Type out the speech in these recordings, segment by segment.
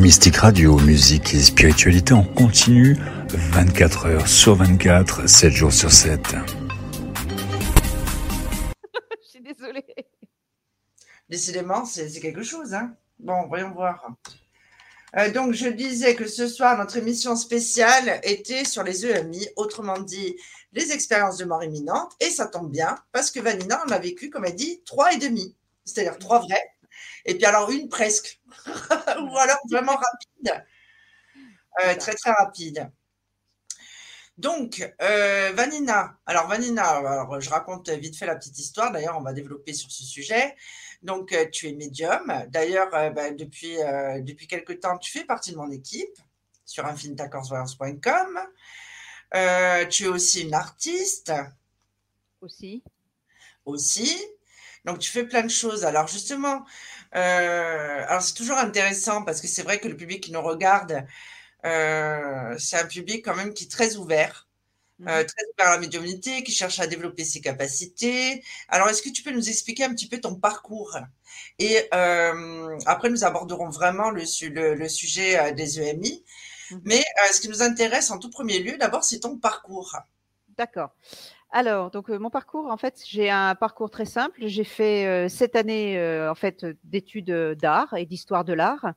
Mystique Radio, musique et spiritualité en continu, 24 heures sur 24, 7 jours sur 7. Je suis désolée. Décidément, c'est quelque chose. Hein bon, voyons voir. Euh, donc, je disais que ce soir, notre émission spéciale était sur les EMI, autrement dit, les expériences de mort imminente. Et ça tombe bien, parce que Vanina en a vécu, comme elle dit, trois et demi. C'est-à-dire trois vrais. Et puis alors une presque. Ou alors vraiment rapide. Euh, très, très rapide. Donc, euh, Vanina. Alors, Vanina, alors, je raconte vite fait la petite histoire. D'ailleurs, on va développer sur ce sujet. Donc, euh, tu es médium. D'ailleurs, bah, depuis, depuis quelque temps, tu fais partie de mon équipe sur infinitacorsvoyance.com. tu es aussi une artiste. Aussi. Aussi. Donc, tu fais plein de choses. Alors, justement, alors c'est toujours intéressant parce que c'est vrai que le public qui nous regarde, c'est un public quand même qui est très ouvert. Euh, mhm. très ouvert à la médiumnité, qui cherche à développer ses capacités. Alors, est-ce que tu peux nous expliquer un petit peu ton parcours? Et euh, après, nous aborderons vraiment le, le, sujet euh, des EMI. Mhm. Mais ce qui nous intéresse en tout premier lieu, d'abord, c'est ton parcours. D'accord. Alors, donc mon parcours, en fait, j'ai un parcours très simple. J'ai fait cette année, en fait, d'études d'art et d'histoire de l'art.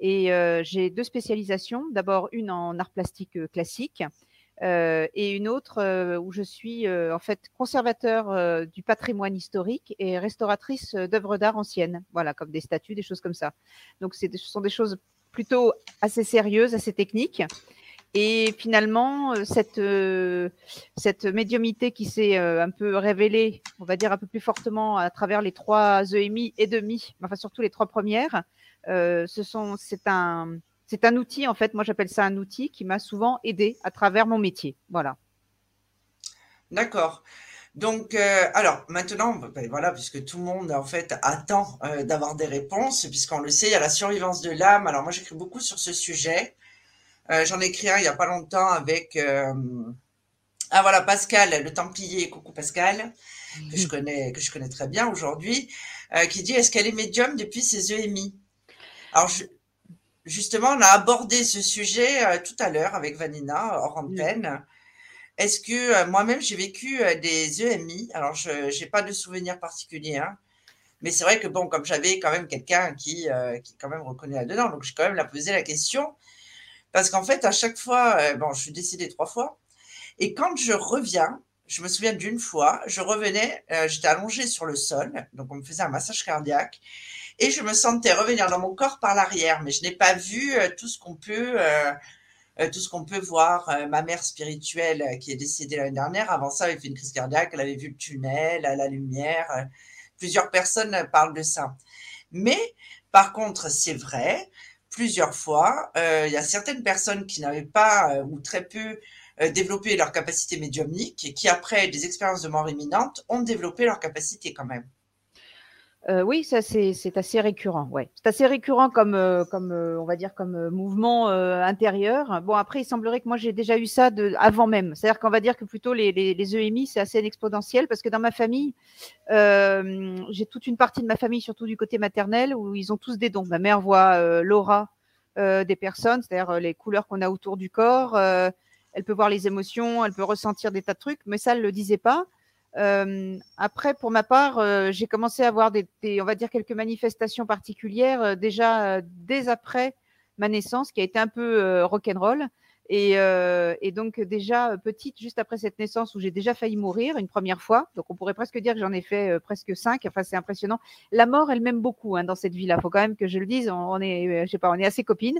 Et j'ai deux spécialisations. D'abord, une en art plastique classique euh, et une autre euh, où je suis euh, en fait conservateur du patrimoine historique et restauratrice d'œuvres d'art anciennes, voilà, comme des statues, des choses comme ça. Donc ce sont des choses plutôt assez sérieuses, assez techniques. Et finalement, cette, cette médiumité qui s'est un peu révélée, on va dire un peu plus fortement à travers les trois EMI et demi, enfin surtout les trois premières, c'est un, outil, en fait, moi j'appelle ça un outil qui m'a souvent aidé à travers mon métier. Voilà. D'accord. Donc, euh, alors maintenant, ben voilà, puisque tout le monde en fait attend euh, d'avoir des réponses, puisqu'on le sait, il y a la survivance de l'âme. Alors moi, j'écris beaucoup sur ce sujet. Euh, j'en ai écrit un il n'y a pas longtemps avec ah voilà Pascal, le Templier. Coucou Pascal, que je connais, que je connais très bien aujourd'hui, qui dit est-ce qu'elle est médium depuis ses EMI Alors je, justement, on a abordé ce sujet euh, tout à l'heure avec Vanina hors antenne. Est-ce que euh, moi-même j'ai vécu euh, des EMI Alors je n'ai pas de souvenir particulier, hein. mais c'est vrai que bon, comme j'avais quand même quelqu'un qui qui quand même reconnaît là-dedans, donc j'ai quand même la posé la question parce qu'en fait à chaque fois, bon, je suis décédée trois fois et quand je reviens, je me souviens d'une fois, je revenais, j'étais allongée sur le sol, donc on me faisait un massage cardiaque et je me sentais revenir dans mon corps par l'arrière, mais je n'ai pas vu euh, tout ce qu'on peut, euh, euh, tout ce qu'on peut voir. ma mère spirituelle qui est décédée l'année dernière, avant ça, elle avait fait une crise cardiaque, elle avait vu le tunnel, la lumière. plusieurs personnes parlent de ça. Mais par contre, c'est vrai, plusieurs fois, il y a certaines personnes qui n'avaient pas ou très peu développé leur capacité médiumnique et qui, après des expériences de mort imminente, ont développé leur capacité quand même. Euh, oui, ça c'est assez récurrent. Ouais, c'est assez récurrent comme euh, comme euh, on va dire comme mouvement intérieur. Bon après, il semblerait que moi j'ai déjà eu ça de, avant même. C'est-à-dire qu'on va dire que plutôt les, les, les EMI c'est assez exponentiel parce que dans ma famille, j'ai toute une partie de ma famille, surtout du côté maternel, où ils ont tous des dons. Ma mère voit l'aura des personnes, c'est-à-dire les couleurs qu'on a autour du corps. elle peut voir les émotions, elle peut ressentir des tas de trucs, mais ça elle le disait pas. Euh, après, pour ma part, euh, j'ai commencé à avoir des, on va dire, quelques manifestations particulières euh, déjà dès après ma naissance, qui a été un peu rock'n'roll. Et, et donc déjà petite, juste après cette naissance où j'ai déjà failli mourir une première fois, donc on pourrait presque dire que j'en ai fait presque cinq. Enfin, c'est impressionnant. La mort, elle m'aime beaucoup hein, dans cette vie-là. Faut quand même que je le dise. On, est, je sais pas, on est assez copines.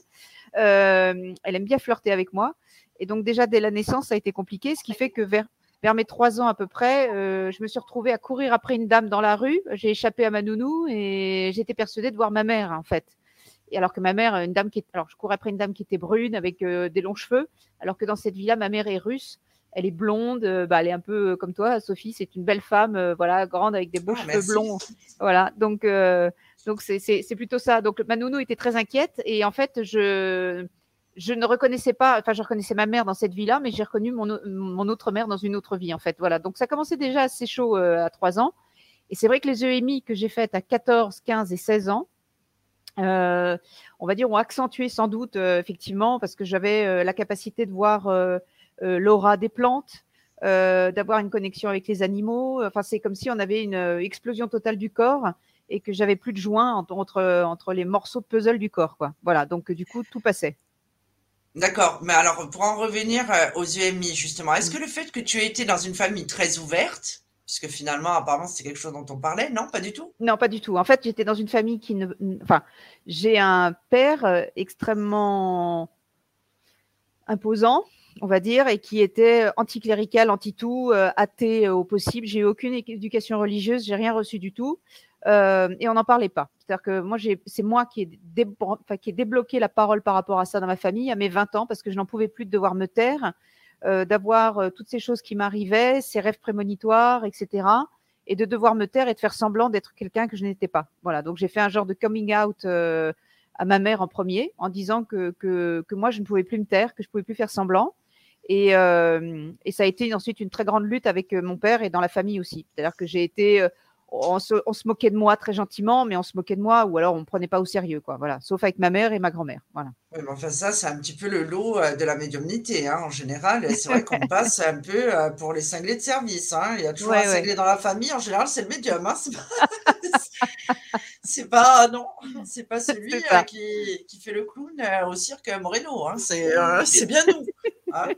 elle aime bien flirter avec moi. Et donc déjà dès la naissance, ça a été compliqué, ce qui fait que vers vers mes trois ans à peu près, euh, je me suis retrouvée à courir après une dame dans la rue. J'ai échappé à ma nounou et j'étais persuadée de voir ma mère en fait. Et alors que ma mère, une dame qui alors je courais après une dame qui était brune avec euh, des longs cheveux, alors que dans cette vie-là, ma mère est russe. Elle est blonde, euh, bah, elle est un peu comme toi, Sophie. C'est une belle femme, voilà, grande avec des beaux ah, cheveux blonds. Voilà, donc donc c'est plutôt ça. Donc ma nounou était très inquiète et en fait je je ne reconnaissais pas, enfin, je reconnaissais ma mère dans cette vie-là, mais j'ai reconnu mon, autre mère dans une autre vie, en fait. Voilà. Donc, ça commençait déjà assez chaud euh, à 3 ans. Et c'est vrai que les EMI que j'ai faites à 14, 15 et 16 ans, on va dire, ont accentué sans doute, effectivement, parce que j'avais la capacité de voir l'aura des plantes, d'avoir une connexion avec les animaux. Enfin, c'est comme si on avait une explosion totale du corps et que j'avais plus de joints entre, entre, les morceaux de puzzle du corps. Quoi. Voilà, donc du coup, tout passait. D'accord, mais alors pour en revenir aux EMI, justement, est-ce mmh. que le fait que tu aies été dans une famille très ouverte, Puisque finalement, apparemment, c'était quelque chose dont on parlait. Non, pas du tout? Non, pas du tout. En fait, j'étais dans une famille qui ne. Enfin, j'ai un père euh, extrêmement imposant, on va dire, et qui était anticlérical, anti-tout, euh, athée au possible. J'ai eu aucune éducation religieuse, j'ai rien reçu du tout. Euh, et on n'en parlait pas. C'est-à-dire que moi, c'est moi qui ai, débloqué la parole par rapport à ça dans ma famille à mes 20 ans parce que je n'en pouvais plus de devoir me taire euh, d'avoir euh, toutes ces choses qui m'arrivaient, ces rêves prémonitoires, etc. Et de devoir me taire et de faire semblant d'être quelqu'un que je n'étais pas. Voilà, donc j'ai fait un genre de coming out à ma mère en premier, en disant que, que, moi, je ne pouvais plus me taire, que je ne pouvais plus faire semblant. Et, ça a été ensuite une très grande lutte avec mon père et dans la famille aussi. C'est-à-dire que j'ai été on se, moquait de moi très gentiment, mais on se moquait de moi ou alors on ne prenait pas au sérieux, quoi. Voilà, sauf avec ma mère et ma grand-mère. Voilà. enfin, ça, c'est un petit peu le lot euh, de la médiumnité, hein, en général. C'est vrai qu'on passe un peu euh, pour les cinglés de service. Hein. Il y a toujours un cinglé dans la famille. En général, c'est le médium. Hein. C'est pas... non, c'est pas celui euh, qui, fait le clown au cirque Moreno. Hein. C'est bien nous. Hein.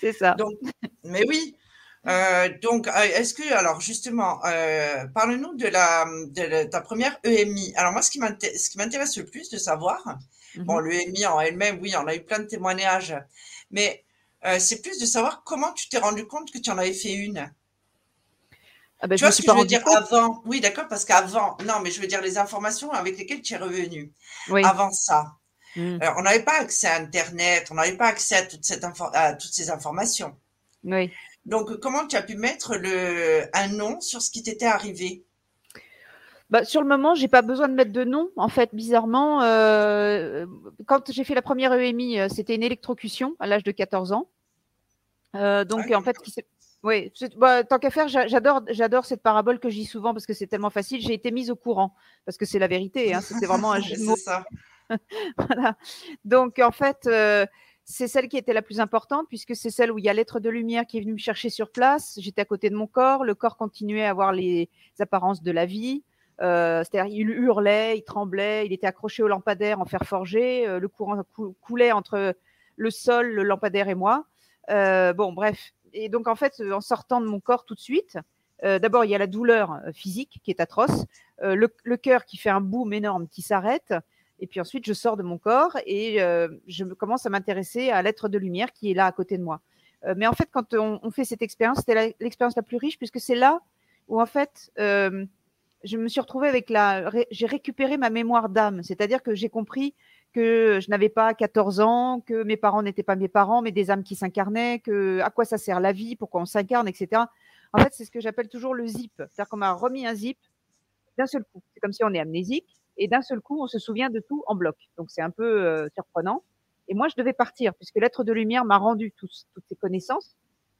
C'est ça. Donc, mais oui, euh, donc, euh, est-ce que, alors justement, euh, parle-nous de, la, de, ta première EMI. Alors moi, ce qui m'intéresse le plus de savoir, mmh bon, l'EMI en elle-même, oui, on a eu plein de témoignages, mais c'est plus de savoir comment tu t'es rendu compte que tu en avais fait une. Ah ben, tu vois ce que je veux dire avant? Oui, d'accord, parce qu'avant, non, mais je veux dire les informations avec lesquelles tu es revenu. Oui. Avant ça, mmh. on n'avait pas accès à Internet, on n'avait pas accès à, toute cette à toutes ces informations. Oui. Donc, comment tu as pu mettre le, un nom sur ce qui t'était arrivé? Bah, sur le moment, j'ai pas besoin de mettre de nom. En fait, bizarrement, euh, quand j'ai fait la première EMI, euh, c'était une électrocution à l'âge de 14 ans. Euh, donc, ah, en fait, oui, bah, tant qu'à faire, j'adore, j'adore cette parabole que je dis souvent parce que c'est tellement facile. J'ai été mise au courant parce que c'est la vérité. Hein, c'était vraiment un jeu de ça. voilà. Donc, en fait, c'est celle qui était la plus importante puisque c'est celle où il y a l'être de lumière qui est venu me chercher sur place. J'étais à côté de mon corps, le corps continuait à avoir les apparences de la vie. Euh, c'est-à-dire, il hurlait, il tremblait, il était accroché au lampadaire en fer forgé, euh, le courant coulait entre le sol, le lampadaire et moi. Euh, bon, bref. Et donc, en fait, en sortant de mon corps tout de suite, d'abord, il y a la douleur physique qui est atroce, le, le cœur qui fait un boom énorme qui s'arrête, et puis ensuite, je sors de mon corps et euh, je commence à m'intéresser à l'être de lumière qui est là à côté de moi. Euh, mais en fait, quand on, fait cette expérience, c'était l'expérience la, plus riche puisque c'est là où en fait, euh, je me suis retrouvée avec la, j'ai récupéré ma mémoire d'âme, c'est-à-dire que j'ai compris que je n'avais pas 14 ans, que mes parents n'étaient pas mes parents, mais des âmes qui s'incarnaient, que à quoi ça sert la vie, pourquoi on s'incarne, etc. En fait, c'est ce que j'appelle toujours le zip, c'est-à-dire qu'on m'a remis un zip d'un seul coup. C'est comme si on est amnésique et d'un seul coup, on se souvient de tout en bloc. Donc c'est un peu euh, surprenant. Et moi, je devais partir puisque l'être de lumière m'a rendu toutes ces connaissances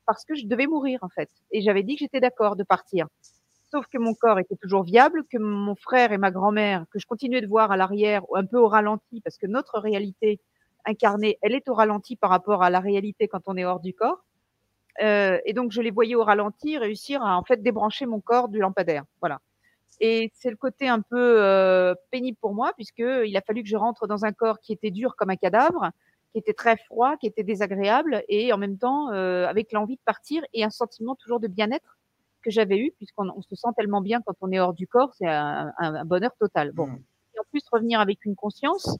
parce que je devais mourir en fait. Et j'avais dit que j'étais d'accord de partir. Sauf que mon corps était toujours viable, que mon frère et ma grand-mère, que je continuais de voir à l'arrière, un peu au ralenti, parce que notre réalité incarnée, elle est au ralenti par rapport à la réalité quand on est hors du corps. Euh, et donc, je les voyais au ralenti réussir à en fait débrancher mon corps du lampadaire. Voilà. Et c'est le côté un peu euh, pénible pour moi, puisqu'il a fallu que je rentre dans un corps qui était dur comme un cadavre, qui était très froid, qui était désagréable, et en même temps euh, avec l'envie de partir et un sentiment toujours de bien-être que j'avais eu, puisqu'on se sent tellement bien quand on est hors du corps, c'est un, un, bonheur total. Bon, mmh. et en plus revenir avec une conscience,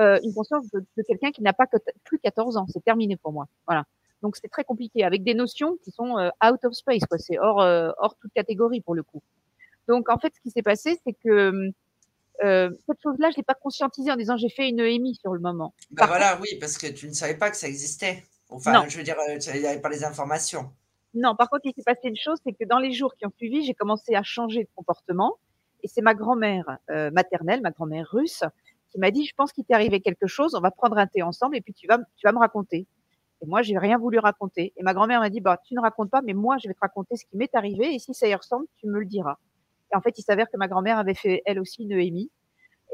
euh, une conscience de, de quelqu'un qui n'a pas que plus 14 ans, c'est terminé pour moi. Voilà. Donc c'est très compliqué avec des notions qui sont euh, out of space, quoi. C'est hors euh, hors toute catégorie pour le coup. Donc, en fait, ce qui s'est passé, c'est que euh, cette chose-là, je l'ai pas conscientisée en disant j'ai fait une EMI sur le moment. Bah voilà, oui, parce que tu ne savais pas que ça existait. Enfin, je veux dire, euh, il n'y avait pas les informations. Non, par contre, il s'est passé une chose, c'est que dans les jours qui ont suivi, j'ai commencé à changer de comportement. Et c'est ma grand-mère euh, maternelle, ma grand-mère russe, qui m'a dit, je pense qu'il t'est arrivé quelque chose, on va prendre un thé ensemble et puis tu vas, tu vas me raconter. Et moi, j'ai rien voulu raconter. Et ma grand-mère m'a dit, bah, tu ne racontes pas, mais moi, je vais te raconter ce qui m'est arrivé et si ça y ressemble, tu me le diras. Et en fait, il s'avère que ma grand-mère avait fait elle aussi une EMI.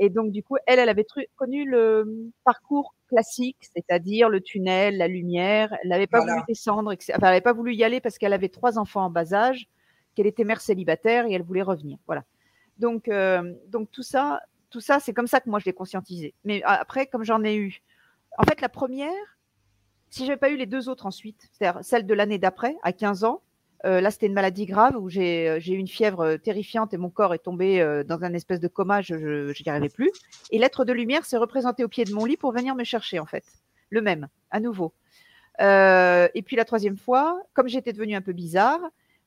Et donc, du coup, elle, elle avait connu le parcours classique, c'est-à-dire le tunnel, la lumière. Elle n'avait pas voulu descendre, enfin, elle n'avait pas voulu y aller parce qu'elle avait trois enfants en bas âge, qu'elle était mère célibataire et elle voulait revenir. Voilà. Donc, euh, donc tout ça, tout ça, c'est comme ça que moi je l'ai conscientisé. Mais après, comme j'en ai eu, en fait, la première, si j'avais pas eu les deux autres ensuite, c'est-à-dire celle de l'année d'après, à 15 ans, euh, là, c'était une maladie grave où j'ai eu une fièvre terrifiante et mon corps est tombé euh, dans un espèce de coma, je n'y arrivais plus. Et l'être de lumière s'est représenté au pied de mon lit pour venir me chercher, en fait. Le même, à nouveau. Euh, et puis la troisième fois, comme j'étais devenue un peu bizarre,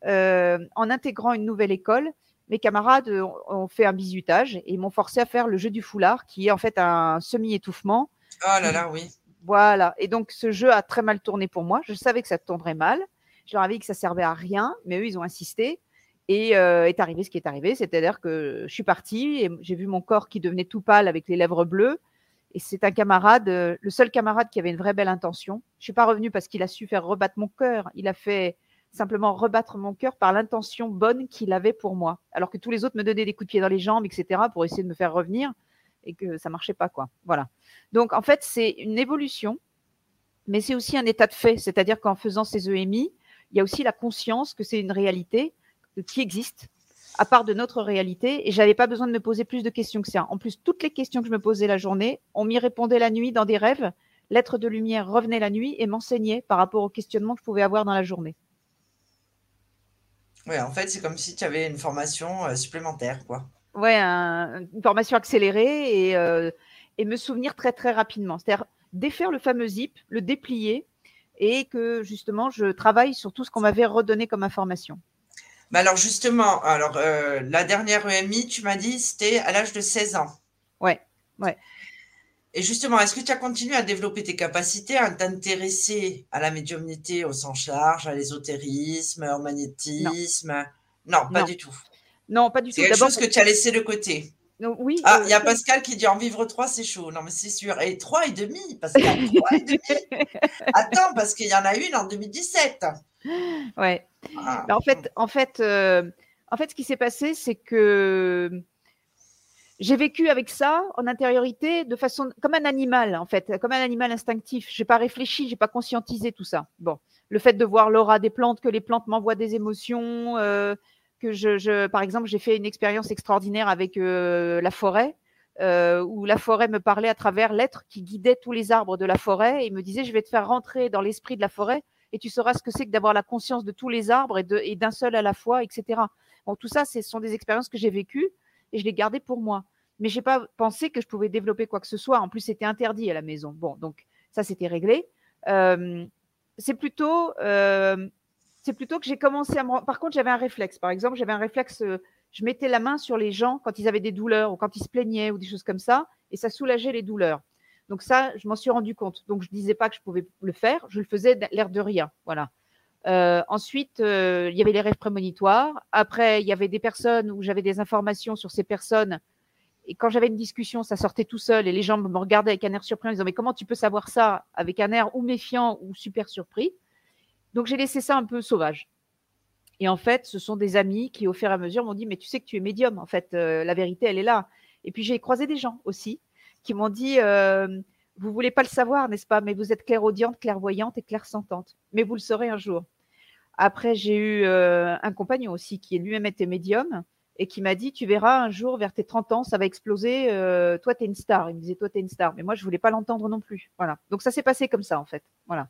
en intégrant une nouvelle école, mes camarades ont fait un bisutage et m'ont forcé à faire le jeu du foulard, qui est en fait un semi-étouffement. Oh là là, oui. Voilà. Et donc, ce jeu a très mal tourné pour moi. Je savais que ça tournerait mal. Je leur avais dit que ça servait à rien, mais eux, ils ont insisté. Et euh, est arrivé ce qui est arrivé, c'est-à-dire que je suis partie et j'ai vu mon corps qui devenait tout pâle avec les lèvres bleues. Et c'est un camarade, euh, le seul camarade qui avait une vraie belle intention. Je suis pas revenue parce qu'il a su faire rebattre mon cœur. Il a fait simplement rebattre mon cœur par l'intention bonne qu'il avait pour moi. Alors que tous les autres me donnaient des coups de pied dans les jambes, etc., pour essayer de me faire revenir et que ça marchait pas, quoi. Voilà. Donc, en fait, c'est une évolution, mais c'est aussi un état de fait. C'est-à-dire qu'en faisant ces EMI, il y a aussi la conscience que c'est une réalité qui existe à part de notre réalité et j'avais pas besoin de me poser plus de questions que ça. En plus, toutes les questions que je me posais la journée, on m'y répondait la nuit dans des rêves. L'être de lumière revenait la nuit et m'enseignait par rapport aux questionnements que je pouvais avoir dans la journée. Oui, en fait, c'est comme si tu avais une formation euh, supplémentaire, quoi. Ouais, une formation accélérée et, euh, et me souvenir très très rapidement. C'est-à-dire défaire le fameux zip, le déplier et que justement je travaille sur tout ce qu'on m'avait redonné comme information. Mais alors justement, alors euh, la dernière EMI, tu m'as dit, c'était à l'âge de 16 ans. Ouais, ouais. Et justement, est-ce que tu as continué à développer tes capacités, à t'intéresser à la médiumnité au sens large, à l'ésotérisme, au magnétisme? Non, pas du tout. Non, pas du tout. C'est quelque chose que tu as laissé de côté. Oui. Ah, euh, il y a Pascal qui dit en vivre trois, c'est chaud. Non, mais c'est sûr. Et trois et demi, Pascal. Trois et demi. Attends, parce qu'il y en a une en 2017. Ouais. Ah. en fait, en fait, euh, en fait, ce qui s'est passé, c'est que j'ai vécu avec ça en intériorité de façon comme un animal, en fait, comme un animal instinctif. J'ai pas réfléchi, j'ai pas conscientisé tout ça. Bon, le fait de voir l'aura des plantes, que les plantes m'envoient des émotions. Euh, je, par exemple, j'ai fait une expérience extraordinaire avec euh, la forêt, euh, où la forêt me parlait à travers l'être qui guidait tous les arbres de la forêt et me disait, je vais te faire rentrer dans l'esprit de la forêt et tu sauras ce que c'est que d'avoir la conscience de tous les arbres et d'un seul à la fois, etc. Bon, tout ça, ce sont des expériences que j'ai vécues et je les gardais pour moi. Mais j'ai pas pensé que je pouvais développer quoi que ce soit. En plus, c'était interdit à la maison. Bon, donc ça, c'était réglé. Euh, c'est plutôt c'est plutôt que j'ai commencé à me. Par contre, j'avais un réflexe. Par exemple, j'avais un réflexe. Euh, je mettais la main sur les gens quand ils avaient des douleurs ou quand ils se plaignaient ou des choses comme ça, et ça soulageait les douleurs. Donc ça, je m'en suis rendu compte. Donc je disais pas que je pouvais le faire, je le faisais l'air de rien. Voilà. Euh, ensuite, euh, il y avait les rêves prémonitoires. Après, il y avait des personnes où j'avais des informations sur ces personnes. Et quand j'avais une discussion, ça sortait tout seul et les gens me regardaient avec un air surpris en disant Mais comment tu peux savoir ça Avec un air ou méfiant ou super surpris? Donc j'ai laissé ça un peu sauvage. Et en fait, ce sont des amis qui, au fur et à mesure, m'ont dit Mais tu sais que tu es médium, en fait, euh, la vérité, elle est là. Et puis j'ai croisé des gens aussi qui m'ont dit euh, Vous voulez pas le savoir, n'est-ce pas? Mais vous êtes clairaudiente, clairvoyante et clairsentante. Mais vous le saurez un jour. Après, j'ai eu euh, un compagnon aussi qui lui-même était médium et qui m'a dit Tu verras un jour, vers tes 30 ans, ça va exploser. toi, tu es une star. Il me disait Toi, tu es une star. Mais moi, je voulais pas l'entendre non plus. Voilà. Donc ça s'est passé comme ça, en fait. Voilà.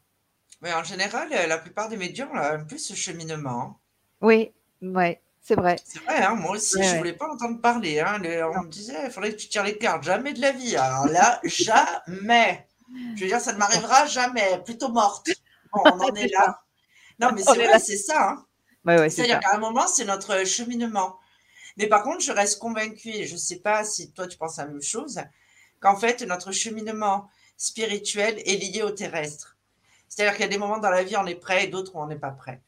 Mais en général, euh, la plupart des médiums ont un peu ce cheminement. Oui, ouais, c'est vrai. C'est vrai, hein, moi aussi, je ne voulais pas entendre parler. Hein, on me disait, il faudrait que tu tires les cartes, jamais de la vie. Alors là, jamais. Je veux dire, ça ne m'arrivera jamais, plutôt morte. on en est là. Non, mais c'est vrai, c'est ça. Hein. Ouais, C'est-à-dire qu'à un moment, c'est notre cheminement. Mais par contre, je reste convaincue, et je ne sais pas si toi tu penses la même chose, qu'en fait, notre cheminement spirituel est lié au terrestre. C'est-à-dire qu'il y a des moments dans la vie, on est prêt et d'autres où on n'est pas prêt.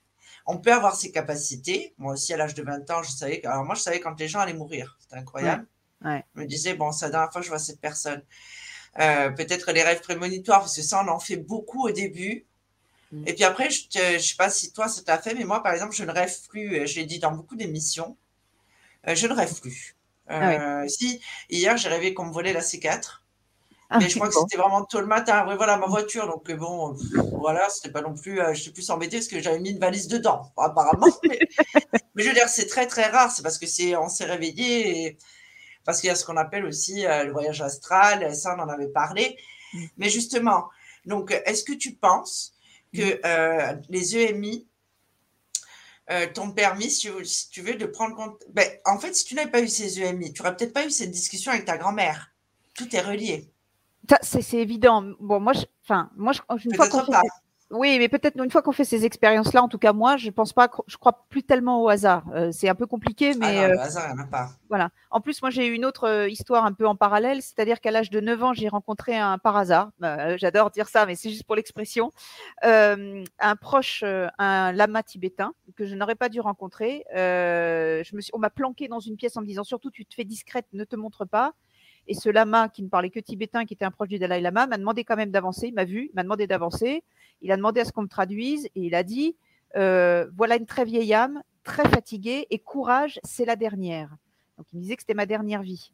On peut avoir ses capacités. Moi aussi, à l'âge de 20 ans, je savais. Alors, moi, je savais quand les gens allaient mourir. C'était incroyable. Je me disais, bon, c'est la dernière fois que je vois cette personne. Euh, peut-être les rêves prémonitoires, parce que ça, on en fait beaucoup au début. Mm. Et puis après, je ne sais pas si toi, ça t'a fait, mais moi, par exemple, je ne rêve plus. Euh, je l'ai dit dans beaucoup d'émissions. Euh, je ne rêve plus. Ah si, hier, j'ai rêvé qu'on me volait la C4. Ah, mais je crois que c'était vraiment tôt le matin. voilà, ma voiture. Donc, bon, voilà, c'était pas non plus. je suis plus embêtée parce que j'avais mis une valise dedans, apparemment. mais, je veux dire, c'est très, très rare. C'est parce que c'est, on s'est réveillé. Et, parce qu'il y a ce qu'on appelle aussi le voyage astral. Ça, on en avait parlé. Mm. Mais justement, donc, est-ce que tu penses que mm. les EMI euh, t'ont permis, si tu, veux, de prendre compte? Ben, en fait, si tu n'avais pas eu ces EMI, tu n'aurais peut-être pas eu cette discussion avec ta grand-mère. Tout est relié. C'est évident. Bon, moi, je, enfin, moi, je, une fois qu'on oui, mais peut-être une fois qu'on fait ces expériences-là, en tout cas moi, je pense pas, je crois plus tellement au hasard. Euh, c'est un peu compliqué, ah mais ah non, le hasard, il en a pas. Voilà. En plus, moi, j'ai eu une autre euh, histoire un peu en parallèle, c'est-à-dire qu'à l'âge de 9 ans, j'ai rencontré un par hasard. Bah, j'adore dire ça, mais c'est juste pour l'expression. Euh, un proche, un lama tibétain que je n'aurais pas dû rencontrer. je me suis, on m'a planqué dans une pièce en me disant surtout, tu te fais discrète, ne te montre pas. Et ce lama qui ne parlait que tibétain, qui était un proche du Dalai Lama, m'a demandé quand même d'avancer. Il m'a vu, m'a demandé d'avancer. Il a demandé à ce qu'on me traduise et il a dit euh, voilà une très vieille âme, très fatiguée et courage, c'est la dernière. Donc il me disait que c'était ma dernière vie.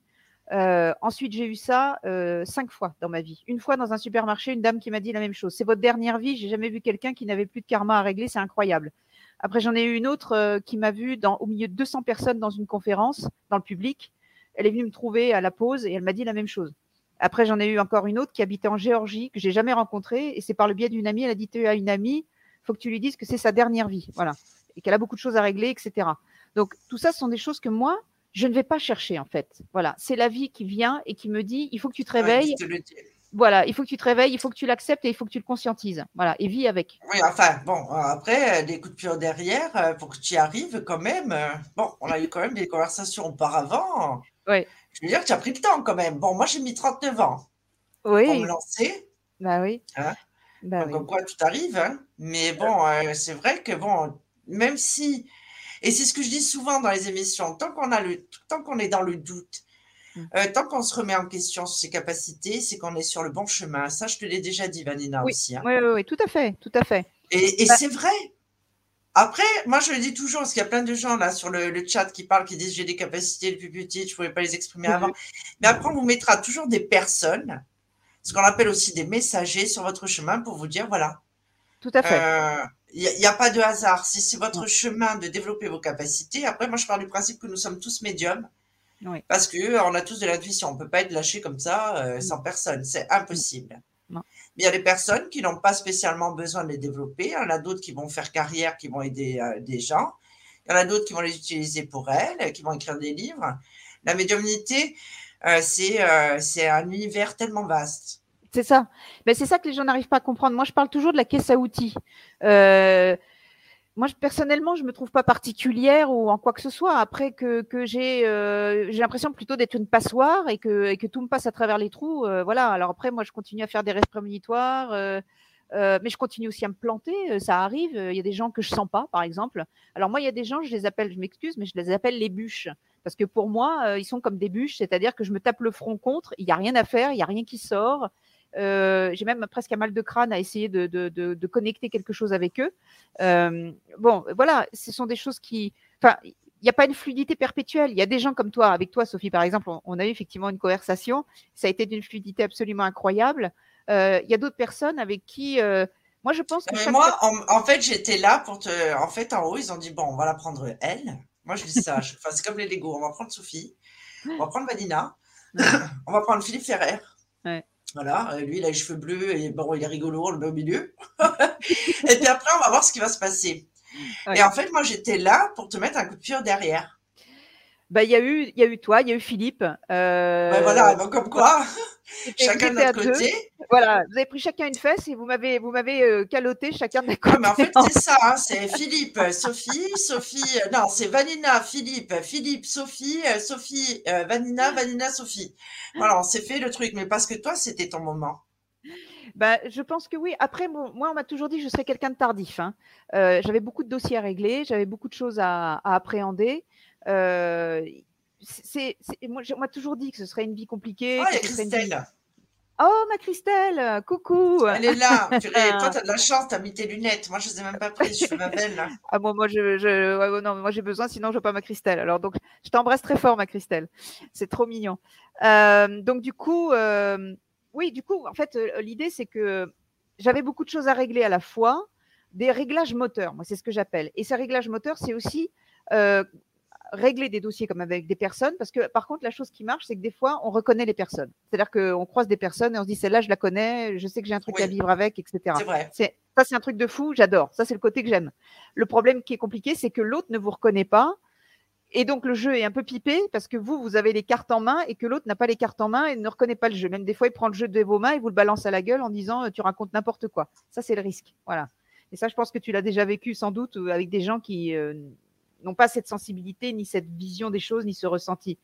Euh, ensuite, j'ai eu ça euh, cinq fois dans ma vie. Une fois dans un supermarché, une dame qui m'a dit la même chose. C'est votre dernière vie. J'ai jamais vu quelqu'un qui n'avait plus de karma à régler. C'est incroyable. Après, j'en ai eu une autre qui m'a vu au milieu de 200 personnes dans une conférence, dans le public. Elle est venue me trouver à la pause et elle m'a dit la même chose. Après, j'en ai eu encore une autre qui habitait en Géorgie, que j'ai jamais rencontrée. Et c'est par le biais d'une amie. Elle a dit à une amie, faut que tu lui dises que c'est sa dernière vie. Voilà. Et qu'elle a beaucoup de choses à régler, etc. Donc, tout ça, ce sont des choses que moi, je ne vais pas chercher, en fait. Voilà. C'est la vie qui vient et qui me dit, il faut que tu te réveilles. voilà, il faut que tu te réveilles, il faut que tu l'acceptes et il faut que tu le conscientises. Voilà, et vis avec. Oui, enfin, bon, après, des coups de pied derrière, euh, pour que tu y arrives quand même. Euh, bon, on a eu quand même des conversations auparavant. Oui. Je veux dire que tu as pris le temps quand même. Bon, moi, j'ai mis 39 ans oui. pour me lancer. Bah oui. Hein bah comme quoi, tout arrive. Hein Mais bon, euh, c'est vrai que, bon, même si. Et c'est ce que je dis souvent dans les émissions, tant qu'on a le, tant qu'on est dans le doute, mm. euh, tant qu'on se remet en question sur ses capacités, c'est qu'on est sur le bon chemin. Ça, je te l'ai déjà dit, Vanina, aussi. Hein. Oui, oui, oui, tout à fait, tout à fait. Et, et bah c'est vrai. Après, moi, je le dis toujours, parce qu'il y a plein de gens là sur le, chat qui parlent, qui disent j'ai des capacités les plus petites, je ne pouvais pas les exprimer avant. Mais après, on vous mettra toujours des personnes, ce qu'on appelle aussi des messagers sur votre chemin pour vous dire voilà. Tout à fait. Il n'y a, pas de hasard. Si c'est votre chemin de développer vos capacités, après, moi, je parle du principe que nous sommes tous médiums. Oui. Parce qu'on a tous de l'intuition. On ne peut pas être lâché comme ça euh, sans personne. C'est impossible. Mais il y a des personnes qui n'ont pas spécialement besoin de les développer. Il y en a d'autres qui vont faire carrière, qui vont aider euh, des gens. Il y en a d'autres qui vont les utiliser pour elles, qui vont écrire des livres. La médiumnité, euh, euh, c'est un univers tellement vaste. C'est ça. Mais c'est ça que les gens n'arrivent pas à comprendre. Moi, je parle toujours de la caisse à outils moi, personnellement, je me trouve pas particulière ou en quoi que ce soit. Après que, que j'ai euh, j'ai l'impression plutôt d'être une passoire et que, et que tout me passe à travers les trous. Euh, voilà. Alors après, moi, je continue à faire des restes prémonitoires, euh, mais je continue aussi à me planter. ça arrive. Il y a des gens que je sens pas, par exemple. Alors moi, il y a des gens, je les appelle, je m'excuse, mais je les appelle les bûches. Parce que pour moi, ils sont comme des bûches, c'est-à-dire que je me tape le front contre, il n'y a rien à faire, il n'y a rien qui sort. Euh, j'ai même presque un mal de crâne à essayer de, de, de, connecter quelque chose avec eux. Euh, bon, voilà, ce sont des choses qui. Enfin, il n'y a pas une fluidité perpétuelle. Il y a des gens comme toi, avec toi, Sophie, par exemple, on, a eu effectivement une conversation. Ça a été d'une fluidité absolument incroyable. Euh, il y a d'autres personnes avec qui. moi, je pense que. moi, en, fait, j'étais là pour te. En fait, en haut, ils ont dit bon, on va la prendre elle. Moi, je dis ça. enfin, c'est comme les Lego. On va prendre Sophie. On va prendre Vanina. on va prendre Philippe Ferrer. Ouais. Voilà, euh, lui, il a les cheveux bleus et bon, il est rigolo, on le met au milieu. et puis après, on va voir ce qui va se passer. Et en fait, moi, j'étais là pour te mettre un coup de pied derrière. Bah, il y a eu, il y a eu toi, il y a eu Philippe. Euh... voilà, donc comme quoi, chacun de notre côté. Voilà, vous avez pris chacun une fesse et vous m'avez, vous m'avez euh, caloté chacun de notre côté. mais en fait, c'est ça, hein, c'est Philippe, Sophie, Sophie, euh, non, c'est Vanina, Philippe, Philippe, Sophie, euh, Sophie, Vanina, Vanina, Sophie. Voilà, on s'est fait le truc, mais parce que toi, c'était ton moment. Bah, je pense que oui. Après, moi, on m'a toujours dit que je serais quelqu'un de tardif. Hein. j'avais beaucoup de dossiers à régler, j'avais beaucoup de choses à, à appréhender. Euh, c'est, moi, on m'a toujours dit que ce serait une vie compliquée. Christelle. Oh, ma Christelle, coucou. Elle est là. Purée, toi, tu as de la chance, tu as mis tes lunettes. Moi, je ne les ai même pas prises. Je fais ma belle. Là. Ah bon, moi, je, je... non, moi, j'ai besoin, sinon, je veux pas ma Christelle. Alors, donc, je t'embrasse très fort, ma Christelle. C'est trop mignon. Euh, donc, du coup, euh, oui, du coup, en fait, l'idée, c'est que j'avais beaucoup de choses à régler à la fois. Des réglages moteurs, moi, c'est ce que j'appelle. Et ces réglages moteurs, c'est aussi régler des dossiers comme avec des personnes, parce que par contre, la chose qui marche, c'est que des fois, on reconnaît les personnes. C'est-à-dire qu'on croise des personnes et on se dit, celle-là, je la connais, je sais que j'ai un truc à vivre avec, etc. C'est vrai. Ça, c'est un truc de fou, j'adore. Ça, c'est le côté que j'aime. Le problème qui est compliqué, c'est que l'autre ne vous reconnaît pas. Et donc, le jeu est un peu pipé parce que vous, vous avez les cartes en main et que l'autre n'a pas les cartes en main et ne reconnaît pas le jeu. Même des fois, il prend le jeu de vos mains et vous le balance à la gueule en disant tu racontes n'importe quoi. Ça, c'est le risque. Voilà. Et ça, je pense que tu l'as déjà vécu sans doute avec des gens qui euh, n'ont pas cette sensibilité, ni cette vision des choses, ni ce ressenti.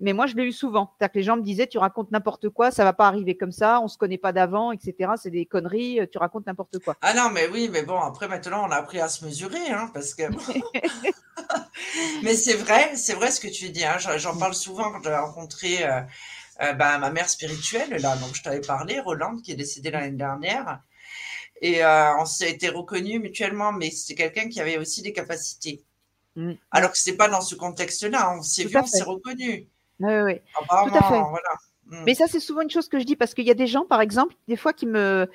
Mais moi, je l'ai eu souvent. C'est-à-dire que les gens me disaient, tu racontes n'importe quoi, ça va pas arriver comme ça, on se connaît pas d'avant, etc. C'est des conneries, tu racontes n'importe quoi. Ah non, mais oui, mais bon, après maintenant, on a appris à se mesurer, hein, parce que. mais c'est vrai, c'est vrai ce que tu dis. Hein. J'en parle souvent quand j'ai rencontré euh, euh, bah, ma mère spirituelle, là, donc je t'avais parlé, Roland, qui est décédée l'année dernière. Et euh, on s'est été reconnus mutuellement, mais c'était quelqu'un qui avait aussi des capacités. Mm. Alors que ce n'est pas dans ce contexte-là. On s'est vu, on s'est reconnu. Oui, oui. Tout à fait. Voilà. Mm. Mais ça, c'est souvent une chose que je dis parce qu'il y a des gens, par exemple, des fois qui me.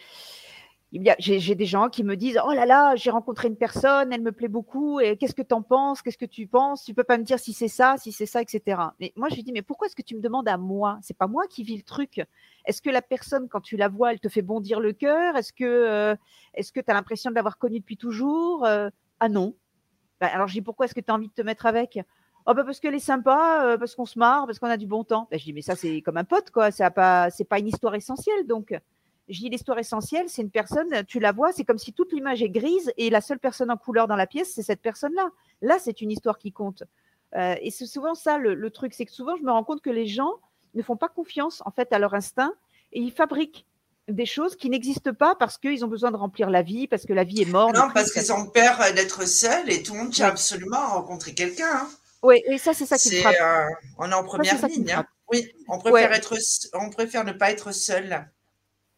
J'ai des gens qui me disent Oh là là, j'ai rencontré une personne, elle me plaît beaucoup, et qu'est-ce que tu en penses Qu'est-ce que tu penses Tu peux pas me dire si c'est ça, si c'est ça, etc. Mais moi, je lui dis Mais pourquoi est-ce que tu me demandes à moi? C'est pas moi qui vis le truc. Est-ce que la personne, quand tu la vois, elle te fait bondir le cœur? Est-ce que euh, est-ce que tu as l'impression de l'avoir connue depuis toujours? Euh, Ah non. Bah, alors, je dis pourquoi est-ce que tu as envie de te mettre avec? Oh bah parce qu'elle est sympa, euh, parce qu'on se marre, parce qu'on a du bon temps. Bah, je dis mais ça c'est comme un pote quoi, c'est pas c'est pas une histoire essentielle donc. Je dis l'histoire essentielle, c'est une personne, tu la vois, c'est comme si toute l'image est grise et la seule personne en couleur dans la pièce, c'est cette personne-là. Là, c'est une histoire qui compte. Euh, et c'est souvent ça le, le truc, c'est que souvent je me rends compte que les gens ne font pas confiance en fait à leur instinct et ils fabriquent des choses qui n'existent pas parce qu'ils ont besoin de remplir la vie, parce que la vie est morte. Non, parce qu'ils ont peur d'être seuls et tout le monde tient absolument à rencontrer quelqu'un. Hein. Oui, et ça, c'est ça qui me frappe. Euh, on est en première ligne. Hein. Oui, on préfère, être, on préfère ne pas être seul.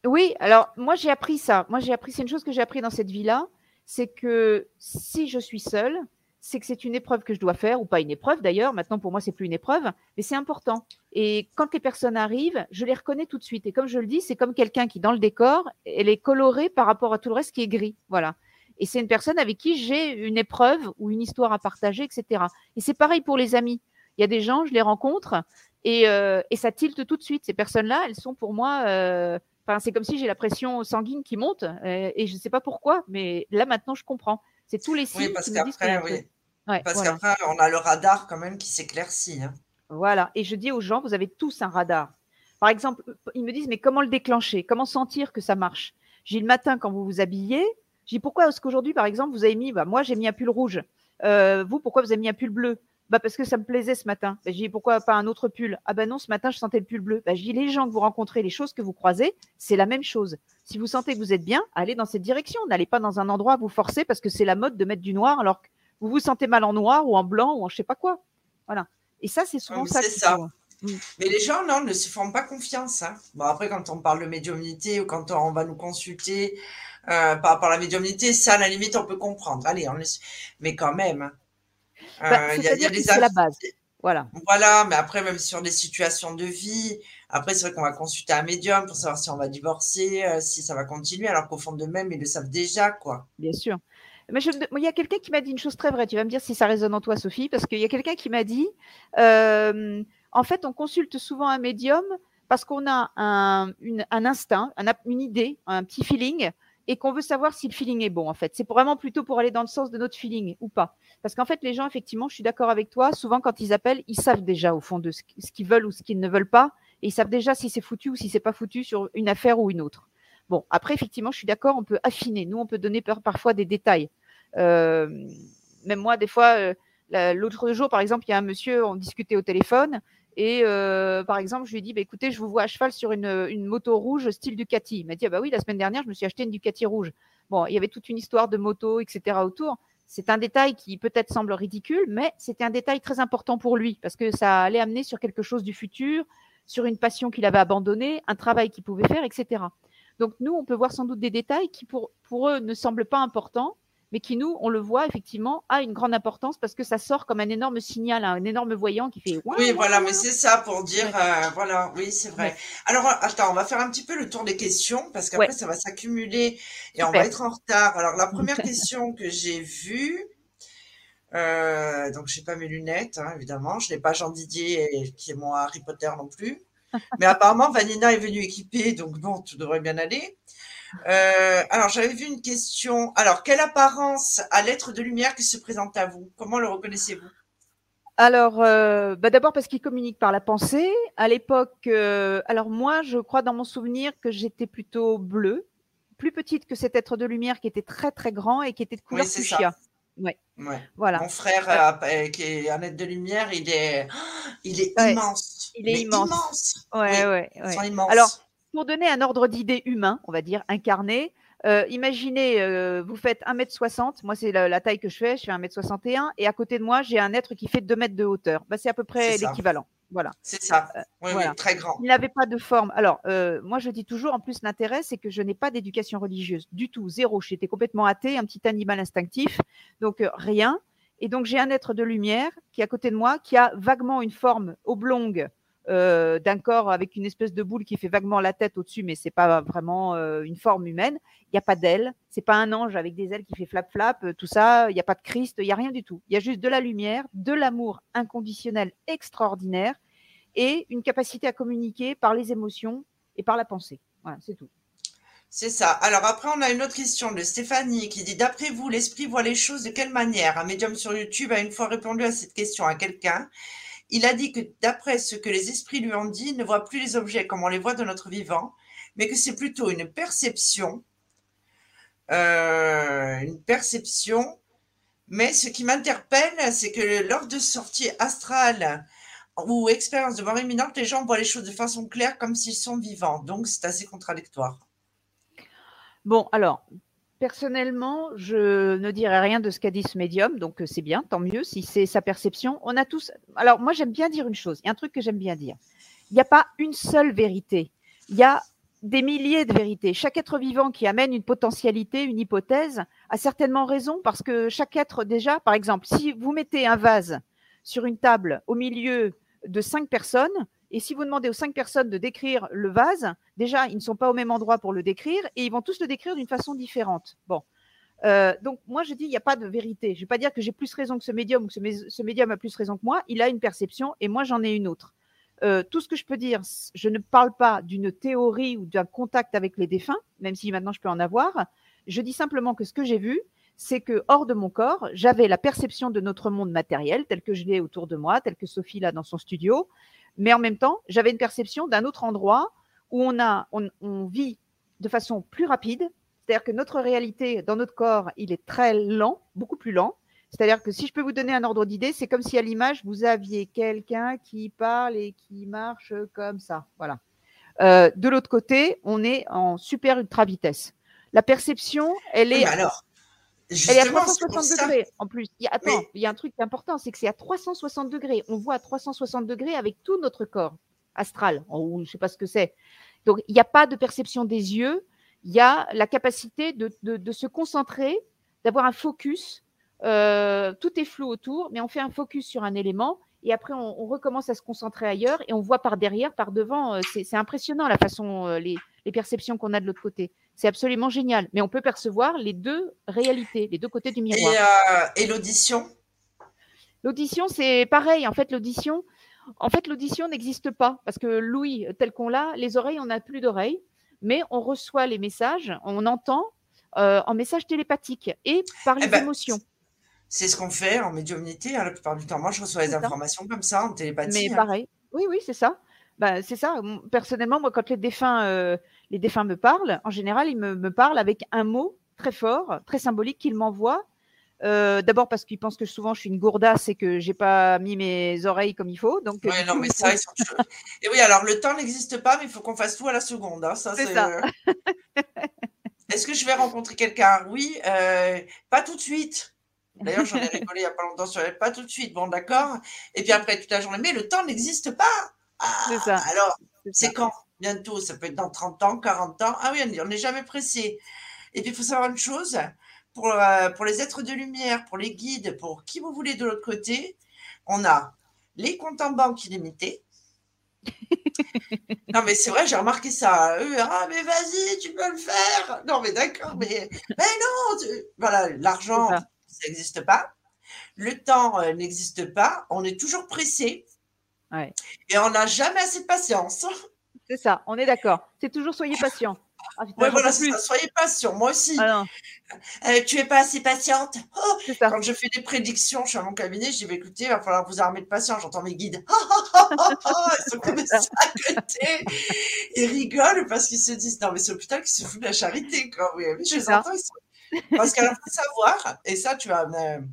Oui, alors moi, j'ai appris ça. Moi, j'ai appris, c'est une chose que j'ai appris dans cette vie-là, c'est que si je suis seule, c'est que c'est une épreuve que je dois faire, ou pas une épreuve d'ailleurs, maintenant pour moi c'est plus une épreuve, mais c'est important. Et quand les personnes arrivent, je les reconnais tout de suite. Et comme je le dis, c'est comme quelqu'un qui dans le décor, elle est colorée par rapport à tout le reste qui est gris. Voilà. Et c'est une personne avec qui j'ai une épreuve ou une histoire à partager, etc. Et c'est pareil pour les amis. Il y a des gens, je les rencontre et, euh, ça tilte tout de suite. Ces personnes-là, elles sont pour moi. Euh, Enfin, c'est comme si j'ai la pression sanguine qui monte euh, et je ne sais pas pourquoi, mais là maintenant je comprends. C'est tous les signes. Oui, parce qu'après, oui. parce qu'après, on a le radar quand même qui s'éclaircit. Hein. Voilà. Et je dis aux gens, vous avez tous un radar. Par exemple, ils me disent, mais comment le déclencher? Comment sentir que ça marche? J'ai le matin quand vous vous habillez. Je dis, pourquoi est-ce qu'aujourd'hui, par exemple, vous avez mis, bah, moi j'ai mis un pull rouge. Euh, vous, pourquoi vous avez mis un pull bleu? Bah parce que ça me plaisait ce matin. Bah, j'ai dit pourquoi pas un autre pull? Ah ben non, ce matin je sentais le pull bleu. Bah, je dis les gens que vous rencontrez, les choses que vous croisez, c'est la même chose. Si vous sentez que vous êtes bien, allez dans cette direction. N'allez pas dans un endroit à vous forcer parce que c'est la mode de mettre du noir alors que vous vous sentez mal en noir ou en blanc ou en je sais pas quoi. Voilà. Et ça, c'est souvent ça. C'est ça. Mm. Mais les gens, non, ne se font pas confiance. Hein. Bon, après, quand on parle de médiumnité ou quand on va nous consulter euh, par rapport à la médiumnité, ça, à la limite, on peut comprendre. Allez, on Mais quand même. Hein. Bah, euh, il y a, des C'est la base. Voilà. Voilà, mais après, même sur des situations de vie, après, c'est vrai qu'on va consulter un médium pour savoir si on va divorcer, euh, si ça va continuer, alors qu'au fond de même, ils le savent déjà, quoi. Bien sûr. Mais il y a quelqu'un qui m'a dit une chose très vraie. Tu vas me dire si ça résonne en toi, Sophie, parce qu'il y a quelqu'un qui m'a dit euh, en fait, on consulte souvent un médium parce qu'on a un, un instinct, une idée, un petit feeling, et qu'on veut savoir si le feeling est bon. En fait, c'est vraiment plutôt pour aller dans le sens de notre feeling ou pas. Parce qu'en fait, les gens, effectivement, je suis d'accord avec toi. Souvent, quand ils appellent, ils savent déjà au fond de ce qu'ils veulent ou ce qu'ils ne veulent pas, et ils savent déjà si c'est foutu ou si c'est pas foutu sur une affaire ou une autre. Bon, après, effectivement, je suis d'accord, on peut affiner. Nous, on peut donner parfois des détails. Euh, même moi, des fois, euh, l'autre jour, par exemple, il y a un monsieur, on discutait au téléphone, et euh, par exemple, je lui ai dit, bah, écoutez, je vous vois à cheval sur une, moto rouge style Ducati. Il m'a dit, ah bah oui, la semaine dernière, je me suis acheté une Ducati rouge. Bon, il y avait toute une histoire de moto, etc. autour. C'est un détail qui peut-être semble ridicule, mais c'était un détail très important pour lui parce que ça allait amener sur quelque chose du futur, sur une passion qu'il avait abandonnée, un travail qu'il pouvait faire, etc. Donc nous, on peut voir sans doute des détails qui pour, pour eux ne semblent pas importants, mais qui nous, on le voit effectivement, a une grande importance parce que ça sort comme un énorme signal, un énorme voyant qui fait. Oui, voilà, mais c'est ça pour dire, euh, voilà, oui, c'est vrai. Alors, attends, on va faire un petit peu le tour des questions parce qu'après ça va s'accumuler et on va être en retard. Alors, la première question que j'ai vue, euh, donc j'ai pas mes lunettes, hein, évidemment, je n'ai pas Jean Didier qui est mon Harry Potter non plus, mais apparemment Vanina est venue équipée, donc bon, tout devrait bien aller. Euh, alors, j'avais vu une question. Alors, quelle apparence a l'être de lumière qui se présente à vous? Comment le reconnaissez-vous? Alors, euh, bah d'abord parce qu'il communique par la pensée. À l'époque, euh, alors moi, je crois dans mon souvenir que j'étais plutôt bleue, plus petite que cet être de lumière qui était très très grand et qui était de couleur oui, fuchsia. Ouais. Voilà. Mon frère, qui est un être de lumière, il est, il est immense. Il est immense. Ouais, ouais, Immense. Alors, pour donner un ordre d'idée humain, on va dire incarné, euh, imaginez, euh, vous faites 1m60, moi c'est la, taille que je fais, je fais 1m61, et à côté de moi, j'ai un être qui fait 2 mètres de hauteur. Bah, c'est à peu près l'équivalent. Voilà. C'est ça. Euh, oui, oui, très grand. Il n'avait pas de forme. Alors, moi, je dis toujours, en plus, l'intérêt, c'est que je n'ai pas d'éducation religieuse du tout, zéro. J'étais complètement athée, un petit animal instinctif, donc rien. Et donc, j'ai un être de lumière qui est à côté de moi, qui a vaguement une forme oblongue euh, d'un corps avec une espèce de boule qui fait vaguement la tête au-dessus, mais c'est pas vraiment euh, une forme humaine. Il n'y a pas d'ailes, c'est pas un ange avec des ailes qui fait flap flap, euh, tout ça. Il n'y a pas de Christ, il n'y a rien du tout. Il y a juste de la lumière, de l'amour inconditionnel extraordinaire et une capacité à communiquer par les émotions et par la pensée. Voilà, c'est tout. C'est ça. Alors après, on a une autre question de Stéphanie qui dit D'après vous, l'esprit voit les choses de quelle manière? Un médium sur YouTube a une fois répondu à cette question à quelqu'un il a dit que d'après ce que les esprits lui ont dit, il ne voit plus les objets comme on les voit de notre vivant, mais que c'est plutôt une perception. Euh, une perception. Mais ce qui m'interpelle, c'est que lors de sorties astrales ou expériences de mort imminente, les gens voient les choses de façon claire comme s'ils sont vivants. Donc, c'est assez contradictoire. Bon, alors, Personnellement, je ne dirais rien de ce qu'a dit ce médium, donc euh, c'est bien, tant mieux si c'est sa perception. On a tous. Alors moi, j'aime bien dire une chose. Il y a un truc que j'aime bien dire. Il n'y a pas une seule vérité. Il y a des milliers de vérités. Chaque être vivant qui amène une potentialité, une hypothèse, a certainement raison parce que chaque être déjà, par exemple, si vous mettez un vase sur une table au milieu de cinq personnes, et si vous demandez aux cinq personnes de décrire le vase, déjà, ils ne sont pas au même endroit pour le décrire et ils vont tous le décrire d'une façon différente. Bon. Euh, donc, moi, je dis, il n'y a pas de vérité. Je ne vais pas dire que j'ai plus raison que ce médium ou que ce, médium a plus raison que moi. Il a une perception et moi, j'en ai une autre. Euh, tout ce que je peux dire, je ne parle pas d'une théorie ou d'un contact avec les défunts, même si maintenant je peux en avoir. Je dis simplement que ce que j'ai vu, c'est que hors de mon corps, j'avais la perception de notre monde matériel tel que je l'ai autour de moi, tel que Sophie l'a dans son studio, mais en même temps, j'avais une perception d'un autre endroit où on, a, on, vit de façon plus rapide. C'est-à-dire que notre réalité dans notre corps, il est très lent, beaucoup plus lent. C'est-à-dire que si je peux vous donner un ordre d'idée, c'est comme si à l'image, vous aviez quelqu'un qui parle et qui marche comme ça. Voilà. Euh, de l'autre côté, on est en super ultra vitesse. La perception, elle est. alors, elle est à 360 degrés en plus. Il y a, attends, il y a un truc important, c'est que c'est à 360 degrés. On voit à 360 degrés avec tout notre corps astral, ou je sais pas ce que c'est. Donc il n'y a pas de perception des yeux. Il y a la capacité de, de, se concentrer, d'avoir un focus. Euh, tout est flou autour, mais on fait un focus sur un élément et après on, recommence à se concentrer ailleurs et on voit par derrière, par devant. Euh, c'est impressionnant la façon, euh, les, les perceptions qu'on a de l'autre côté. C'est absolument génial. Mais on peut percevoir les deux réalités, les deux côtés du miroir. Et, euh, l'audition? L'audition, c'est pareil. En fait, l'audition, en fait, l'audition n'existe pas parce que Louis, tel qu'on l'a, les oreilles, on n'a plus d'oreilles, mais on reçoit les messages, on entend euh, en message télépathique et par les eh ben, émotions. C'est ce qu'on fait en médiumnité hein, la plupart du temps. Moi, je reçois les informations comme ça en télépathie. Mais hein. pareil. Oui, oui, c'est ça. Ben, c'est ça. Personnellement, moi, quand les défunts, euh, les défunts me parlent, en général, ils me, parlent avec un mot très fort, très symbolique qu'ils m'envoient. Euh, d'abord parce qu'ils pensent que souvent je suis une gourdasse et que j'ai pas mis mes oreilles comme il faut. Donc, ouais, non, mais ça, ils sont... Et oui, alors le temps n'existe pas, mais il faut qu'on fasse tout à la seconde. Hein. Ça, c'est ça. Euh, est-ce que je vais rencontrer quelqu'un? Oui, pas tout de suite. D'ailleurs, j'en ai rigolé il n'y a pas longtemps sur elle, pas tout de suite. Bon, d'accord. Et puis après, toute la journée, mais le temps n'existe pas. Ah, C'est ça. alors, c'est quand? Bientôt, ça peut être dans 30 ans, 40 ans. Ah oui, on n'est jamais pressé. Et puis, il faut savoir une chose, pour, euh, pour les êtres de lumière, pour les guides, pour qui vous voulez de l'autre côté, on a les comptes en banque illimités. non, mais c'est vrai, j'ai remarqué ça. Eux, ah, mais vas-y, tu peux le faire. Non, mais d'accord, mais, mais non. tu- Voilà, l'argent, ça. ça n'existe pas. Le temps euh, n'existe pas. On est toujours pressé. Ouais. Et on n'a jamais assez de patience. C'est ça, on est d'accord. C'est toujours soyez patient. Ah, putain, Ouais, voilà, plus. ça. Soyez patient. Moi aussi. Ah Euh, tu es pas assez patiente. Oh, quand je fais des prédictions, je suis à mon cabinet, je dis bah, écoutez, il va falloir vous armer de patience. J'entends mes guides. Ils sont comme ça à côté. Ils rigolent parce qu'ils se disent non, mais c'est l'hôpital qui se fout de la charité. Quoi. Oui, oui, je les entends. Sont... Parce qu'alors, faut savoir, et ça, tu vas, me-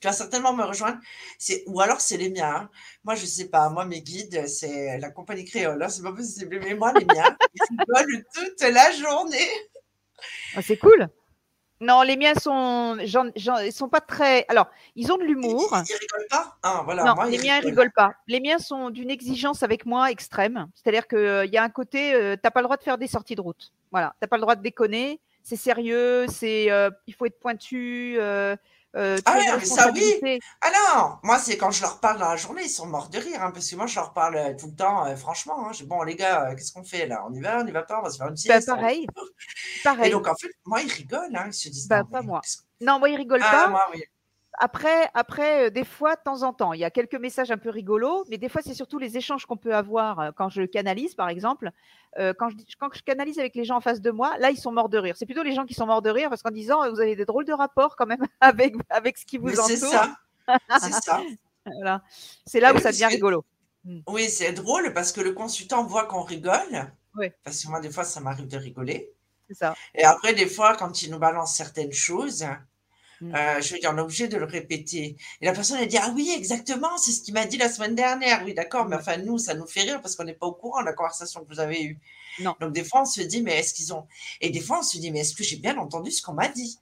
tu vas certainement me rejoindre, c'est... ou alors c'est les miens. hein. Moi, je sais pas. Moi, mes guides, c'est la compagnie créole. hein, C'est pas possible. Mais moi, les miens, ils rigolent toute la journée. Ah, c'est cool. Non, les miens sont, ils sont pas très. Alors, ils ont de l'humour. Ils, ils rigolent pas? Ah, voilà, non, moi, les miens ils rigolent. rigolent pas. Les miens sont d'une exigence avec moi extrême. C'est-à-dire qu'il y a un côté, euh, t'as pas le droit de faire des sorties de route. Voilà, t'as pas le droit de déconner. C'est sérieux. C'est, euh, il faut être pointu. Euh, euh, Ah ouais, ça, oui. responsabilité. Ah moi c'est quand je leur parle dans la journée, ils sont morts de rire, hein, parce que moi je leur parle euh, tout le temps, euh, franchement. hein, je bon les gars, euh, qu'est-ce qu'on fait là? On y va, on y va pas, on va se faire une Bah, sieste. on- pareil, Et pareil. donc en fait, moi ils rigolent, hein, ils se disent. Bah, non, pas moi. Non, moi ils rigolent Ah, pas. moi oui. Après, après, euh, des fois, de temps en temps, il y a quelques messages un peu rigolos, mais des fois, c'est surtout les échanges qu'on peut avoir euh, quand je canalise, par exemple. Euh, quand, je, quand je canalise avec les gens en face de moi, là, ils sont morts de rire. C'est plutôt les gens qui sont morts de rire parce qu'en disant, vous avez des drôles de rapports quand même avec, avec ce qui vous Mais c'est entoure. ça. C'est ça. Voilà. C'est là où ça devient rigolo. Oui, c'est drôle parce que le consultant voit qu'on rigole. Oui. Parce que moi, des fois, ça m'arrive de rigoler. C'est ça. Et après, des fois, quand il nous balance certaines choses. Euh, je veux dire, on est obligé de le répéter. Et la personne, elle dit Ah oui, exactement, c'est ce qu'il m'a dit la semaine dernière. Oui, d'accord, mais Ouais. enfin, nous, ça nous fait rire parce qu'on n'est pas au courant de la conversation que vous avez eue. Non. Donc, des fois, on se dit Mais est-ce qu'ils ont. Et des fois, on se dit Mais est-ce que j'ai bien entendu ce qu'on m'a dit?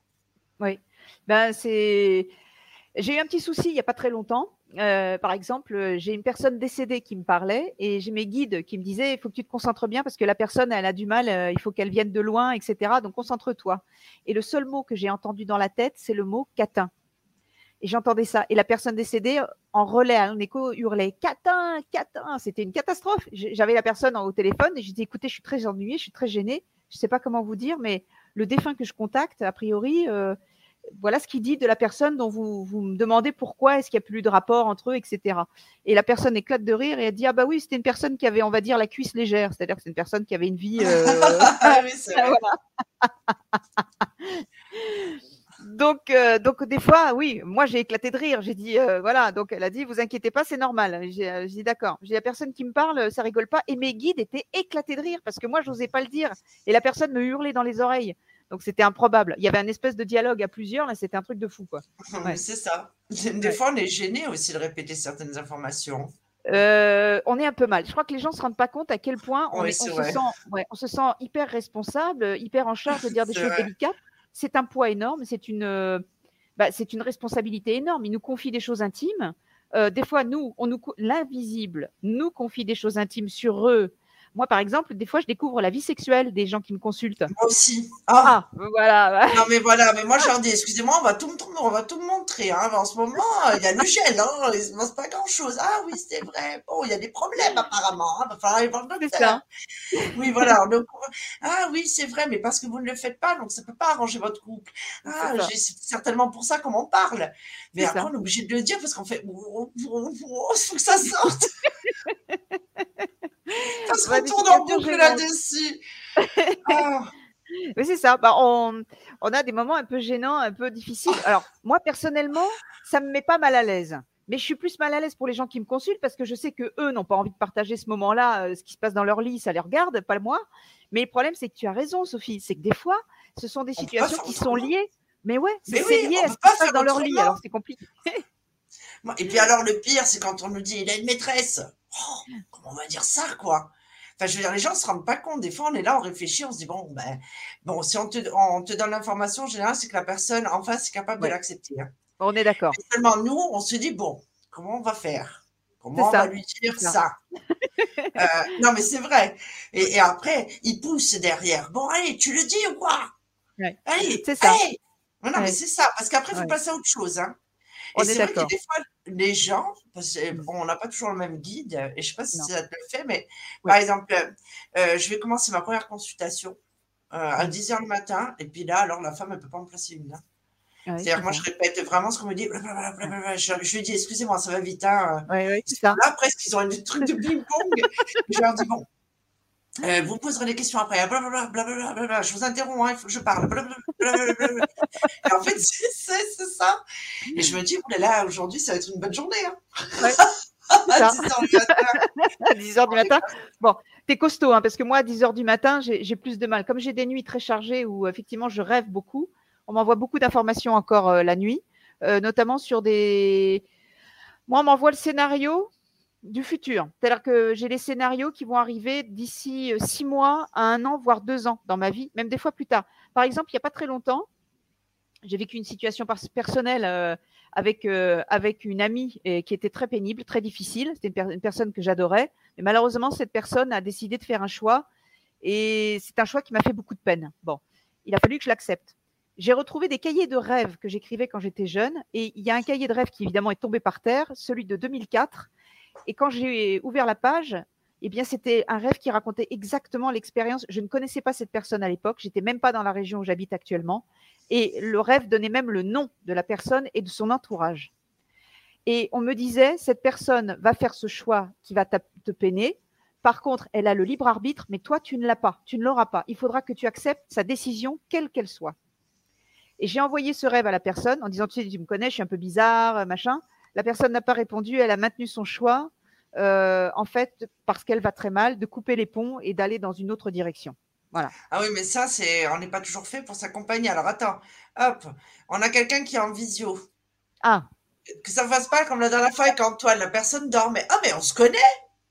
Ben, c'est. J'ai eu un petit souci il n'y a pas très longtemps. Euh, par exemple, euh, j'ai une personne décédée qui me parlait et j'ai mes guides qui me disaient il faut que tu te concentres bien parce que la personne, elle a du mal, euh, il faut qu'elle vienne de loin, etc. Donc concentre-toi. Et le seul mot que j'ai entendu dans la tête, c'est le mot catin. Et j'entendais ça. Et la personne décédée, en relais, en écho, hurlait Catin, Catin. C'était une catastrophe. J'avais la personne au téléphone et j'ai dit écoutez, je suis très ennuyée, je suis très gênée. Je ne sais pas comment vous dire, mais le défunt que je contacte, a priori, voilà ce qu'il dit de la personne dont vous, vous me demandez pourquoi est-ce qu'il n'y a plus de rapport entre eux, etc. Et la personne éclate de rire et elle dit ah bah oui, c'était une personne qui avait, on va dire, la cuisse légère, c'est-à-dire que c'est une personne qui avait une vie. euh, Ah oui. Donc, euh, donc des fois, oui, moi j'ai éclaté de rire. J'ai dit, euh, voilà, donc elle a dit, vous inquiétez pas, c'est normal. J'ai dit, d'accord. J'ai la personne qui me parle, ça rigole pas. Et mes guides étaient éclatés de rire parce que moi, j'osais pas le dire. Et la personne me hurlait dans les oreilles. Donc c'était improbable. Il y avait un espèce de dialogue à plusieurs, là, c'était un truc de fou, quoi. Ouais. C'est ça. Des Ouais. fois, on est gêné aussi de répéter certaines informations. Euh, on est un peu mal. Je crois que les gens se rendent pas compte à quel point on, Oui, est- on c'est se sent, ouais, on se sent hyper responsable, hyper en charge de dire des choses vrai. délicates. C'est un poids énorme, c'est une, euh, bah, c'est une responsabilité énorme. Ils nous confient des choses intimes. Euh, des fois, nous, on nous, l'invisible nous confie des choses intimes sur eux. Moi, par exemple, des fois, je découvre la vie sexuelle des gens qui me consultent. Moi aussi. Ah, Ah, voilà. non, mais voilà, mais moi, je leur dis, excusez-moi, on va tout, me- on va tout me montrer. Hein. En ce moment, il y a le gel, hein. il se passe pas grand-chose. Ah oui, c'est vrai. Bon, il y a des problèmes apparemment. Il va falloir aller voir le docteur. ça. Oui, voilà. donc, ah oui, c'est vrai, mais parce que vous ne le faites pas, donc ça peut pas arranger votre couple. Ah, C'est certainement pour ça qu'on m'en parle. Mais après, ça. on est obligé de le dire parce qu'on fait, il faut que ça sorte. ça se retourne en boucle là-dessus. Ah. Oui, c'est ça. Bah, on, on a des moments un peu gênants, un peu difficiles. Alors, moi, personnellement, ça me met pas mal à l'aise. Mais je suis plus mal à l'aise pour les gens qui me consultent parce que je sais que eux n'ont pas envie de partager ce moment-là, euh, ce qui se passe dans leur lit, ça les regarde, pas moi. Mais le problème, c'est que tu as raison, Sophie. C'est que des fois, ce sont des On situations qui sont liées. Mais ouais, Mais c'est oui, lié à ce qui se passe dans leur lit. Alors, c'est compliqué. Et puis alors, le pire, c'est quand on nous dit il a une maîtresse. Oh, comment on va dire ça, quoi? Enfin, je veux dire, les gens se rendent pas compte. Des fois, on est là, on réfléchit, on se dit bon, ben, bon, si on te, on te donne l'information, en général, c'est que la personne en face est capable Ouais. de l'accepter. hein. On est d'accord. Seulement nous, on se dit bon, comment on va faire? Comment on va lui dire ça, euh, Non, mais c'est vrai. Et, après, il pousse derrière. Bon, allez, tu le dis ou quoi? Allez, c'est ça. Non, mais c'est ça. Parce qu'après, il faut passer à autre chose. Hein. Et c'est vrai que des fois, les gens, parce qu'on on n'a pas toujours le même guide, et je ne sais pas si ça te le fait, mais par exemple, euh, je vais commencer ma première consultation à 10 h le matin, et puis là, alors la femme, elle ne peut pas en placer une. Hein. C'est-à-dire, moi, je répète vraiment ce qu'on me dit. Je, lui dis, excusez-moi, ça va vite. Hein. Là, presque, ils ont des trucs de ping-pong. je leur dis, bon, euh, vous me poserez des questions après. Je vous interromps, hein, il faut que je parle. Et en fait, c'est ça. Et je me dis, là, aujourd'hui, ça va être une bonne journée. Hein. à 10 h du matin. à 10 h du matin. Bon, t'es costaud, hein, parce que moi, à 10 h du matin, j'ai plus de mal. Comme j'ai des nuits très chargées où, effectivement, je rêve beaucoup, on m'envoie beaucoup d'informations encore euh, la nuit, euh, notamment sur des. Moi, on m'envoie le scénario du futur. C'est-à-dire que j'ai les scénarios qui vont arriver d'ici euh, six mois à un an, voire deux ans dans ma vie, même des fois plus tard. Par exemple, il n'y a pas très longtemps, j'ai vécu une situation personnelle avec, avec une amie qui était très pénible, très difficile. C'était une, personne que j'adorais. Mais malheureusement, cette personne a décidé de faire un choix. Et c'est un choix qui m'a fait beaucoup de peine. Bon, il a fallu que je l'accepte j'ai retrouvé des cahiers de rêves que j'écrivais quand j'étais jeune. Et il y a un cahier de rêves qui, évidemment, est tombé par terre, celui de 2004. Et quand j'ai ouvert la page, eh c'était un rêve qui racontait exactement l'expérience. Je ne connaissais pas cette personne à l'époque. J'étais même pas dans la région où j'habite actuellement. Et le rêve donnait même le nom de la personne et de son entourage. Et on me disait, cette personne va faire ce choix qui va te peiner. Par contre, elle a le libre arbitre, mais toi, tu ne l'as pas. Tu ne l'auras pas. Il faudra que tu acceptes sa décision, quelle qu'elle soit. Et j'ai envoyé ce rêve à la personne en disant, tu sais, tu me connais, je suis un peu bizarre, machin. La personne n'a pas répondu, elle a maintenu son choix, euh, en fait, parce qu'elle va très mal, de couper les ponts et d'aller dans une autre direction. Voilà. Ah oui, mais ça, c'est, on n'est pas toujours fait pour s'accompagner. Alors attends, hop, on a quelqu'un qui est en visio. Ah. Que ça ne fasse pas comme la dernière fois avec Antoine, la personne dormait. Ah, mais on se connaît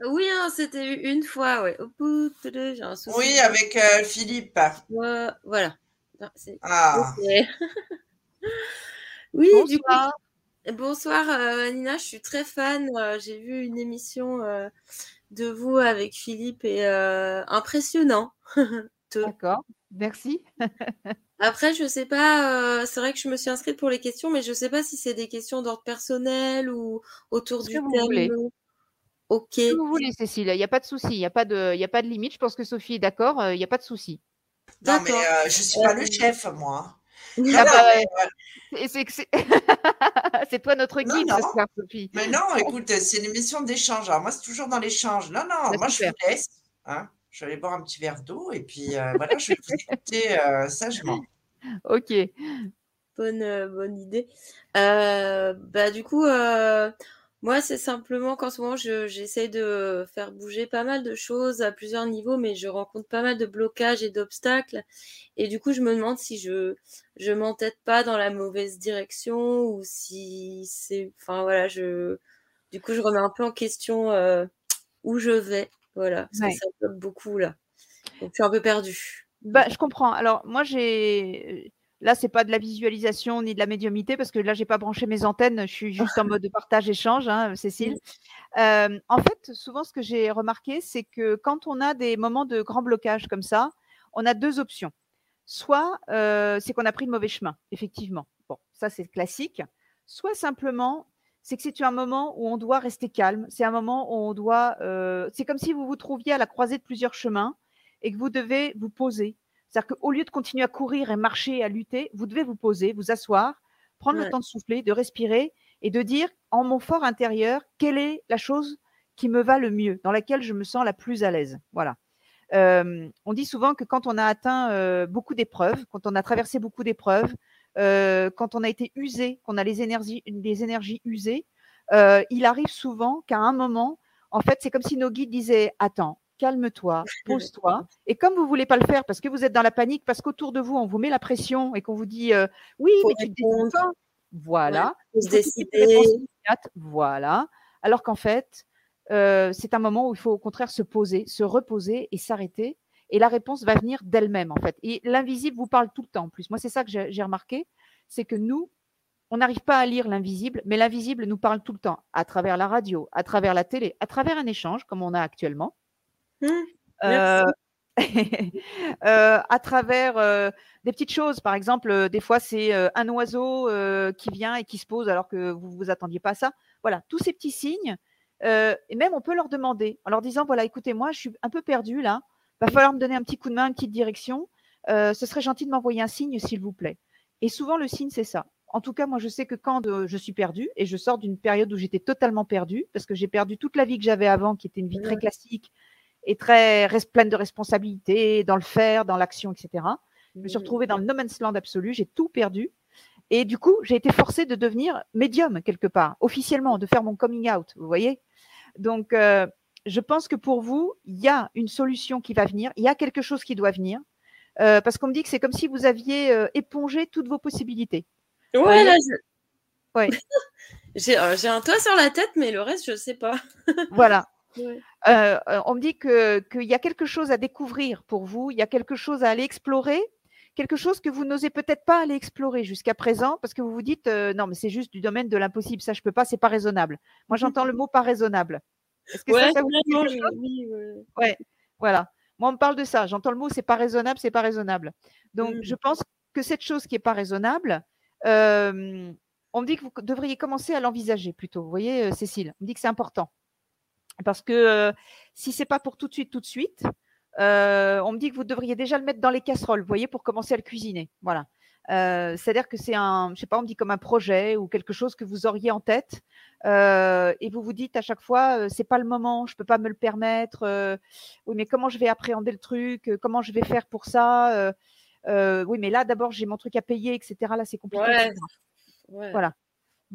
Oui, hein, c'était une fois, ouais. Oui, avec euh, Philippe. voilà. Ah. oui, du coup. Bonsoir euh, Nina, je suis très fan. Euh, j'ai vu une émission euh, de vous avec Philippe et impressionnant. D'accord, merci. Après, je sais pas, c'est vrai que je me suis inscrite pour les questions, mais je sais pas si c'est des questions d'ordre personnel ou autour du thème. Ok. Si vous voulez, Cécile, il n'y a pas de souci, il n'y a, pas de, a pas de limite. Je pense que Sophie est d'accord, il n'y a pas de souci. Non, mais euh, je ne suis pas le chef, moi. Ah bah c'est toi notre guide non, non. Sophie. Mais non, écoute, c'est une émission d'échange. Alors moi, c'est toujours dans l'échange. Non, non, bah, moi, je vous laisse. Hein. Je vais aller boire un petit verre d'eau et puis euh, voilà, je vais vous écouter euh, sagement. Ok. Bonne, bonne idée. bah, du coup, moi, c'est simplement qu'en ce moment, j'essaie de faire bouger pas mal de choses à plusieurs niveaux, mais je rencontre pas mal de blocages et d'obstacles. Et du coup, je me demande si je je m'entête pas dans la mauvaise direction ou si c'est. Enfin, voilà, je. Du coup, je remets un peu en question euh, où je vais. Voilà, parce que ça bloque beaucoup là. Donc, je suis un peu perdue. Bah, je comprends. Alors, moi, j'ai Là, c'est pas de la visualisation ni de la médiumité parce que là, j'ai pas branché mes antennes. Je suis juste en mode de partage échange, hein, Cécile. Euh, en fait, souvent, ce que j'ai remarqué, c'est que quand on a des moments de grand blocage comme ça, on a deux options. Soit euh, c'est qu'on a pris le mauvais chemin, effectivement. Bon, ça c'est classique. Soit simplement, c'est que c'est un moment où on doit rester calme. C'est un moment où on doit. Euh, c'est comme si vous vous trouviez à la croisée de plusieurs chemins et que vous devez vous poser c'est-à-dire qu'au lieu de continuer à courir et marcher, à lutter, vous devez vous poser, vous asseoir, prendre le temps de souffler, de respirer et de dire en mon fort intérieur, quelle est la chose qui me va le mieux, dans laquelle je me sens la plus à l'aise? Voilà. Euh, on dit souvent que quand on a atteint euh, beaucoup d'épreuves, quand on a traversé beaucoup d'épreuves, euh, quand on a été usé, qu'on a les énergies, les énergies usées, il arrive souvent qu'à un moment, en fait, c'est comme si nos guides disaient Attends, calme-toi, pose-toi. Et comme vous ne voulez pas le faire parce que vous êtes dans la panique, parce qu'autour de vous, on vous met la pression et qu'on vous dit euh, oui, mais tu te décides pas. Voilà. Voilà. Alors qu'en fait, euh, c'est un moment où il faut au contraire se poser, se reposer et s'arrêter. Et la réponse va venir d'elle-même, en fait. Et l'invisible vous parle tout le temps en plus. Moi, c'est ça que j'ai remarqué, c'est que nous, on n'arrive pas à lire l'invisible, mais l'invisible nous parle tout le temps, à travers la radio, à travers la télé, à travers un échange comme on a actuellement. Mmh, euh, à travers euh, des petites choses. Par exemple, euh, des fois, c'est un oiseau qui vient et qui se pose alors que vous vous attendiez pas à ça. Voilà, tous ces petits signes. et même, on peut leur demander en leur disant voilà, écoutez, moi, je suis un peu perdu là. Va falloir me donner un petit coup de main, une petite direction. Ce serait gentil de m'envoyer un signe, s'il vous plaît. Et souvent, le signe, c'est ça. En tout cas, moi, je sais que quand je suis perdue, et je sors d'une période où j'étais totalement perdue, parce que j'ai perdu toute la vie que j'avais avant, qui était une vie très Ouais. classique et très pleine de responsabilités, dans le faire, dans l'action, etc. Je me suis Mmh. retrouvée dans le no man's land absolu, j'ai tout perdu. Et du coup, j'ai été forcée de devenir médium quelque part, officiellement, de faire mon coming out, vous voyez? Donc, euh, je pense que pour vous, il y a une solution qui va venir, il y a quelque chose qui doit venir, euh, parce qu'on me dit que c'est comme si vous aviez euh, épongé toutes vos possibilités. Ouais, là, je- Ouais. j'ai euh, j'ai un toit sur la tête, mais le reste, je sais pas. Voilà. Ouais. Euh, euh, on me dit que- qu'il y a quelque chose à découvrir pour vous, il y a quelque chose à aller explorer, quelque chose que vous n'osez peut-être pas aller explorer jusqu'à présent parce que vous vous dites euh, non mais c'est juste du domaine de l'impossible, ça je peux pas, c'est pas raisonnable. Moi j'entends le mot pas raisonnable. Est-ce que Ouais, ça, ça vous dit quelque chose? oui, ouais. Voilà. Moi on me parle de ça, j'entends le mot c'est pas raisonnable, c'est pas raisonnable. Donc Mm. je pense que cette chose qui est pas raisonnable, euh, on me dit que vous devriez commencer à l'envisager plutôt. Vous voyez, Cécile, on me dit que c'est important. Parce que euh, si c'est pas pour tout de suite, tout de suite, euh, on me dit que vous devriez déjà le mettre dans les casseroles, vous voyez, pour commencer à le cuisiner. Voilà. Euh, C'est-à-dire que c'est un, je sais pas, on me dit comme un projet ou quelque chose que vous auriez en tête, euh, et vous vous dites à chaque fois, c'est pas le moment, je peux pas me le permettre. oui, mais comment je vais appréhender le truc Comment je vais faire pour ça Oui, mais là, d'abord, j'ai mon truc à payer, etc. Là, c'est compliqué. Ouais. etc. Ouais. Voilà.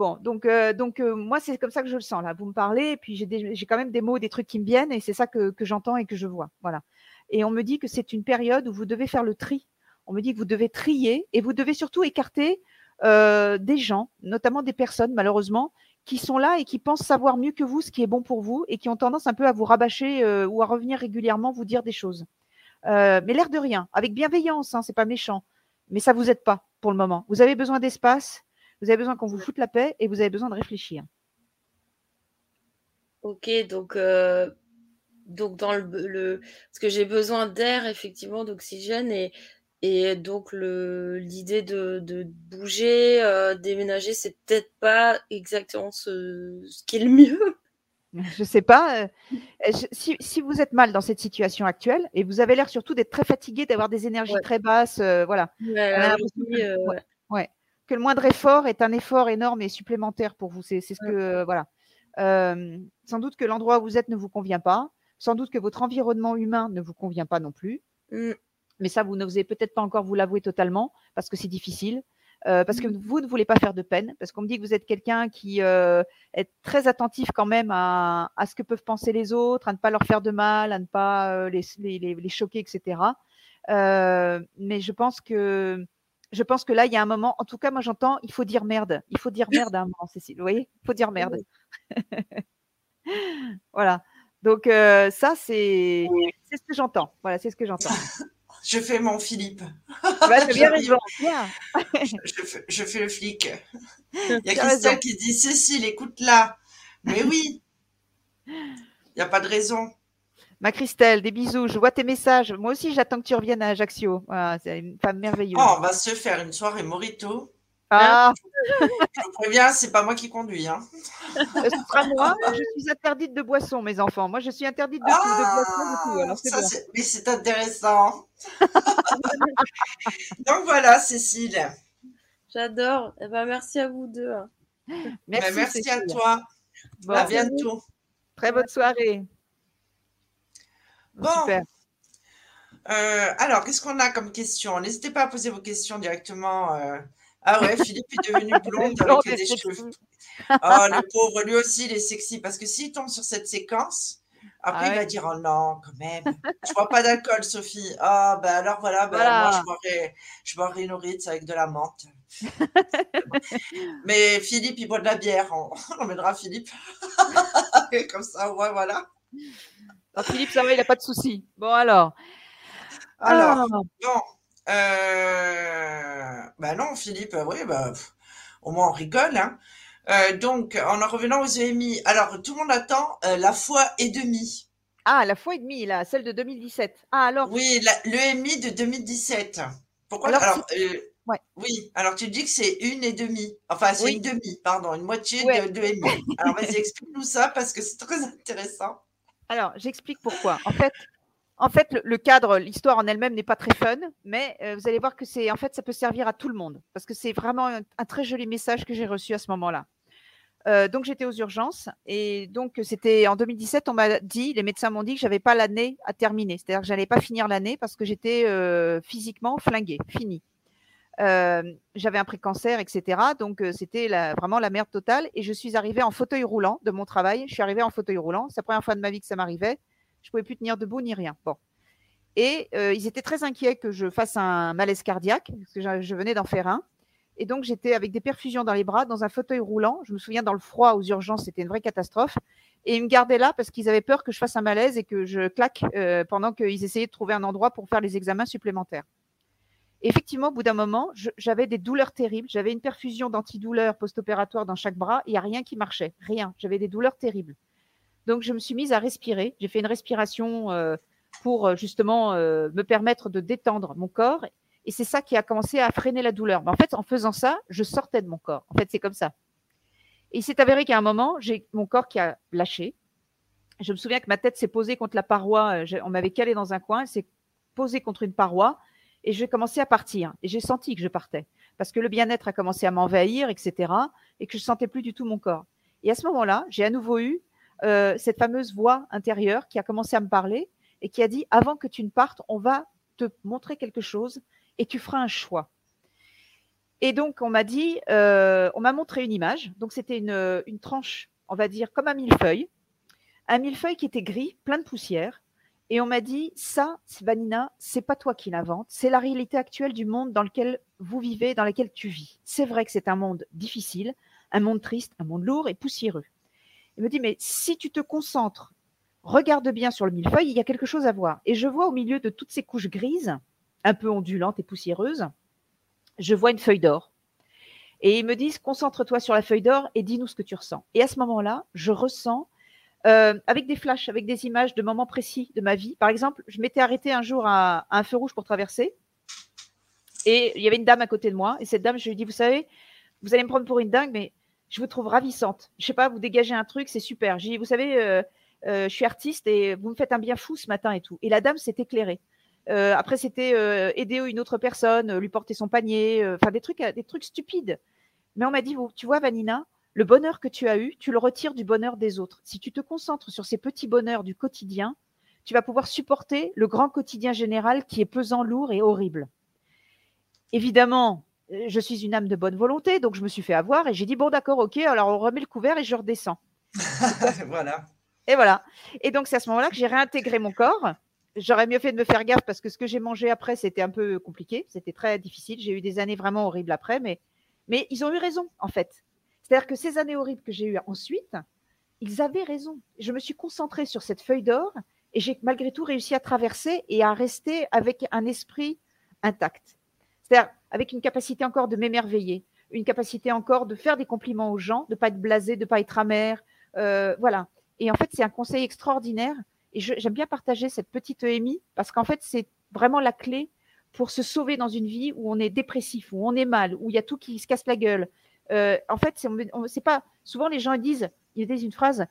Bon, donc, euh, euh, moi, c'est comme ça que je le sens là. Vous me parlez, et puis j'ai quand même des mots, des trucs qui me viennent, et c'est ça que, j'entends et que je vois. Voilà. Et on me dit que c'est une période où vous devez faire le tri. On me dit que vous devez trier et vous devez surtout écarter euh, des gens, notamment des personnes, malheureusement, qui sont là et qui pensent savoir mieux que vous ce qui est bon pour vous et qui ont tendance un peu à vous rabâcher ou à revenir régulièrement vous dire des choses. Mais l'air de rien, avec bienveillance, hein, c'est pas méchant, mais ça vous aide pas pour le moment. Vous avez besoin d'espace, vous avez besoin qu'on vous foute la paix et vous avez besoin de réfléchir. Ok, donc, euh, donc dans le, le parce que j'ai besoin d'air effectivement, d'oxygène et et donc l'idée de, de bouger, euh, déménager, c'est peut-être pas exactement ce, ce qui est le mieux. Je sais pas. euh, je- si, si vous êtes mal dans cette situation actuelle et vous avez l'air surtout d'être très fatigué, d'avoir des énergies Ouais. très basses, euh, voilà, Ouais, On a là, l'impression aujourd'hui, euh, ouais. Que le moindre effort est un effort énorme et supplémentaire pour vous. C'est ce que euh, voilà. Euh, sans doute que l'endroit où vous êtes ne vous convient pas. Sans doute que votre environnement humain ne vous convient pas non plus. mm, mais ça, vous n'osez peut-être pas encore vous l'avouer totalement parce que c'est difficile, euh, parce que vous ne voulez pas faire de peine, parce qu'on me dit que vous êtes quelqu'un qui euh, est très attentif quand même à, à ce que peuvent penser les autres, à ne pas leur faire de mal, à ne pas euh, les, les, les- les choquer, etc. Mais je pense que je pense que là, il y a un moment, en tout cas, moi j'entends, il faut dire merde. Il faut dire merde à un moment, Cécile. Vous voyez? Il faut dire merde. voilà. Donc euh, ça, c'est ce que j'entends. Voilà, c'est ce que j'entends. Je fais mon Philippe. Bah, t'as bien J'arrive. raison. Bien. Je fais, je fais le flic. Il y a Christian qui dit Cécile, écoute-la. Mais oui, il n'y a pas de raison. Ma Christelle, des bisous. Je vois tes messages. Moi aussi, j'attends que tu reviennes à Ajaccio. Voilà, c'est une femme merveilleuse. Oh, on va se faire une soirée Morito. ah, Je vous préviens, c'est pas moi qui conduis. Hein. ce sera moi. Je suis interdite de boisson, mes enfants. Moi, je suis interdite de tout, de boisson, de tout. Alors, c'est Ah, ça, bon. c'est- mais c'est intéressant. Donc voilà, Cécile. J'adore. Eh ben, merci à vous deux. hein. Merci, Merci, merci à toi. Bon, à bientôt. très bonne soirée. Bon. Super. Euh, alors, qu'est-ce qu'on a comme question? N'hésitez pas à poser vos questions directement. euh. Ah ouais, Philippe est devenu blonde avec des cheveux. Oh, le pauvre, lui aussi, il est sexy. Parce que s'il tombe sur cette séquence, après, Ah il va dire Oh non, quand même. Je bois pas d'alcool, Sophie. Ah, ben alors voilà, ben, Voilà. moi, je boirais une Ritz avec de la menthe. Mais Philippe, il boit de la bière. On, on emmènera Philippe. Comme ça, ouais, voilà. Alors, Philippe, ça va, il n'a pas de souci. Bon, alors. Alors, Ah, Bon, euh... bah non, Philippe, euh, oui, bah, pff, au moins on rigole. Hein. Euh, donc, en en revenant aux EMI, alors tout le monde attend euh, la fois et demie. Ah, la fois et demie, là, celle de 2017. Ah, alors. Oui, l'EMI de 2017. Pourquoi? Alors, euh, oui, alors tu dis que c'est une et demie. Enfin, c'est une demi, pardon, une moitié de, de EMI. Alors, vas-y, explique-nous ça parce que c'est très intéressant. Alors, j'explique pourquoi. En fait, en fait, le, cadre, l'histoire en elle-même n'est pas très fun, mais euh, vous allez voir que c'est, en fait, ça peut servir à tout le monde parce que c'est vraiment un, très joli message que j'ai reçu à ce moment-là. Euh, donc j'étais aux urgences et donc c'était en 2017, on m'a dit, les médecins m'ont dit que j'avais pas l'année à terminer, c'est-à-dire que j'allais pas finir l'année parce que j'étais euh, physiquement flinguée, finie. J'avais un pré-cancer, etc. Donc c'était vraiment la merde totale et je suis arrivée en fauteuil roulant de mon travail. Je suis arrivée en fauteuil roulant. C'est la première fois de ma vie que ça m'arrivait. Je pouvais plus tenir debout ni rien. Bon. Et euh, ils étaient très inquiets que je fasse un malaise cardiaque, parce que je, venais d'en faire un. Et donc, j'étais avec des perfusions dans les bras, dans un fauteuil roulant. Je me souviens, dans le froid, aux urgences, c'était une vraie catastrophe. Et ils me gardaient là parce qu'ils avaient peur que je fasse un malaise et que je claque euh, pendant qu'ils essayaient de trouver un endroit pour faire les examens supplémentaires. Effectivement, au bout d'un moment, j'avais des douleurs terribles. J'avais une perfusion d'antidouleur post-opératoire dans chaque bras. Il n'y a rien qui marchait. Rien. J'avais des douleurs terribles. Donc, je me suis mise à respirer. J'ai fait une respiration euh, pour euh, justement euh, me permettre de détendre mon corps. Et c'est ça qui a commencé à freiner la douleur. Mais en fait, en faisant ça, je sortais de mon corps. En fait, c'est comme ça. Et il s'est avéré qu'à un moment, j'ai mon corps qui a lâché. Je me souviens que ma tête s'est posée contre la paroi. On m'avait calé dans un coin, elle s'est posée contre une paroi et j'ai commencé à partir. Et j'ai senti que je partais parce que le bien-être a commencé à m'envahir, etc. Et que je sentais plus du tout mon corps. Et à ce moment-là, j'ai à nouveau eu euh, cette fameuse voix intérieure qui a commencé à me parler et qui a dit avant que tu ne partes, on va te montrer quelque chose et tu feras un choix. Et donc on m'a dit, euh, on m'a montré une image. Donc c'était une, une, tranche, on va dire comme un millefeuille, un millefeuille qui était gris, plein de poussière. Et on m'a dit, ça, Vanina, c'est pas toi qui l'invente, c'est la réalité actuelle du monde dans lequel vous vivez, dans lequel tu vis. C'est vrai que c'est un monde difficile, un monde triste, un monde lourd et poussiéreux. Il me dit, mais si tu te concentres, regarde bien sur le millefeuille, il y a quelque chose à voir. Et je vois au milieu de toutes ces couches grises, un peu ondulantes et poussiéreuses, je vois une feuille d'or. Et ils me disent, concentre-toi sur la feuille d'or et dis-nous ce que tu ressens. Et à ce moment-là, je ressens, euh, avec des flashs, avec des images de moments précis de ma vie. Par exemple, je m'étais arrêtée un jour à, un feu rouge pour traverser. Et il y avait une dame à côté de moi. Et cette dame, je lui dis, vous savez, vous allez me prendre pour une dingue, mais je vous trouve ravissante. Je sais pas, vous dégagez un truc, c'est super. J'ai, vous savez, euh, euh, je suis artiste et vous me faites un bien fou ce matin et tout. Et la dame s'est éclairée. Euh, après, c'était aider une autre personne, lui porter son panier, enfin des trucs, des trucs stupides. Mais on m'a dit, tu vois, Vanina, le bonheur que tu as eu, tu le retires du bonheur des autres. Si tu te concentres sur ces petits bonheurs du quotidien, tu vas pouvoir supporter le grand quotidien général qui est pesant, lourd et horrible. Évidemment, je suis une âme de bonne volonté, donc je me suis fait avoir et j'ai dit bon d'accord, ok, alors on remet le couvert et je redescends. voilà. Et voilà. Et donc c'est à ce moment-là que j'ai réintégré mon corps. J'aurais mieux fait de me faire gaffe parce que ce que j'ai mangé après, c'était un peu compliqué, c'était très difficile. J'ai eu des années vraiment horribles après, mais, mais ils ont eu raison en fait. C'est-à-dire que ces années horribles que j'ai eues ensuite, ils avaient raison. Je me suis concentrée sur cette feuille d'or et j'ai malgré tout réussi à traverser et à rester avec un esprit intact. C'est-à-dire avec une capacité encore de m'émerveiller, une capacité encore de faire des compliments aux gens, de pas être blasé, de pas être amer, euh, voilà. Et en fait, c'est un conseil extraordinaire. Et j'aime bien partager cette petite EMI parce qu'en fait, c'est vraiment la clé pour se sauver dans une vie où on est dépressif, où on est mal, où il y a tout qui se casse la gueule. Euh, en fait, c'est pas. Souvent, les gens disent, ils disent une phrase.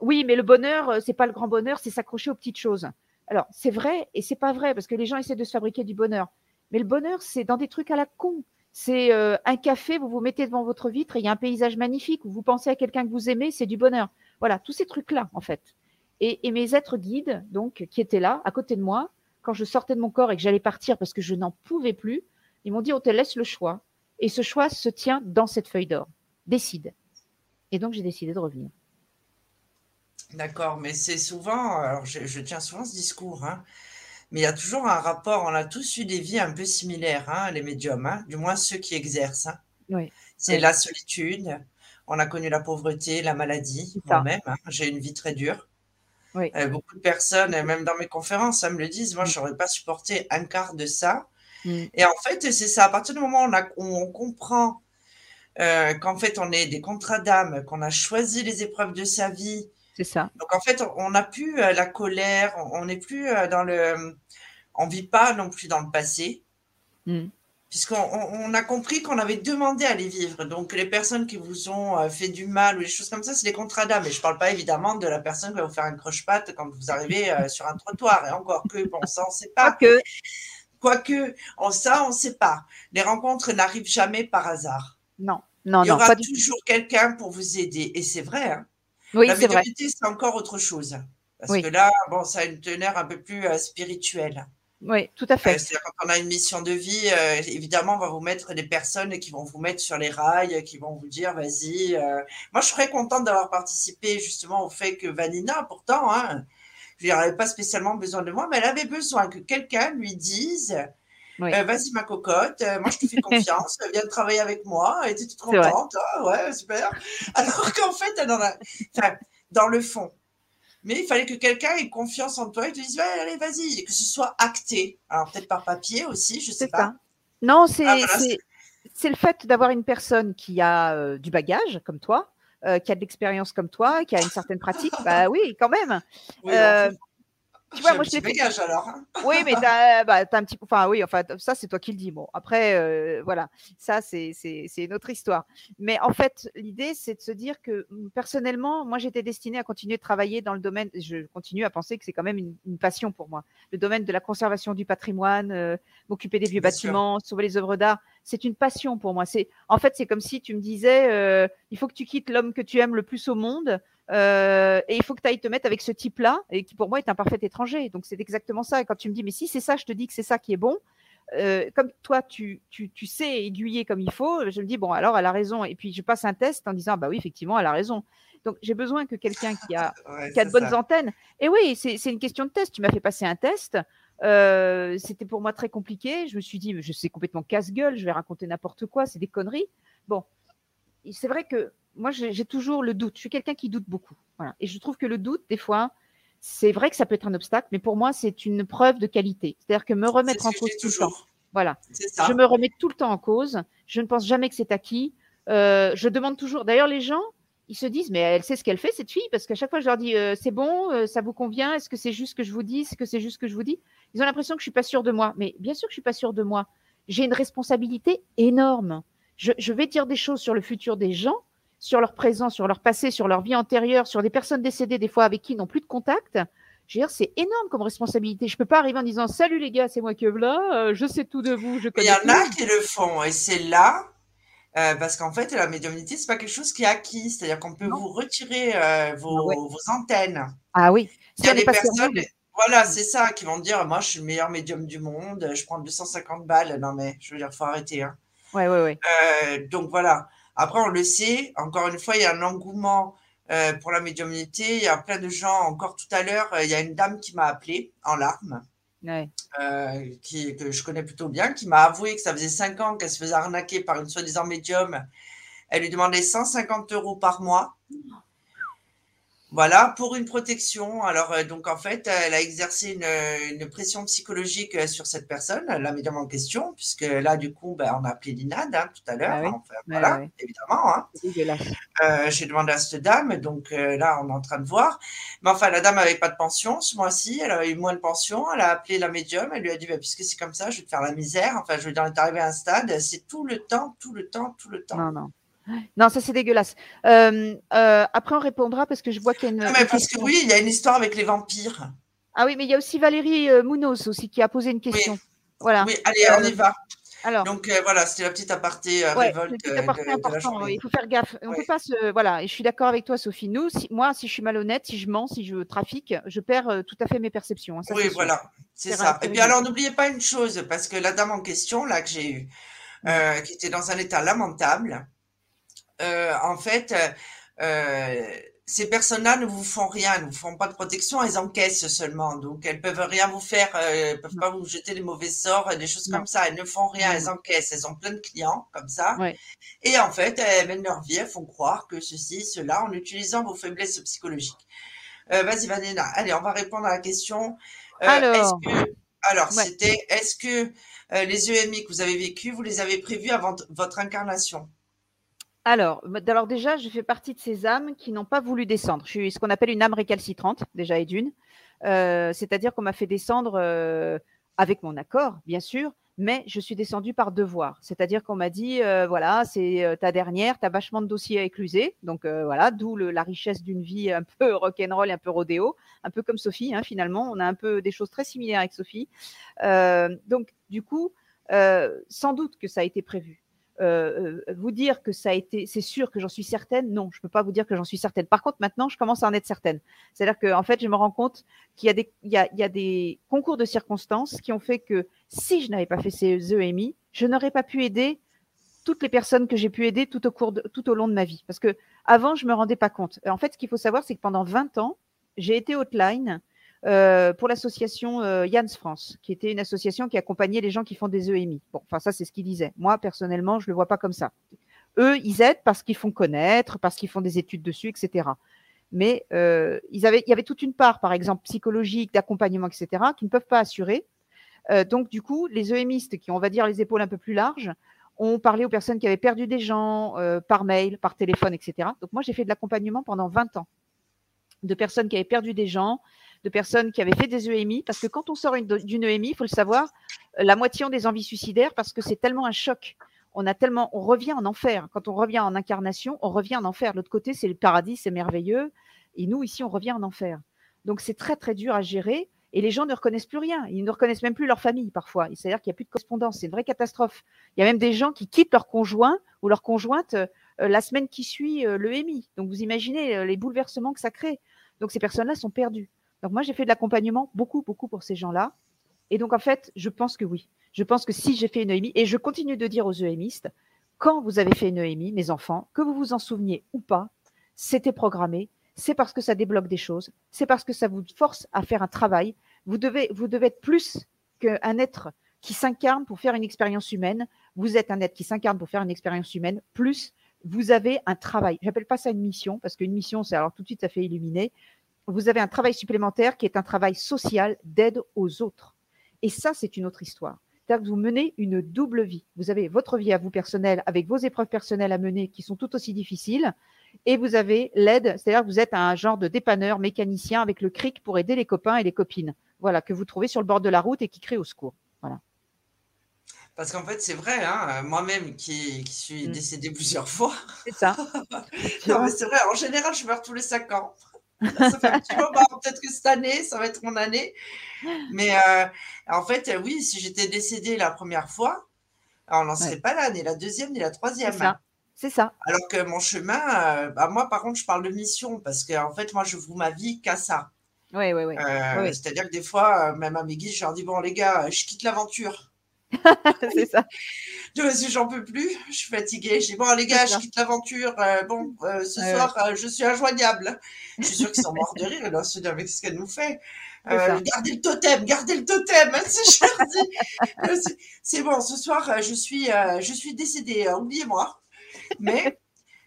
Oui, mais le bonheur, euh, c'est pas le grand bonheur, c'est s'accrocher aux petites choses. Alors, c'est vrai et c'est pas vrai parce que les gens essaient de se fabriquer du bonheur. Mais le bonheur, c'est dans des trucs à la con. C'est euh, un café, vous vous mettez devant votre vitre et il y a un paysage magnifique, vous pensez à quelqu'un que vous aimez, c'est du bonheur. Voilà, tous ces trucs-là, en fait. Et, mes êtres guides, donc, qui étaient là, à côté de moi, quand je sortais de mon corps et que j'allais partir parce que je n'en pouvais plus, ils m'ont dit, on te laisse le choix. Et ce choix se tient dans cette feuille d'or. Décide. Et donc, j'ai décidé de revenir. D'accord, mais c'est souvent, alors je, je, tiens souvent ce discours, hein, mais il y a toujours un rapport, on a tous eu des vies un peu similaires, hein, les médiums, hein, du moins ceux qui exercent. Hein. Oui. C'est la solitude, on a connu la pauvreté, la maladie, moi-même, j'ai une vie très dure. Oui. Euh, beaucoup de personnes, même dans mes conférences, ça me le disent, moi, je n'aurais pas supporté un quart de ça. Mm. Et en fait, c'est ça, à partir du moment où on, on comprend euh, qu'en fait, on est des contrats d'âme, qu'on a choisi les épreuves de sa vie. C'est ça. Donc, en fait, on n'a plus euh, la colère, on n'est plus euh, dans le. On vit pas non plus dans le passé. Mm. Puisqu'on on a compris qu'on avait demandé à les vivre. Donc, les personnes qui vous ont fait du mal ou des choses comme ça, c'est des contrats d'âme. Et je ne parle pas évidemment de la personne qui va vous faire un croche-patte quand vous arrivez sur un trottoir. Et encore que, bon, ça, on ne sait pas. que. Quoique, en ça, on ne sait pas. Les rencontres n'arrivent jamais par hasard. Non, non, Il y non. aura pas du- toujours quelqu'un pour vous aider. Et c'est vrai. hein. Oui, la c'est vrai. médiumnité, c'est encore autre chose. Parce Oui. que là, bon, ça a une teneur un peu plus euh, spirituelle. Oui, tout à Euh, fait. C'est-à-dire quand on a une mission de vie, euh, évidemment, on va vous mettre des personnes qui vont vous mettre sur les rails, qui vont vous dire, vas-y. euh. Moi, je serais contente d'avoir participé justement au fait que Vanina, pourtant, hein, je n'avait pas spécialement besoin de moi, mais elle avait besoin que quelqu'un lui dise, Oui. euh, vas-y ma cocotte, euh, moi je te fais confiance, viens travailler avec moi, et tu es toute contente, Ah, ouais, super. Alors qu'en fait, elle en a, enfin, dans le fond. Mais il fallait que quelqu'un ait confiance en toi et te dise, ouais, allez, vas-y, et que ce soit acté. Alors peut-être par papier aussi, je sais C'est pas. ça. Non, c'est Ah, voilà, c'est- c'est le fait d'avoir une personne qui a euh, du bagage comme toi, euh, qui a de l'expérience comme toi, qui a une certaine pratique. bah oui, quand même. Oui, Euh, tu vois, moi, je fait- bagage alors. hein. Oui, mais t'as bah, t'as un petit. Enfin, oui, enfin, ça, c'est toi qui le dis. Bon, après, euh, voilà, ça, c'est c'est- c'est une autre histoire. Mais en fait, l'idée, c'est de se dire que mm, personnellement, moi, j'étais destinée à continuer de travailler dans le domaine. Je continue à penser que c'est quand même une, une passion pour moi. Le domaine de la conservation du patrimoine, euh, m'occuper des vieux Bien sûr. bâtiments, sauver les œuvres d'art, c'est une passion pour moi. C'est En fait, c'est comme si tu me disais euh, il faut que tu quittes l'homme que tu aimes le plus au monde. euh, et il faut que tu ailles te mettre avec ce type-là, et qui pour moi est un parfait étranger. Donc c'est exactement ça. Et quand tu me dis, mais si c'est ça, je te dis que c'est ça qui est bon, euh, comme toi, tu, tu, tu sais aiguiller comme il faut, je me dis, bon, alors elle a raison. Et puis je passe un test en disant, bah oui, effectivement, elle a raison. Donc j'ai besoin que quelqu'un qui a, Ouais, qui a de bonnes ça. antennes. Et oui, c'est c'est une question de test. Tu m'as fait passer un test. Euh, C'était pour moi très compliqué. Je me suis dit, je suis complètement casse-gueule, je vais raconter n'importe quoi, c'est des conneries. Bon, c'est vrai que moi, j'ai toujours le doute. Je suis quelqu'un qui doute beaucoup. Voilà. Et je trouve que le doute, des fois, c'est vrai que ça peut être un obstacle, mais pour moi, c'est une preuve de qualité. C'est-à-dire que me remettre en cause tout le temps. Voilà. Ça. Je me remets tout le temps en cause. Je ne pense jamais que c'est acquis. Euh, je demande toujours. D'ailleurs, les gens, ils se disent, mais elle sait ce qu'elle fait, cette fille, parce qu'à chaque fois, je leur dis, euh, c'est bon, euh, ça vous convient, est-ce que c'est juste ce que je vous dis, est-ce que c'est juste ce que je vous dis? Ils ont l'impression que je suis pas sûre de moi. Mais bien sûr que je suis pas sûre de moi. J'ai une responsabilité énorme. Je, je vais dire des choses sur le futur des gens, sur leur présent, sur leur passé, sur leur vie antérieure, sur des personnes décédées, des fois avec qui ils n'ont plus de contact. Je veux dire, c'est énorme comme responsabilité. Je peux pas arriver en disant Salut les gars, c'est moi que euh, je sais tout de vous, je connais il y en a qui le font, et c'est là, euh, parce qu'en fait, la médiumnité, c'est pas quelque chose qui est acquis, c'est-à-dire qu'on peut Non. vous retirer euh, vos, Ah ouais. vos antennes. Ah oui, Il y a des personnes, voilà, c'est ça, qui vont dire, moi, je suis le meilleur médium du monde, je prends 250 balles. Non, mais je veux dire, faut arrêter. Hein. Ouais, ouais, ouais. Euh, donc voilà. Après, on le sait, encore une fois, il y a un engouement pour la médiumnité. Il y a plein de gens, encore tout à l'heure, il y a une dame qui m'a appelé en larmes. Euh, qui, que je connais plutôt bien, qui m'a avoué que ça faisait 5 ans qu'elle se faisait arnaquer par une soi-disant médium. Elle lui demandait 150 euros par mois. Voilà, pour une protection. Alors, euh, donc, en fait, elle a exercé une, une pression psychologique euh, sur cette personne, la médium en question, puisque là, du coup, ben, on a appelé l'INAD hein, tout à l'heure. Ah oui. Enfin, voilà, évidemment. Hein. Euh, j'ai demandé à cette dame, donc euh, là, on est en train de voir. Mais enfin, la dame n'avait pas de pension ce mois-ci, elle avait eu moins de pension. Elle a appelé la médium, elle lui a dit bah, Puisque c'est comme ça, je vais te faire la misère. Enfin, je veux dire, on est arrivé à un stade, c'est tout le temps, tout le temps, tout le temps. Non, non. Non, ça c'est dégueulasse. Euh, euh, après, on répondra parce que je vois qu'il y a une. Non, mais parce que oui, il y a une histoire avec les vampires. Ah oui, mais il y a aussi Valérie euh, Mounos aussi qui a posé une question. Voilà. Oui, allez, on y va. Alors, Donc euh, voilà, c'était la petite aparté ouais, révolte euh, tout important, de, la. Il faut faire gaffe. On peut pas se. Voilà. Et je suis d'accord avec toi, Sophie. Nous, si, moi, si je suis malhonnête, si je mens, si je trafique, je perds tout à fait mes perceptions. hein, ça, Oui, voilà, c'est ça. Et puis alors, n'oubliez pas une chose, parce que la dame en question, là, que j'ai eue, qui était dans un état lamentable, euh, en fait, euh, euh, ces personnes-là ne vous font rien, ne vous font pas de protection, elles encaissent seulement. Donc, elles peuvent rien vous faire, elles peuvent pas vous jeter des mauvais sorts, des choses Non. comme ça. Elles ne font rien, elles encaissent. Elles ont plein de clients comme ça. Ouais. Et en fait, elles mènent leur vie, elles font croire que ceci, cela, en utilisant vos faiblesses psychologiques. Euh, Vas-y, Vanessa. Allez, on va répondre à la question. Euh, Alors. est-ce que, alors, Ouais. c'était, est-ce que euh, les EMI que vous avez vécus, vous les avez prévus avant votre incarnation? Alors, alors déjà, je fais partie de ces âmes qui n'ont pas voulu descendre. Je suis ce qu'on appelle une âme récalcitrante, déjà et d'une. Euh, c'est-à-dire qu'on m'a fait descendre euh, avec mon accord, bien sûr, mais je suis descendue par devoir. C'est-à-dire qu'on m'a dit, euh, voilà, c'est ta dernière, tu vachement de dossiers à écluser. Donc voilà, d'où la richesse d'une vie un peu rock'n'roll et un peu rodéo, un peu comme Sophie, hein, finalement. On a un peu des choses très similaires avec Sophie. donc, du coup, sans doute que ça a été prévu. Euh, euh, vous dire que ça a été, c'est sûr que j'en suis certaine, non, je ne peux pas vous dire que j'en suis certaine. Par contre, maintenant, je commence à en être certaine. C'est-à-dire qu'en en fait, je me rends compte qu'il y a, des, concours de circonstances qui ont fait que si je n'avais pas fait ces EMI, je n'aurais pas pu aider toutes les personnes que j'ai pu aider tout au, cours tout au long de ma vie. Parce que avant, je me rendais pas compte. En fait, ce qu'il faut savoir, c'est que pendant 20 ans, j'ai été hotline euh, pour l'association euh, France, qui était une association qui accompagnait les gens qui font des EMI. Bon, enfin ça c'est ce qu'ils disaient. Moi personnellement, je le vois pas comme ça. Eux, ils aident parce qu'ils font connaître, parce qu'ils font des études dessus, etc. Mais euh, il y avait toute une part, par exemple psychologique, d'accompagnement, etc., qui ne peuvent pas assurer. Euh, donc du coup, les EMistes qui ont, on va dire, les épaules un peu plus larges, ont parlé aux personnes qui avaient perdu des gens par mail, par téléphone, etc. Donc moi, j'ai fait de l'accompagnement pendant 20 ans de personnes qui avaient perdu des gens, de personnes qui avaient fait des EMI, parce que quand on sort d'une EMI, il faut le savoir, euh, la moitié ont des envies suicidaires parce que c'est tellement un choc. On revient en enfer. Quand on revient en incarnation, on revient en enfer. L'autre côté, c'est le paradis, c'est merveilleux. Et nous, ici, on revient en enfer. Donc, c'est très, très dur à gérer. Et les gens ne reconnaissent plus rien. Ils ne reconnaissent même plus leur famille parfois. C'est-à-dire qu'il n'y a plus de correspondance. C'est une vraie catastrophe. Il y a même des gens qui quittent leur conjoint ou leur conjointe euh, la semaine qui suit euh, l'EMI. Donc, vous imaginez les bouleversements que ça crée. Donc, ces personnes-là sont perdues. Donc moi, j'ai fait de l'accompagnement beaucoup, beaucoup pour ces gens-là. Et donc, en fait, je pense que oui. Je pense que si j'ai fait une EMI, et je continue de dire aux EMistes, quand vous avez fait une EMI, mes enfants, que vous vous en souveniez ou pas, c'était programmé, c'est parce que ça débloque des choses, c'est parce que ça vous force à faire un travail. Vous devez, être plus qu'un être qui s'incarne pour faire une expérience humaine. Vous êtes un être qui s'incarne pour faire une expérience humaine, plus vous avez un travail. J'appelle pas ça une mission, parce qu'une mission, c'est alors tout de suite, ça fait illuminer vous avez un travail supplémentaire qui est un travail social d'aide aux autres. Et ça, c'est une autre histoire. C'est-à-dire que vous menez une double vie. Vous avez votre vie à vous personnelle, avec vos épreuves personnelles à mener qui sont tout aussi difficiles, et vous avez l'aide, c'est-à-dire que vous êtes un genre de dépanneur mécanicien avec le cric pour aider les copains et les copines. Voilà, que vous trouvez sur le bord de la route et qui crient au secours. Voilà. Parce qu'en fait, c'est vrai, hein, moi-même qui, suis mm. décédée plusieurs fois. C'est ça. c'est vrai, en général, je meurs tous les cinq ans. Ça fait un petit moment, peut-être que cette année, ça va être mon année. Mais euh, en fait, oui, si j'étais décédée la première fois, on n'en serait pas là, ni la deuxième, ni la troisième. C'est ça. Alors que mon chemin, euh, bah, moi, par contre, je parle de mission parce qu'en en fait, moi, je voue ma vie qu'à ça. Oui, oui, oui. Euh, c'est-à-dire que des fois, même à mes guides, je leur dis bon, les gars, je quitte l'aventure. c'est ça. Je j'en peux plus, je suis fatiguée. Je dis bon les gars, je quitte l'aventure. Euh, bon, euh, ce soir, euh, je suis injoignable. Je suis sûre qu'ils sont morts de rire. Là, se avec ce qu'elle nous fait. gardez le totem, gardez le totem. c'est bon, ce soir, je suis, je suis décédée. Oubliez-moi. Mais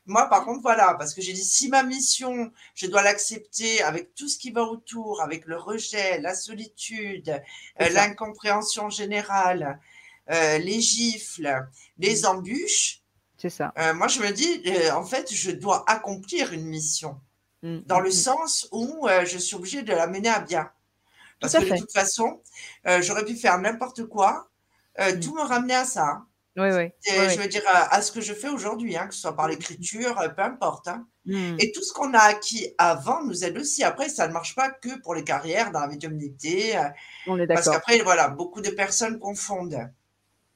moi, par contre, voilà, parce que j'ai dit, si ma mission, je dois l'accepter avec tout ce qui va autour, avec le rejet, la solitude, l'incompréhension générale, euh, les gifles, les embûches. C'est ça. Euh, moi, je me dis, euh, en fait, je dois accomplir une mission. Mm, dans le mm, sens où je suis obligée de la mener à bien. Parce que de toute façon, j'aurais pu faire n'importe quoi. Tout me ramenait à ça. Oui, oui. je veux dire, à, ce que je fais aujourd'hui, hein, que ce soit par l'écriture, peu importe. Hein. Et tout ce qu'on a acquis avant nous aide aussi. Après, ça ne marche pas que pour les carrières dans la médiumnité. On est d'accord. Parce qu'après, voilà, beaucoup de personnes confondent.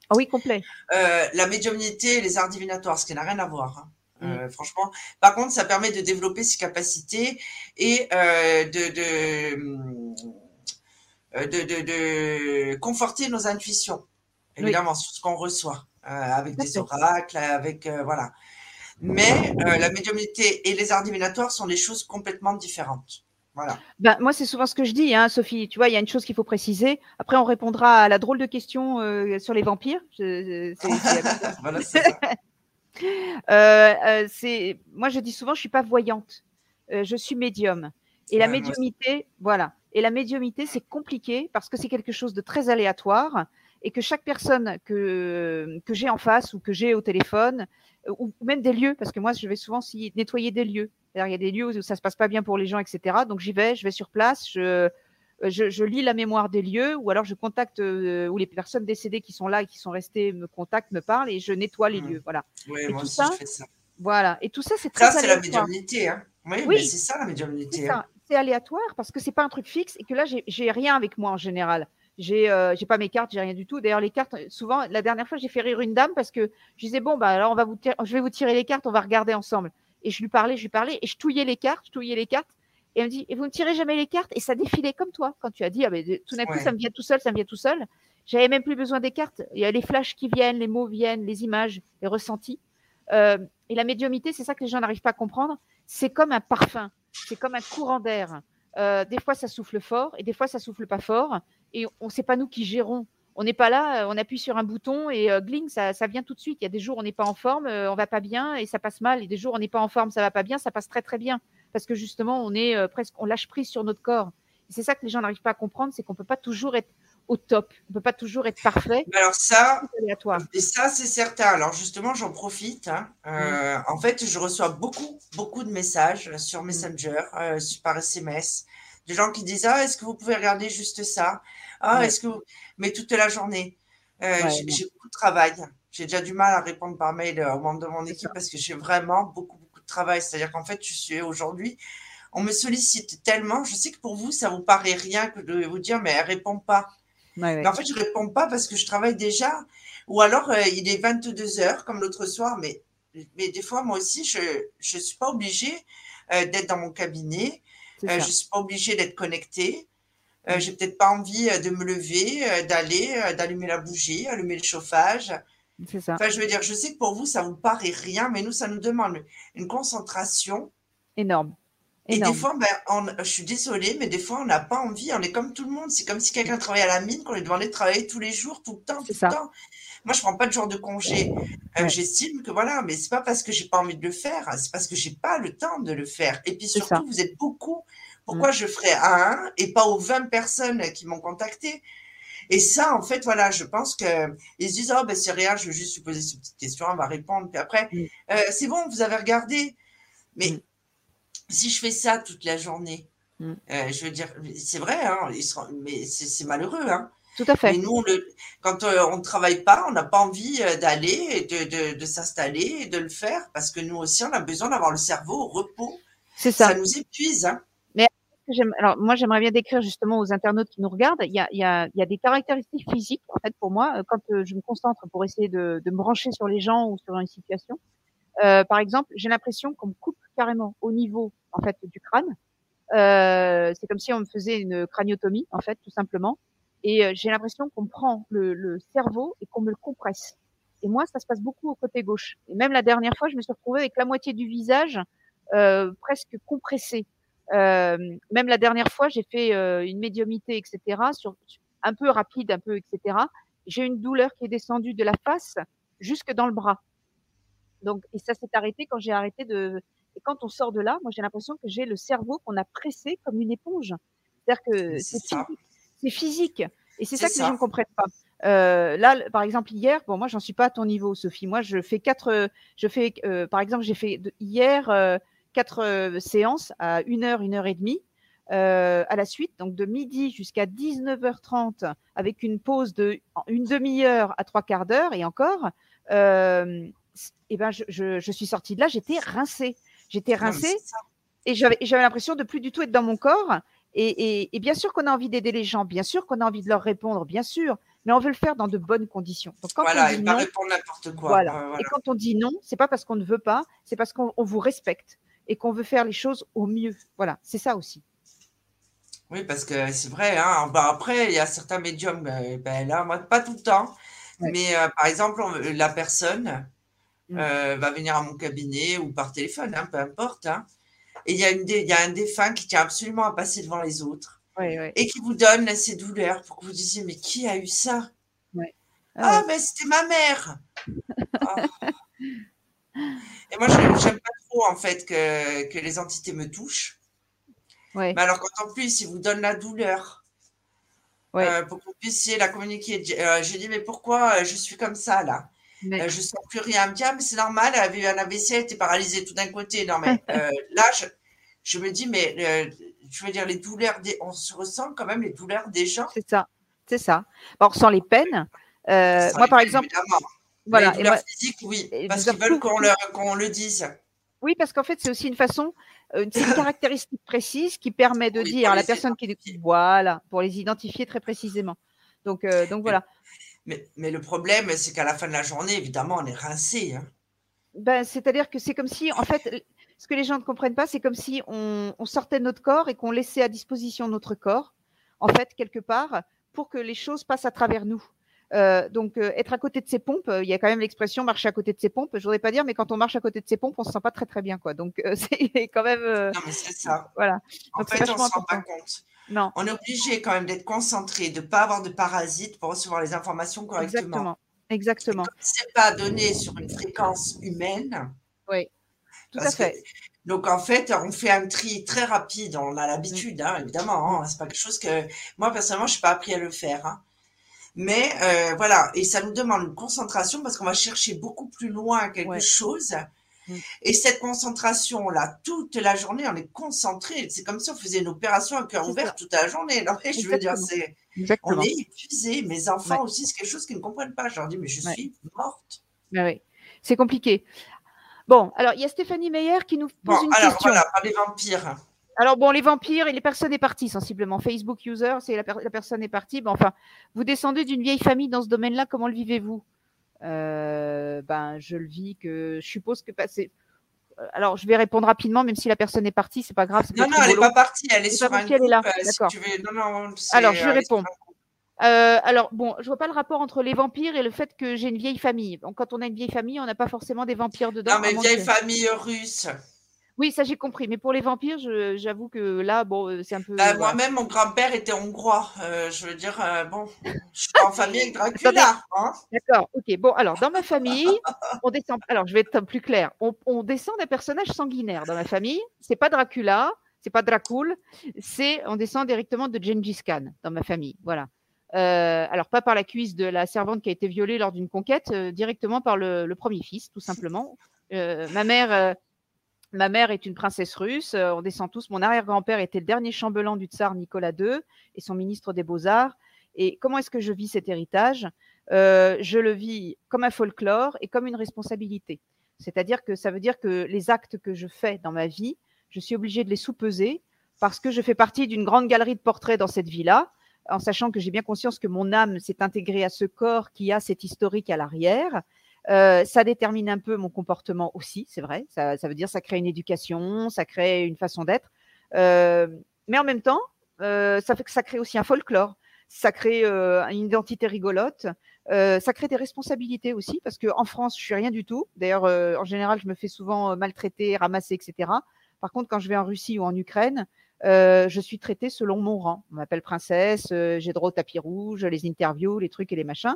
Ah oui, complet. Euh, la médiumnité et les arts divinatoires, ce qui n'a rien à voir. Hein. Mm. Euh, franchement. Par contre, ça permet de développer ses capacités et euh, de, de, de, conforter nos intuitions, évidemment, sur ce qu'on reçoit, avec des oracles, avec. voilà. Mais la médiumnité et les arts divinatoires sont des choses complètement différentes. Ben, moi, c'est souvent ce que je dis, hein, Sophie. Tu vois, il y a une chose qu'il faut préciser. Après, on répondra à la drôle de question euh, sur les vampires. moi, je dis souvent, je suis pas voyante. Euh, je suis médium. Et la médiumité, voilà. Et la médiumité, c'est compliqué parce que c'est quelque chose de très aléatoire et que chaque personne que, que j'ai en face ou que j'ai au téléphone ou même des lieux, parce que moi, je vais souvent nettoyer des lieux. Il y a des lieux où ça se passe pas bien pour les gens, etc. Donc j'y vais, je vais sur place, je, je, lis la mémoire des lieux, ou alors je contacte, ou les personnes décédées qui sont là et qui sont restées me contactent, me parlent, et je nettoie les mmh. lieux. Voilà. Oui, moi aussi, je fais ça. Voilà. Et tout ça, c'est très Ça, c'est la médiumnité. Hein. Oui, c'est ça la médiumnité. Hein. C'est aléatoire parce que c'est pas un truc fixe et que là, j'ai rien avec moi en général. J'ai euh, pas mes cartes, j'ai rien du tout. D'ailleurs, les cartes, souvent, la dernière fois, j'ai fait rire une dame parce que je disais bon, bah alors on va vous je vais vous tirer les cartes, on va regarder ensemble. Et je lui parlais, je lui parlais et je touillais les cartes, je touillais les cartes. Et elle me dit, et vous ne tirez jamais les cartes? Et ça défilait comme toi quand tu as dit, ah, mais, tout d'un coup, ça me vient tout seul, ça me vient tout seul. J'avais même plus besoin des cartes. Il y a les flashs qui viennent, les mots viennent, les images, les ressentis. Euh, et la médiumité, c'est ça que les gens n'arrivent pas à comprendre. C'est comme un parfum, c'est comme un courant d'air. Euh, des fois, ça souffle fort et des fois, ça souffle pas fort. Et on sait pas nous qui gérons. On n'est pas là, on appuie sur un bouton et euh, gling, ça, ça, vient tout de suite. Il y a des jours où on n'est pas en forme, on va pas bien et ça passe mal. Et des jours où on n'est pas en forme, ça va pas bien, ça passe très très bien. Parce que justement, on est presque, on lâche prise sur notre corps. c'est ça que les gens n'arrivent pas à comprendre, c'est qu'on peut pas toujours être au top. On ne peut pas toujours être parfait. Alors ça, et ça c'est certain. Alors justement, j'en profite. Hein. Euh, mm. En fait, je reçois beaucoup, beaucoup de messages sur mm. Messenger, euh, par SMS, de gens qui disent ah est-ce que vous pouvez regarder juste ça? Ah est-ce que vous... mais toute la journée. Euh, j'ai beaucoup de travail. J'ai déjà du mal à répondre par mail aux membres de mon équipe parce que j'ai vraiment beaucoup, beaucoup de travail. C'est-à-dire qu'en fait, je suis aujourd'hui on me sollicite tellement. Je sais que pour vous, ça vous paraît rien que de vous dire, mais elle répond pas. Mais en fait, je réponds pas parce que je travaille déjà. Ou alors, euh, il est 22 heures, comme l'autre soir, mais, mais des fois, moi aussi, je ne suis pas obligée euh, d'être dans mon cabinet. Euh, je ne suis pas obligée d'être connectée. Je mm. j'ai peut-être pas envie de me lever, d'aller, d'allumer la bougie, allumer le chauffage. C'est ça. Enfin, je veux dire, je sais que pour vous, ça vous paraît rien, mais nous, ça nous demande une concentration énorme. Et des fois, ben, je suis désolée, mais des fois, on n'a pas envie. On est comme tout le monde. C'est comme si quelqu'un travaillait à la mine, qu'on lui demandait de travailler tous les jours, tout le temps, tout le temps. Moi, je prends pas de jour de congé. Euh, j'estime que voilà, mais c'est pas parce que j'ai pas envie de le faire, c'est parce que j'ai pas le temps de le faire. Et puis surtout, vous êtes beaucoup. Pourquoi mm. je ferais à un et pas aux 20 personnes qui m'ont contacté? Et ça, en fait, voilà, je pense que ils se disent, oh, ben, c'est rien, je vais juste lui poser cette petite question, on va répondre. Puis après, mm. euh, c'est bon, vous avez regardé. Mais mm si je fais ça toute la journée, mm. euh, je veux dire, c'est vrai, hein, mais c'est malheureux. Hein. Tout à fait. Mais nous, quand euh, on ne travaille pas, on n'a pas envie euh, d'aller et de, de, s'installer et de le faire parce que nous aussi, on a besoin d'avoir le cerveau au repos. C'est ça. Ça nous épuise. Hein. Mais alors, moi, j'aimerais bien décrire justement aux internautes qui nous regardent. Il y a, il y a, il y a des caractéristiques physiques, en fait, pour moi, quand je me concentre pour essayer de, de me brancher sur les gens ou sur une situation. Euh, par exemple, j'ai l'impression qu'on me coupe carrément au niveau en fait du crâne. Euh, c'est comme si on me faisait une craniotomie en fait, tout simplement. Et euh, j'ai l'impression qu'on prend le, le, cerveau et qu'on me le compresse. Et moi, ça se passe beaucoup au côté gauche. Et même la dernière fois, je me suis retrouvée avec la moitié du visage euh, presque compressé. Euh, même la dernière fois, j'ai fait euh, une médiumité, etc., sur, un peu rapide, un peu, etc. J'ai une douleur qui est descendue de la face jusque dans le bras. Donc, et ça s'est arrêté quand j'ai arrêté de. Et quand on sort de là, moi j'ai l'impression que j'ai le cerveau qu'on a pressé comme une éponge. C'est-à-dire que c'est. C'est physique. Et c'est ça que les gens ne comprennent pas. Euh, là, par exemple, hier, bon, moi, j'en suis pas à ton niveau, Sophie. Moi, je fais quatre, je fais, euh, par exemple, j'ai fait hier euh, quatre euh, séances à une heure, une heure et demie euh, à la suite, donc de midi jusqu'à 19h30, avec une pause de une demi-heure à trois quarts d'heure et encore. Euh, et ben, je, je, je suis sortie de là, j'étais rincée. J'étais rincée et j'avais l'impression de plus du tout être dans mon corps. Et, et, et bien sûr qu'on a envie d'aider les gens, bien sûr qu'on a envie de leur répondre, bien sûr, mais on veut le faire dans de bonnes conditions. Donc quand voilà, on dit non, répondre n'importe quoi. Voilà. Et quand on dit non, c'est pas parce qu'on ne veut pas, c'est parce qu'on vous respecte et qu'on veut faire les choses au mieux. Voilà, c'est ça aussi. Oui, parce que c'est vrai. Hein. Ben après, il y a certains médiums, euh, ben là, moi, pas tout le temps, mais euh, par exemple, la personne, Mm. Euh, va venir à mon cabinet ou par téléphone, hein, peu importe. Hein. Et il y, a une il y a un défunt qui tient absolument à passer devant les autres. Et qui vous donne ses douleurs pour que vous disiez Mais qui a eu ça? Ah, ah mais c'était ma mère. Ah. Et moi, je n'aime pas trop en fait que, que, les entités me touchent. Mais alors, quand en plus, ils vous donnent la douleur, euh, pour que vous puissiez la communiquer. Euh, je dis, mais pourquoi je suis comme ça là? Je ne sens plus rien. Dit, ah, mais c'est normal, elle avait eu un AVC, elle était paralysée tout d'un côté. Non, mais là, je, me dis, mais je veux dire, les douleurs, des, on se ressent quand même les douleurs des gens. C'est ça, c'est ça. on ressent les peines. moi, par exemple, voilà. Les douleurs physiques, oui, parce qu'ils veulent qu'on le dise. Oui, parce qu'en fait, c'est aussi une façon, euh, une caractéristique précise qui permet de dire à la personne qui est voilà, pour les identifier très précisément. Donc, euh, donc voilà. Mais, mais, le problème, c'est qu'à la fin de la journée, évidemment, on est rincé. Hein. Ben, C'est-à-dire que c'est comme si, en fait, ce que les gens ne comprennent pas, c'est comme si on, on, sortait notre corps et qu'on laissait à disposition notre corps, en fait, quelque part, pour que les choses passent à travers nous. Euh, donc, euh, être à côté de ses pompes, euh, il y a quand même l'expression marcher à côté de ses pompes. Je voudrais pas dire, mais quand on marche à côté de ses pompes, on se sent pas très très bien, quoi. Donc, c'est quand même. non, mais c'est ça. Voilà. En fait, on ne se rend pas compte. Non. On est obligé quand même d'être concentré, de ne pas avoir de parasites pour recevoir les informations correctement. Exactement. Exactement. C'est pas donné sur une fréquence humaine. Oui. Tout à fait. donc en fait, on fait un tri très rapide. On a l'habitude, hein, évidemment. Hein. C'est pas quelque chose que moi personnellement, je suis pas appris à le faire. Hein. Mais euh, voilà, et ça nous demande une concentration parce qu'on va chercher beaucoup plus loin quelque chose. Mm. Et cette concentration-là, toute la journée, on est concentré. C'est comme si on faisait une opération à cœur ouvert toute la journée. Non, je veux dire, c'est, on est épuisé. Mes enfants aussi, c'est quelque chose qu'ils ne comprennent pas. Je leur dis, mais je suis morte. oui, c'est compliqué. Bon, alors il y a Stéphanie Meyer qui nous pose une alors, question. Voilà, les vampires. Alors bon, les vampires et les personnes est parties sensiblement. Facebook user, c'est la, personne est partie. Ben, enfin, vous descendez d'une vieille famille dans ce domaine-là. Comment le vivez-vous? Euh, Ben, je le vis que je suppose que passer. Euh, alors, je vais répondre rapidement, même si la personne est partie, c'est pas grave. Non, non, elle n'est pas partie, elle est sur un groupe. Elle est là. D'accord. alors, je réponds. Euh, alors, bon, je vois pas le rapport entre les vampires et le fait que j'ai une vieille famille. Donc, quand on a une vieille famille, on n'a pas forcément des vampires dedans. Non, mais vieille famille russe. Oui, ça j'ai compris. Mais pour les vampires, j'avoue que là, bon, euh, c'est un peu. Bah, moi-même, mon grand-père était hongrois. Euh, je veux dire, euh, bon, je suis en famille avec Dracula. Hein. D'accord. Ok. Bon, alors dans ma famille, on descend. Alors, je vais être plus clair. On, descend d'un personnage sanguinaire dans ma famille. C'est pas Dracula, c'est pas Dracul. C'est on descend directement de Gengis Khan dans ma famille. Voilà. Alors pas par la cuisse de la servante qui a été violée lors d'une conquête, directement par le, premier fils, tout simplement. ma mère Ma mère est une princesse russe. Euh, on descend tous. Mon arrière-grand-père était le dernier chambellan du tsar Nicolas II et son ministre des Beaux-Arts. Et comment est-ce que je vis cet héritage? Euh, Je le vis comme un folklore et comme une responsabilité. C'est-à-dire que ça veut dire que les actes que je fais dans ma vie, je suis obligée de les sous-peser parce que je fais partie d'une grande galerie de portraits dans cette vie-là, en sachant que j'ai bien conscience que mon âme s'est intégrée à ce corps qui a cet historique à l'arrière euh, ça détermine un peu mon comportement aussi, c'est vrai. Ça, veut dire ça crée une éducation, ça crée une façon d'être. Euh, mais en même temps, euh, ça fait que ça crée aussi un folklore, ça crée une identité rigolote, ça crée des responsabilités aussi parce qu'en France, je suis rien du tout. D'ailleurs, en général, je me fais souvent maltraiter, ramasser, etc. Par contre, quand je vais en Russie ou en Ukraine, euh, je suis traitée selon mon rang. On m'appelle princesse, euh, j'ai droit au tapis rouge, les interviews, les trucs et les machins.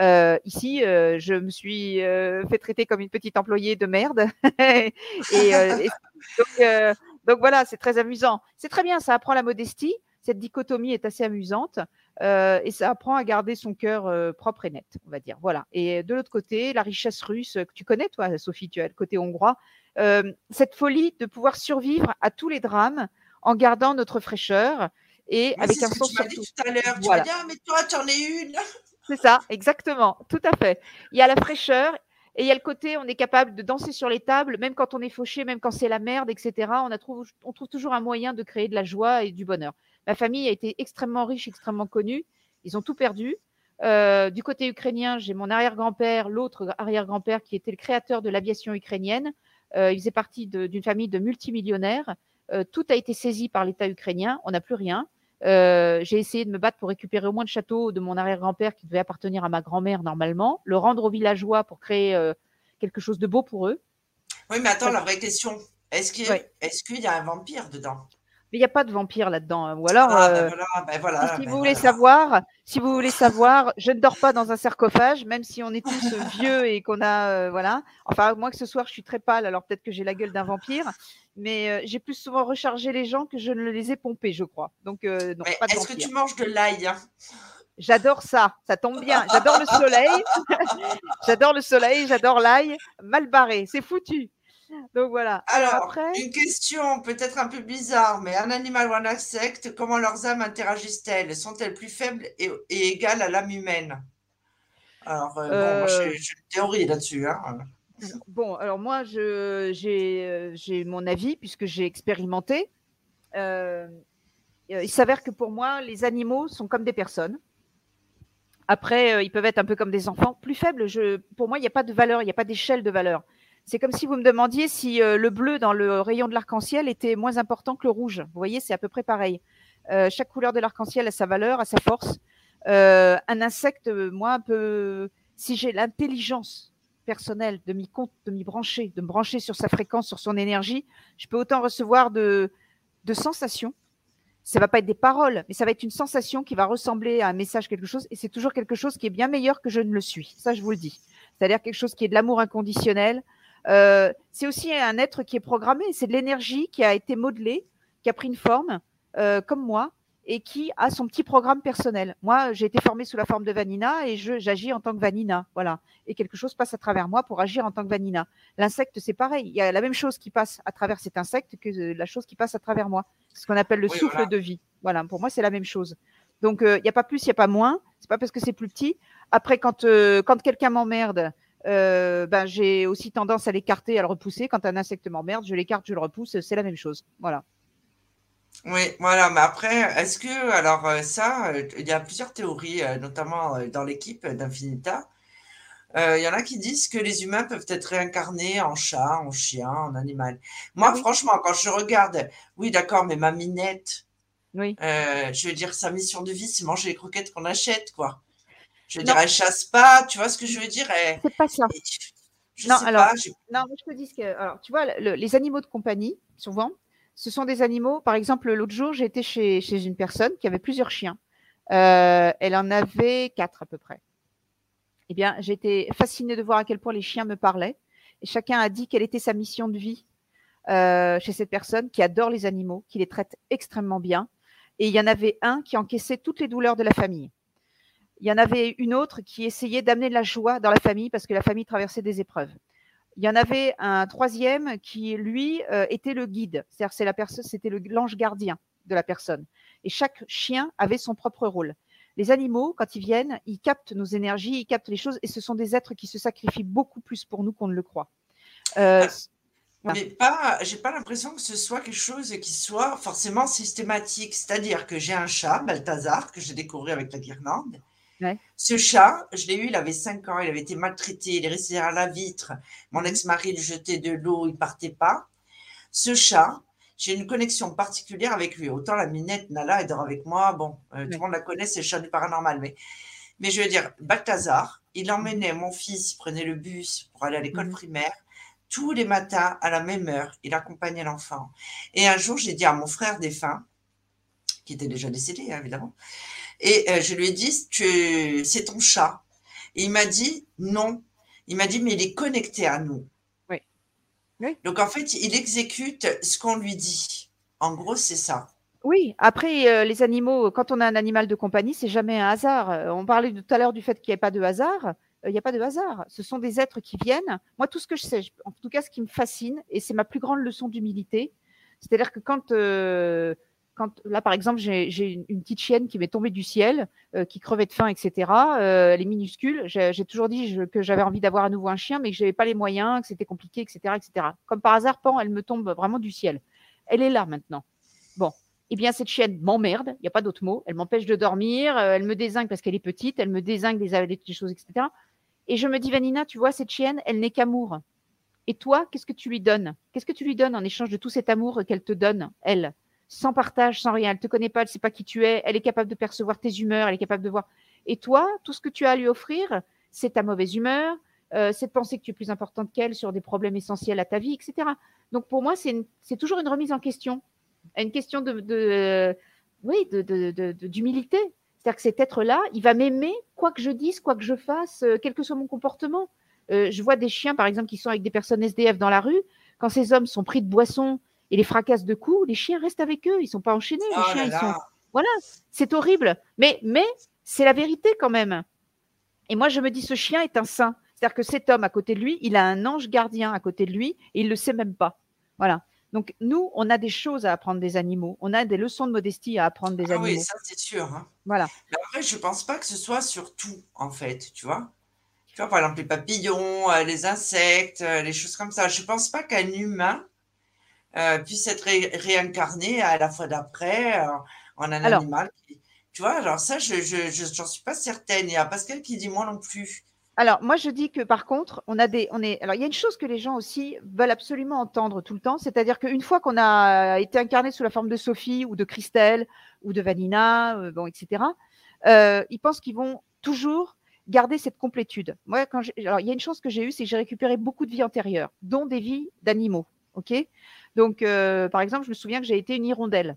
Euh, ici, je me suis fait traiter comme une petite employée de merde. et, donc, voilà, c'est très amusant. C'est très bien, ça apprend la modestie. Cette dichotomie est assez amusante. et ça apprend à garder son cœur propre et net, on va dire. Voilà. Et de l'autre côté, la richesse russe que tu connais, toi, Sophie, tu as le côté hongrois. cette folie de pouvoir survivre à tous les drames, en gardant notre fraîcheur et avec un sens surtout. tout à l'heure. Tu vas dire, ah, mais toi, tu en es une. C'est ça, exactement, tout à fait. Il y a la fraîcheur et il y a le côté, on est capable de danser sur les tables, même quand on est fauché, même quand c'est la merde, etc. On, a trouve, on trouve toujours un moyen de créer de la joie et du bonheur. Ma famille a été extrêmement riche, extrêmement connue. Ils ont tout perdu. Euh, du côté ukrainien, j'ai mon arrière-grand-père, l'autre arrière-grand-père qui était le créateur de l'aviation ukrainienne. Euh, il faisait partie d'une famille de multimillionnaires. Euh, tout a été saisi par l'État ukrainien. On n'a plus rien. Euh, j'ai essayé de me battre pour récupérer au moins le château de mon arrière-grand-père qui devait appartenir à ma grand-mère normalement, le rendre aux villageois pour créer euh, quelque chose de beau pour eux. Oui, mais attends, la vraie question, est-ce qu'il y a un vampire dedans? Mais il n'y a pas de vampire là-dedans. Hein. Ou alors, ah, ben ben ben si vous voulez savoir, si vous voulez savoir, je ne dors pas dans un sarcophage, même si on est tous vieux et qu'on a, voilà. Enfin, moi que ce soir, je suis très pâle, alors peut-être que j'ai la gueule d'un vampire mais euh, j'ai plus souvent rechargé les gens que je ne les ai pompés, je crois. Donc, euh, Est-ce que tu manges de l'ail hein? J'adore ça, ça tombe bien. J'adore le soleil. j'adore le soleil, j'adore l'ail. Mal barré, c'est foutu. Donc voilà. Alors, Après... une question peut-être un peu bizarre, mais un animal ou un insecte, comment leurs âmes interagissent-elles? Sont-elles plus faibles et, égales à l'âme humaine? Alors, euh, bon, j'ai une théorie là-dessus. Hein. Bon, alors moi, euh, j'ai mon avis puisque j'ai expérimenté. Euh, il s'avère que pour moi, les animaux sont comme des personnes. Après, ils peuvent être un peu comme des enfants. Plus faibles, pour moi, il n'y a pas de valeur, il n'y a pas d'échelle de valeur. C'est comme si vous me demandiez si euh, le bleu dans le rayon de l'arc-en-ciel était moins important que le rouge. Vous voyez, c'est à peu près pareil. Euh, chaque couleur de l'arc-en-ciel a sa valeur, a sa force. Euh, un insecte, moi, peut, si j'ai l'intelligence personnelle de m'y de m'y brancher, de me brancher sur sa fréquence, sur son énergie, je peux autant recevoir de, sensations. Ça va pas être des paroles, mais ça va être une sensation qui va ressembler à un message, quelque chose, et c'est toujours quelque chose qui est bien meilleur que je ne le suis. Ça, je vous le dis. C'est-à-dire quelque chose qui est de l'amour inconditionnel, euh, c'est aussi un être qui est programmé. C'est de l'énergie qui a été modelée, qui a pris une forme, euh, comme moi, et qui a son petit programme personnel. Moi, j'ai été formée sous la forme de Vanina et j'agis en tant que Vanina. Voilà. Et quelque chose passe à travers moi pour agir en tant que Vanina. L'insecte, c'est pareil. Il y a la même chose qui passe à travers cet insecte que la chose qui passe à travers moi. C'est ce qu'on appelle le souffle de vie. Voilà. Pour moi, c'est la même chose. Donc, euh, il n'y a pas plus, il n'y a pas moins. C'est pas parce que c'est plus petit. Après, quand, quand quelqu'un m'emmerde, euh, ben, j'ai aussi tendance à l'écarter, à le repousser. Quand un insecte m'emmerde, je l'écarte, je le repousse. C'est la même chose. Voilà. Oui, voilà. Mais après, est-ce que, alors euh, ça, euh, il y a plusieurs théories, notamment dans l'équipe d'Infinita. Il y en a qui disent que les humains peuvent être réincarnés en chat, en chien, en animal. Moi, franchement, quand je regarde, oui, d'accord, mais ma minette, oui. je veux dire, sa mission de vie, c'est manger les croquettes qu'on achète, quoi. Je veux dire, elle chasse pas, tu vois ce que je veux dire C'est pas ça. Je non, alors, non, je te dis que, alors, tu vois, les animaux de compagnie, souvent, ce sont des animaux. Par exemple, l'autre jour, j'ai été chez, une personne qui avait plusieurs chiens. Euh, elle en avait quatre à peu près. Eh bien, j'ai été fascinée de voir à quel point les chiens me parlaient. Chacun a dit quelle était sa mission de vie euh, chez cette personne qui adore les animaux, qui les traite extrêmement bien. Et il y en avait un qui encaissait toutes les douleurs de la famille il y en avait une autre qui essayait d'amener de la joie dans la famille parce que la famille traversait des épreuves. Il y en avait un troisième qui, lui, euh, était le guide. C'est-à-dire, c'est la personne, c'était l'ange gardien de la personne. Et chaque chien avait son propre rôle. Les animaux, quand ils viennent, ils captent nos énergies, ils captent les choses, et ce sont des êtres qui se sacrifient beaucoup plus pour nous qu'on ne le croit. Euh, ah, mais pas, j'ai pas l'impression que ce soit quelque chose qui soit forcément systématique. C'est-à-dire que j'ai un chat, Balthazar, que j'ai découvert avec la guirlande. Ce chat, je l'ai eu, il avait 5 ans, il avait été maltraité, il est resté à la vitre. Mon ex-mari lui jetait de l'eau, il partait pas. Ce chat, j'ai une connexion particulière avec lui. Autant la minette, Nala, elle dort avec moi. Bon, euh, tout le monde la connaît, c'est le chat du paranormal. Mais, mais je veux dire, Balthazar, il emmenait mon fils, il prenait le bus pour aller à l'école mhm. primaire. Tous les matins, à la même heure, il accompagnait l'enfant. Et un jour, j'ai dit à mon frère défunt, qui était déjà décédé, hein, évidemment, et euh, je lui ai dit, c'est ton chat. Et il m'a dit, non. Il m'a dit, mais il est connecté à nous. Oui. oui. Donc en fait, il exécute ce qu'on lui dit. En gros, c'est ça. Oui, après, euh, les animaux, quand on a un animal de compagnie, c'est jamais un hasard. Euh, on parlait tout à l'heure du fait qu'il n'y ait pas de hasard. Il n'y a pas de hasard. Ce sont des êtres qui viennent. Moi, tout ce que je sais, en tout cas, ce qui me fascine, et c'est ma plus grande leçon d'humilité, c'est-à-dire que quand là, par exemple, j'ai une petite chienne qui m'est tombée du ciel, euh, qui crevait de faim, etc. Euh, elle est minuscule. J'ai toujours dit que j'avais envie d'avoir à nouveau un chien, mais que je n'avais pas les moyens, que c'était compliqué, etc., etc. Comme par hasard, pan, elle me tombe vraiment du ciel. Elle est là maintenant. Bon, eh bien, cette chienne m'emmerde, il n'y a pas d'autre mot. Elle m'empêche de dormir, euh, elle me désingue parce qu'elle est petite, elle me désingue des, des, choses, etc. Et je me dis, Vanina, tu vois, cette chienne, elle n'est qu'amour. Et toi, qu'est-ce que tu lui donnes? Qu'est-ce que tu lui donnes en échange de tout cet amour qu'elle te donne, elle? Sans partage, sans rien. Elle te connaît pas, elle sait pas qui tu es. Elle est capable de percevoir tes humeurs, elle est capable de voir. Et toi, tout ce que tu as à lui offrir, c'est ta mauvaise humeur, euh, c'est de penser que tu es plus importante qu'elle sur des problèmes essentiels à ta vie, etc. Donc pour moi, c'est toujours une remise en question, une question de, oui, d'humilité. C'est-à-dire que cet être-là, il va m'aimer quoi que je dise, quoi que je fasse, euh, quel que soit mon comportement. Euh, je vois des chiens, par exemple, qui sont avec des personnes SDF dans la rue. Quand ces hommes sont pris de boissons et les fracasses de coups, les chiens restent avec eux. Ils sont pas enchaînés. les oh chiens, ils sont... Voilà, c'est horrible. Mais, mais c'est la vérité quand même. Et moi, je me dis, ce chien est un saint. C'est-à-dire que cet homme à côté de lui, il a un ange gardien à côté de lui et il ne le sait même pas. Voilà. Donc, nous, on a des choses à apprendre des animaux. On a des leçons de modestie à apprendre des Ah animaux. oui, ça c'est sûr. hein. Voilà. Mais après, je pense pas que ce soit sur tout, en fait, tu vois. Tu vois, par exemple, les papillons, euh, les insectes, euh, les choses comme ça. Je pense pas qu'un humain euh, puisse être ré- réincarné à la fois d'après euh, en un Alors. animal. Tu vois, alors ça, je j'en suis pas certaine. Il y a Pascal qui dit moi non plus. Alors, moi, je dis que par contre, on a des, on est. Alors, il y a une chose que les gens aussi veulent absolument entendre tout le temps, c'est-à-dire qu'une fois qu'on a été incarné sous la forme de Sophie ou de Christelle ou de Vanina, euh, bon, etc., euh, ils pensent qu'ils vont toujours garder cette complétude. Moi, quand alors, il y a une chose que j'ai eue, c'est que j'ai récupéré beaucoup de vies antérieures, dont des vies d'animaux. Ok? Donc, euh, par exemple, je me souviens que j'ai été une hirondelle.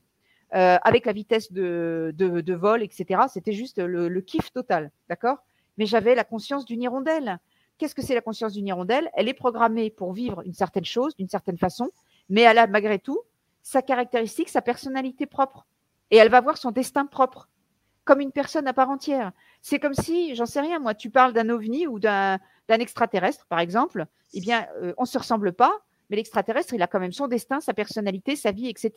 euh, avec la vitesse de, vol, etc. C'était juste le, kiff total, d'accord? Mais j'avais la conscience d'une hirondelle. Qu'est-ce que c'est la conscience d'une hirondelle? Elle est programmée pour vivre une certaine chose, d'une certaine façon, mais elle a malgré tout sa caractéristique, sa personnalité propre. Et elle va avoir son destin propre, comme une personne à part entière. C'est comme si, j'en sais rien, moi, tu parles d'un ovni ou d'un d'un extraterrestre, par exemple, eh bien, euh, on ne se ressemble pas, mais l'extraterrestre, il a quand même son destin, sa personnalité, sa vie, etc.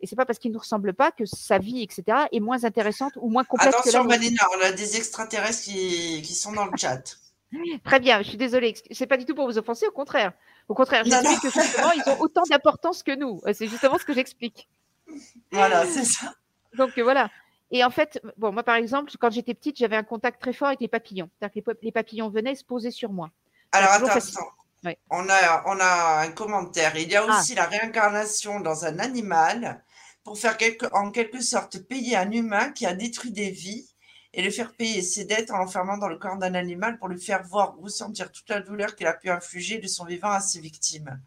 Et c'est pas parce qu'il ne nous ressemble pas que sa vie, etc., est moins intéressante ou moins complète que la Attention, nôtre. Vanina, on a des extraterrestres qui, qui sont dans le chat. Très bien, je suis désolée. C'est pas du tout pour vous offenser, au contraire. Au contraire, j'explique que justement, ils ont autant d'importance que nous. Euh, C'est justement ce que j'explique. Voilà, c'est ça. Donc euh, voilà. Et en fait, bon, moi par exemple, quand j'étais petite, j'avais un contact très fort avec les papillons. C'est-à-dire que les, pa- les papillons venaient se poser sur moi. Alors, attends, attends. On, a, on a un commentaire. Il y a Ah. aussi la réincarnation dans un animal pour faire quelque, en quelque sorte payer un humain qui a détruit des vies et le faire payer ses dettes en l'enfermant dans le corps d'un animal pour lui faire voir ressentir toute la douleur qu'il a pu infliger de son vivant à ses victimes.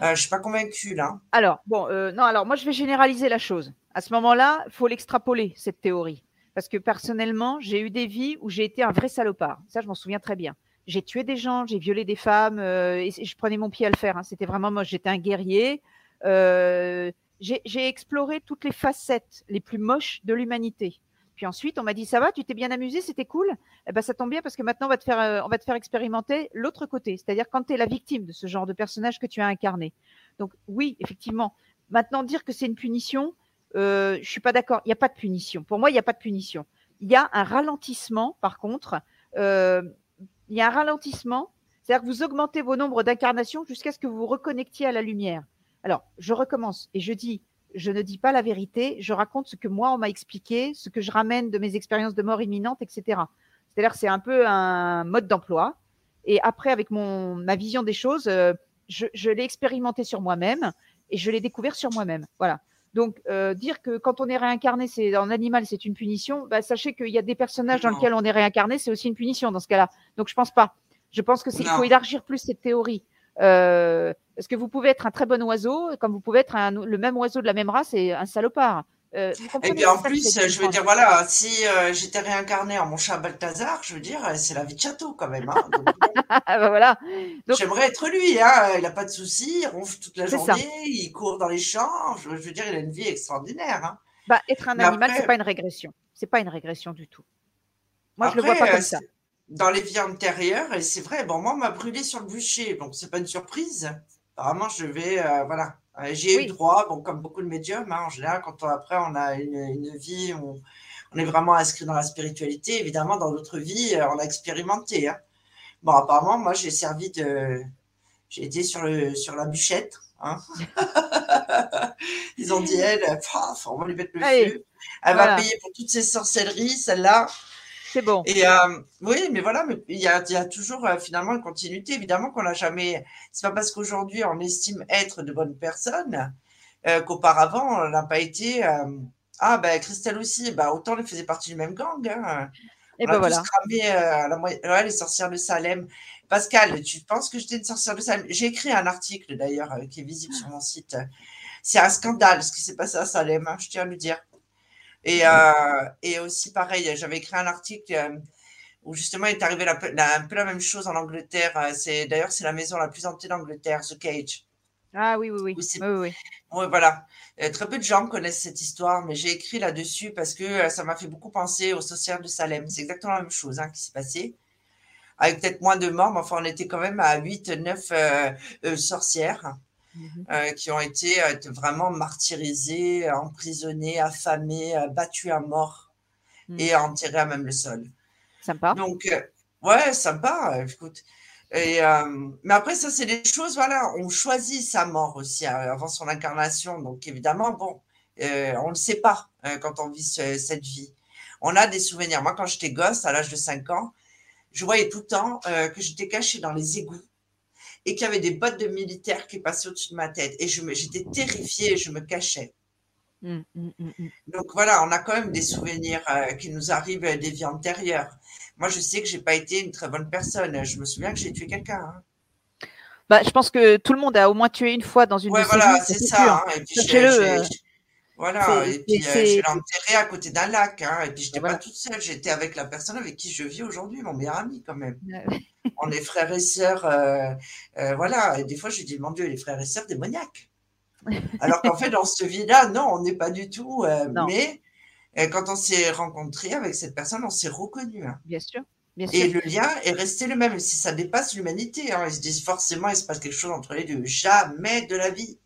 Euh, je suis pas convaincue là. Alors, bon, euh, non, alors moi je vais généraliser la chose. À ce moment-là, il faut l'extrapoler, cette théorie. Parce que personnellement, j'ai eu des vies où j'ai été un vrai salopard. Ça, je m'en souviens très bien. J'ai tué des gens, j'ai violé des femmes, euh, et je prenais mon pied à le faire. hein. C'était vraiment moche. J'étais un guerrier. Euh, j'ai exploré toutes les facettes les plus moches de l'humanité. Puis ensuite, on m'a dit ça va, tu t'es bien amusé, c'était cool. Eh ben, ça tombe bien parce que maintenant, on va te faire, euh, on va te faire expérimenter l'autre côté, c'est-à-dire quand tu es la victime de ce genre de personnage que tu as incarné. Donc oui, effectivement. Maintenant, dire que c'est une punition, je suis pas d'accord. Il n'y a pas de punition. Pour moi, il n'y a pas de punition. Il y a un ralentissement, par contre. Il y a un ralentissement, c'est-à-dire que vous augmentez vos nombres d'incarnations jusqu'à ce que vous vous reconnectiez à la lumière. Alors, je recommence et je dis, je ne dis pas la vérité, je raconte ce que moi on m'a expliqué, ce que je ramène de mes expériences de mort imminente, etc. C'est-à-dire que c'est un peu un mode d'emploi. Et après, avec ma vision des choses, euh, je, je l'ai expérimenté sur moi-même et je l'ai découvert sur moi-même. Voilà. Donc, euh, dire que quand on est réincarné, c'est en animal, c'est une punition, bah, sachez qu'il y a des personnages dans lesquels on est réincarné, c'est aussi une punition dans ce cas-là. Donc, je pense pas. Je pense que c'est il Non. faut élargir plus cette théorie. Euh, parce que vous pouvez être un très bon oiseau, comme vous pouvez être un- le même oiseau de la même race et un salopard. Euh, Et comprenez, puis en c'est ça que plus, je veux dire, voilà, si euh, j'étais réincarné en mon chat Balthazar, je veux dire, euh, c'est la vie de château quand même. hein. Donc, bah, voilà. Donc- J'aimerais être lui, hein. il n'a pas de soucis, il ronfle toute la ça. journée, il court dans les champs, je, veux dire, il a une vie extraordinaire. hein. Bah, être un Mais animal, après- c'est pas une régression. C'est pas une régression du tout. Moi, je le vois Après, pas comme euh, ça. Dans les vies antérieures, et c'est vrai, bon, moi, on m'a brûlé sur le bûcher, donc c'est pas une surprise. Apparemment, je vais, euh, voilà. Euh, J'ai Oui. eu droit, bon, comme beaucoup de médiums, hein, en général, quand on- après on a une, une vie, on, on est vraiment inscrit dans la spiritualité. Évidemment, dans d'autres vies, euh, on a expérimenté. hein. Bon, apparemment, moi, j'ai servi de. J'ai été sur, le, sur la bûchette. hein. Ils ont dit, elle, on va lui mettre le feu. Elle va payer pour toutes ces sorcelleries, celle-là. C'est bon. Et euh, oui, mais voilà, mais il y a, il y a toujours euh, finalement une continuité. Évidemment qu'on n'a jamais. C'est pas parce qu'aujourd'hui on estime être de bonnes personnes euh, qu'auparavant on n'a pas été. Ah ben Christelle aussi, bah autant elle faisait partie du même gang. Hein. Et on ben a voilà. tous cramé la moitié- ouais, les sorcières de Salem. Pascal, tu penses que j'étais une sorcière de Salem? J'ai écrit un article d'ailleurs qui est visible sur mon site. C'est un scandale ce qui s'est passé à Salem, hein, je tiens à le dire. Et, euh, et aussi, pareil, j'avais écrit un article euh, où justement il est arrivé la- la- un peu la même chose en Angleterre. Euh, C'est D'ailleurs, c'est la maison la plus hantée d'Angleterre, The Cage. Ah oui, oui, oui. Oui, voilà. Euh, très peu de gens connaissent cette histoire, mais j'ai écrit là-dessus parce que euh, ça m'a fait beaucoup penser au sorcières de Salem. C'est exactement la même chose hein, qui s'est passé. Avec peut-être moins de morts, mais enfin, on était quand même à 8, 9 euh, euh, sorcières. Euh, qui ont été euh, vraiment martyrisées, euh, emprisonnées, affamées, euh, battues à mort Mm. et enterrées à même le sol. Sympa. Donc, euh, ouais, sympa, écoute. Et, mais après, ça, c'est des choses, voilà, on choisit sa mort aussi avant son incarnation. Donc, évidemment, bon, on ne le sait pas quand on vit ce- cette vie. On a des souvenirs. Moi, quand j'étais gosse, à l'âge de 5 ans, je voyais tout le temps que j'étais cachée dans les égouts et qu'il y avait des bottes de militaires qui passaient au-dessus de ma tête. Et j'étais terrifiée je me cachais. Mm, mm, mm, mm. Donc voilà, on a quand même des souvenirs euh, qui nous arrivent euh, des vies antérieures. Moi, je sais que j'ai pas été une très bonne personne. Je me souviens que j'ai tué quelqu'un. hein. Bah, je pense que tout le monde a au moins tué une fois dans une Ouais, voilà, c'est ça. hein. Et puis, j'ai- voilà. Et puis, euh, je l'ai enterré à côté d'un lac. Hein. Et puis, j'étais Voilà. pas toute seule. J'étais avec la personne avec qui je vis aujourd'hui, mon meilleur ami, quand même. Euh, On est frères et sœurs. euh, euh, voilà. Et des fois, je dis, mon Dieu, les frères et sœurs démoniaques. Alors qu'en fait, dans cette vie-là, non, on n'est pas du tout. mais quand on s'est rencontré avec cette personne, on s'est reconnu. hein. Bien sûr. Bien Et sûr. le lien est resté le même, même si ça dépasse l'humanité. Hein. Ils se disent forcément, il se passe quelque chose entre les deux. Jamais de la vie.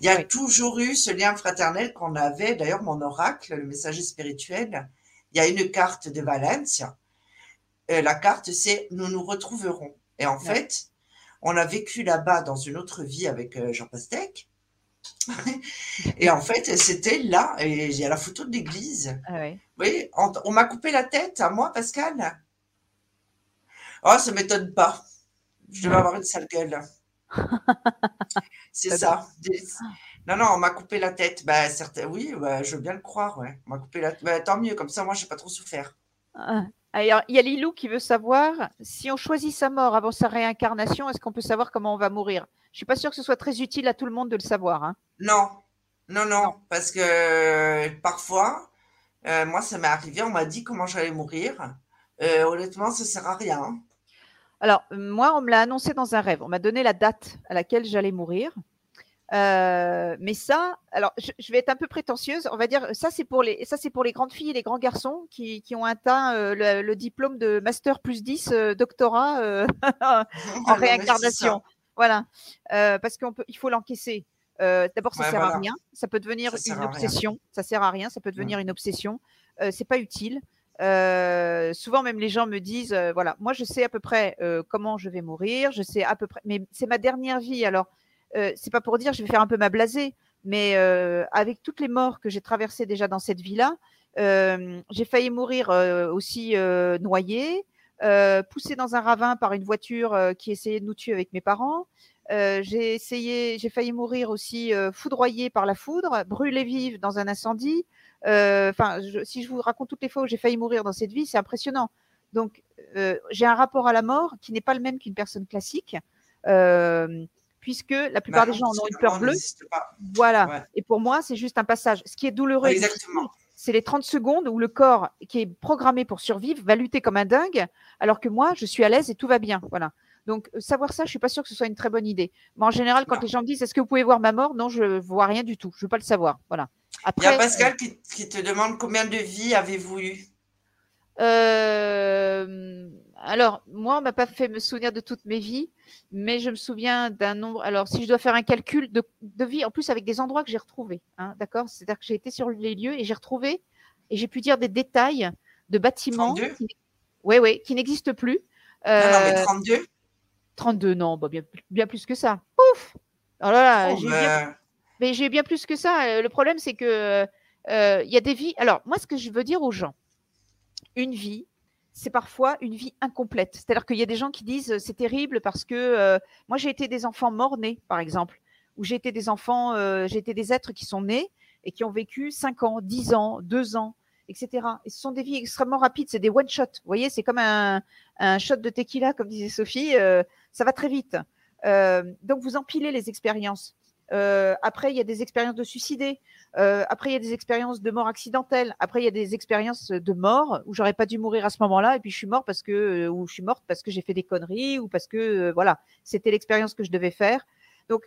Il y a Oui. toujours eu ce lien fraternel qu'on avait. D'ailleurs, mon oracle, le messager spirituel, il y a une carte de Valence. Euh, la carte, c'est Nous nous retrouverons. Et en fait, on a vécu là-bas dans une autre vie avec euh, Jean Pastèque. et en fait, c'était là. Et il y a la photo de l'église. Ah voyez, on, on m'a coupé la tête à moi, Pascal? Oh, ça m'étonne pas. Je devais avoir une sale gueule. C'est ça. Non, non, on m'a coupé la tête. Bah. Oui, bah, je veux bien le croire, ouais. On m'a coupé la tête. Bah, tant mieux, comme ça, moi, j'ai pas trop souffert. Ah. Alors, il y a Lilou qui veut savoir si on choisit sa mort avant sa réincarnation, est-ce qu'on peut savoir comment on va mourir? Je suis pas sûre que ce soit très utile à tout le monde de le savoir. hein. Non, non, non, parce que parfois, euh, moi, ça m'est arrivé, on m'a dit comment j'allais mourir. Euh, honnêtement, ça sert à rien. Alors, moi, on me l'a annoncé dans un rêve. On m'a donné la date à laquelle j'allais mourir. Euh, mais ça, alors, je, je vais être un peu prétentieuse. On va dire, ça, c'est pour les, ça, c'est pour les grandes filles et les grands garçons qui, qui ont atteint euh, le, le diplôme de master plus 10 euh, doctorat en réincarnation. Voilà, parce qu'il faut l'encaisser. D'abord, ça Ouais, sert à rien. Ça peut devenir Ça une obsession. Ça sert à rien. Ça peut devenir une obsession. C'est pas utile. Euh, souvent, même les gens me disent, euh, voilà, moi, je sais à peu près euh, comment je vais mourir. Je sais à peu près, mais c'est ma dernière vie. Alors, c'est pas pour dire, je vais faire un peu ma blasée, mais avec toutes les morts que j'ai traversées déjà dans cette vie-là, j'ai failli mourir aussi noyée, poussée dans un ravin par une voiture qui essayait de nous tuer avec mes parents. J'ai essayé, j'ai failli mourir aussi foudroyée par la foudre, brûlée vive dans un incendie. Euh, Enfin, si je vous raconte toutes les fois où j'ai failli mourir dans cette vie, c'est impressionnant. Donc, euh, j'ai un rapport à la mort qui n'est pas le même qu'une personne classique, euh, puisque la plupart Bah des non, gens en ont une peur bleue. pas. Voilà. Ouais. Et pour moi, c'est juste un passage. Ce qui est douloureux, Exactement. c'est les 30 secondes où le corps qui est programmé pour survivre va lutter comme un dingue, alors que moi, je suis à l'aise et tout va bien. Voilà. Donc, savoir ça, je suis pas sûre que ce soit une très bonne idée. Mais en général, quand Non. les gens me disent Est-ce que vous pouvez voir ma mort? Non, je vois rien du tout. Je veux pas le savoir. Voilà. Il y a Pascal qui, qui te demande combien de vies avez-vous eu euh, alors, moi, on m'a pas fait me souvenir de toutes mes vies, mais je me souviens d'un nombre. Alors, si je dois faire un calcul de, de vie, en plus avec des endroits que j'ai retrouvés, hein, d'accord? C'est-à-dire que j'ai été sur les lieux et j'ai retrouvé et j'ai pu dire des détails de bâtiments 32 qui, ouais, ouais, qui n'existent plus. Non, non, mais Euh, 32 32, non, bah, bien, bien plus que ça. Pouf Oh là là, Oh, j'ai ben, bien mais j'ai bien plus que ça. Euh, Le problème, c'est que euh, il y a des vies. Alors, moi, ce que je veux dire aux gens, une vie, c'est parfois une vie incomplète. C'est-à-dire qu'il y a des gens qui disent euh, c'est terrible parce que euh, moi, j'ai été des enfants morts-nés, par exemple, ou j'ai été des enfants, euh, j'ai été des êtres qui sont nés et qui ont vécu 5 ans, 10 ans, 2 ans, etc. Et ce sont des vies extrêmement rapides, c'est des one-shot. Vous voyez, c'est comme un, un shot de tequila, comme disait Sophie, euh, ça va très vite. Euh, donc, vous empilez les expériences. Euh, après, il y a des expériences de suicidés. Euh, après, il y a des expériences de mort accidentelle. Après, il y a des expériences de mort où j'aurais pas dû mourir à ce moment-là et puis je suis mort parce que euh, ou je suis morte parce que j'ai fait des conneries ou parce que voilà, c'était l'expérience que je devais faire. Donc,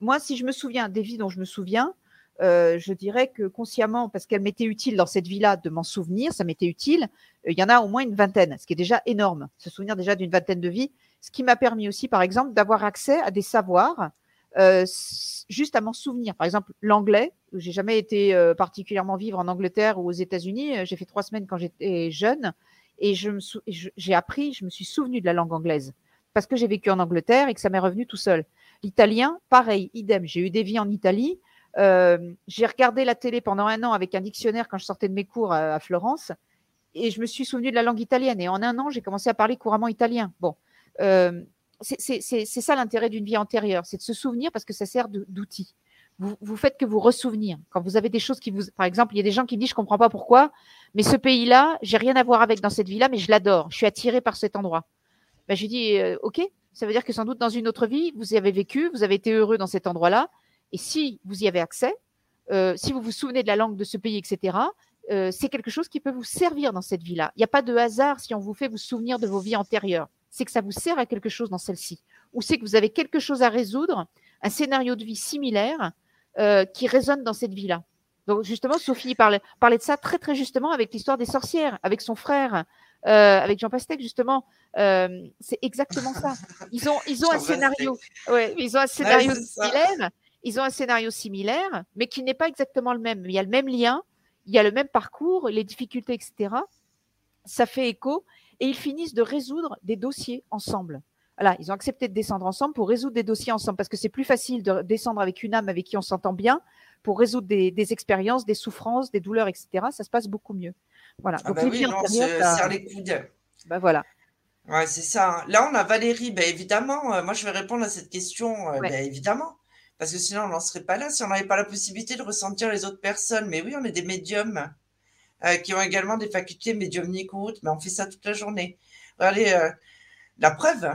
moi, si je me souviens des vies dont je me souviens, je dirais que consciemment, parce qu'elle m'était utile dans cette vie-là de m'en souvenir, ça m'était utile, il y en a au moins une vingtaine, ce qui est déjà énorme, se souvenir déjà d'une vingtaine de vies, ce qui m'a permis aussi, par exemple, d'avoir accès à des savoirs euh, juste à m'en souvenir. Par exemple, l'anglais, j'ai jamais été particulièrement vivre en Angleterre ou aux États-Unis, j'ai fait trois semaines quand j'étais jeune, et je j'ai appris, je me suis souvenu de la langue anglaise parce que j'ai vécu en Angleterre et que ça m'est revenu tout seul. L'italien, pareil, idem. J'ai eu des vies en Italie. Euh, j'ai regardé la télé pendant un an avec un dictionnaire quand je sortais de mes cours à, Florence et je me suis souvenu de la langue italienne. Et en un an, j'ai commencé à parler couramment italien. Bon, euh, c'est ça l'intérêt d'une vie antérieure, c'est de se souvenir parce que ça sert d'outil. Vous, vous, faites que vous ressouvenir. Quand vous avez des choses qui vous, par exemple, il y a des gens qui me disent, je comprends pas pourquoi, mais ce pays-là, j'ai rien à voir avec dans cette vie-là, mais je l'adore. Je suis attiré par cet endroit. Ben, je dis, euh, ok, ça veut dire que sans doute dans une autre vie, vous y avez vécu, vous avez été heureux dans cet endroit-là. Et si vous y avez accès, euh, si vous vous souvenez de la langue de ce pays, etc., euh, c'est quelque chose qui peut vous servir dans cette vie-là. Il n'y a pas de hasard si on vous fait vous souvenir de vos vies antérieures. C'est que ça vous sert à quelque chose dans celle-ci. Ou c'est que vous avez quelque chose à résoudre, un scénario de vie similaire euh, qui résonne dans cette vie-là. Donc justement, Sophie parlait, parlait de ça très très justement avec l'histoire des sorcières, avec son frère, euh, avec Jean Pastèque justement. Euh, c'est exactement ça. Ils ont, ils ont un scénario. Ouais, ils ont un scénario similaire. Ils ont un scénario similaire, mais qui n'est pas exactement le même. Il y a le même lien, il y a le même parcours, les difficultés, etc. Ça fait écho et ils finissent de résoudre des dossiers ensemble. Voilà, ils ont accepté de descendre ensemble pour résoudre des dossiers ensemble parce que c'est plus facile de descendre avec une âme avec qui on s'entend bien pour résoudre des, des, expériences, des souffrances, des douleurs, etc. Ça se passe beaucoup mieux. Voilà. Ah Donc, bah oui, non, serre les coudes. Bah voilà. Ouais, c'est ça. Hein. Là, on a Valérie. Ben, évidemment, euh, moi, je vais répondre à cette question. Euh, ben, évidemment. Parce que sinon, on n'en serait pas là si on n'avait pas la possibilité de ressentir les autres personnes. Mais oui, on est des médiums euh, qui ont également des facultés médiumniques ou autres, mais on fait ça toute la journée. Regardez, la preuve,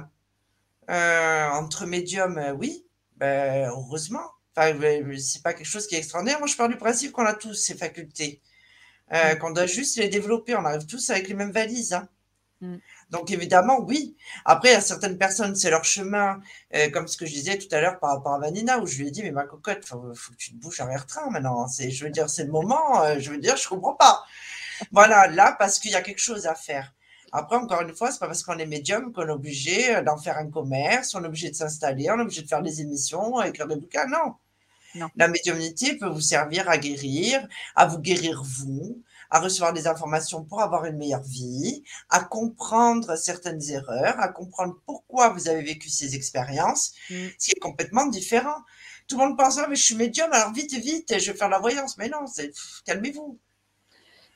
entre médiums, oui, ben, heureusement. Enfin, c'est pas quelque chose qui est extraordinaire. Moi, je pars du principe qu'on a tous ces facultés. Euh, mm. qu'on doit juste les développer. On arrive tous avec les mêmes valises. Hein. Mm. Donc évidemment, oui. Après, il y a certaines personnes, c'est leur chemin, euh, comme ce que je disais tout à l'heure par rapport à Vanina, où je lui ai dit, mais ma cocotte, faut, faut que tu te bouges arrière-train maintenant. C'est, je veux dire, c'est le moment. Euh, je veux dire, je comprends pas. Voilà, là, parce qu'il y a quelque chose à faire. Après, encore une fois, c'est pas parce qu'on est médium qu'on est obligé d'en faire un commerce, on est obligé de s'installer, on est obligé de faire des émissions, écrire des bouquins. Non. La médiumnité peut vous servir à guérir, à vous guérir vous, à recevoir des informations pour avoir une meilleure vie, à comprendre certaines erreurs, à comprendre pourquoi vous avez vécu ces expériences, mm. ce qui est complètement différent. Tout le monde pense, ah, mais je suis médium, alors vite, vite, je vais faire la voyance. Mais non, calmez-vous.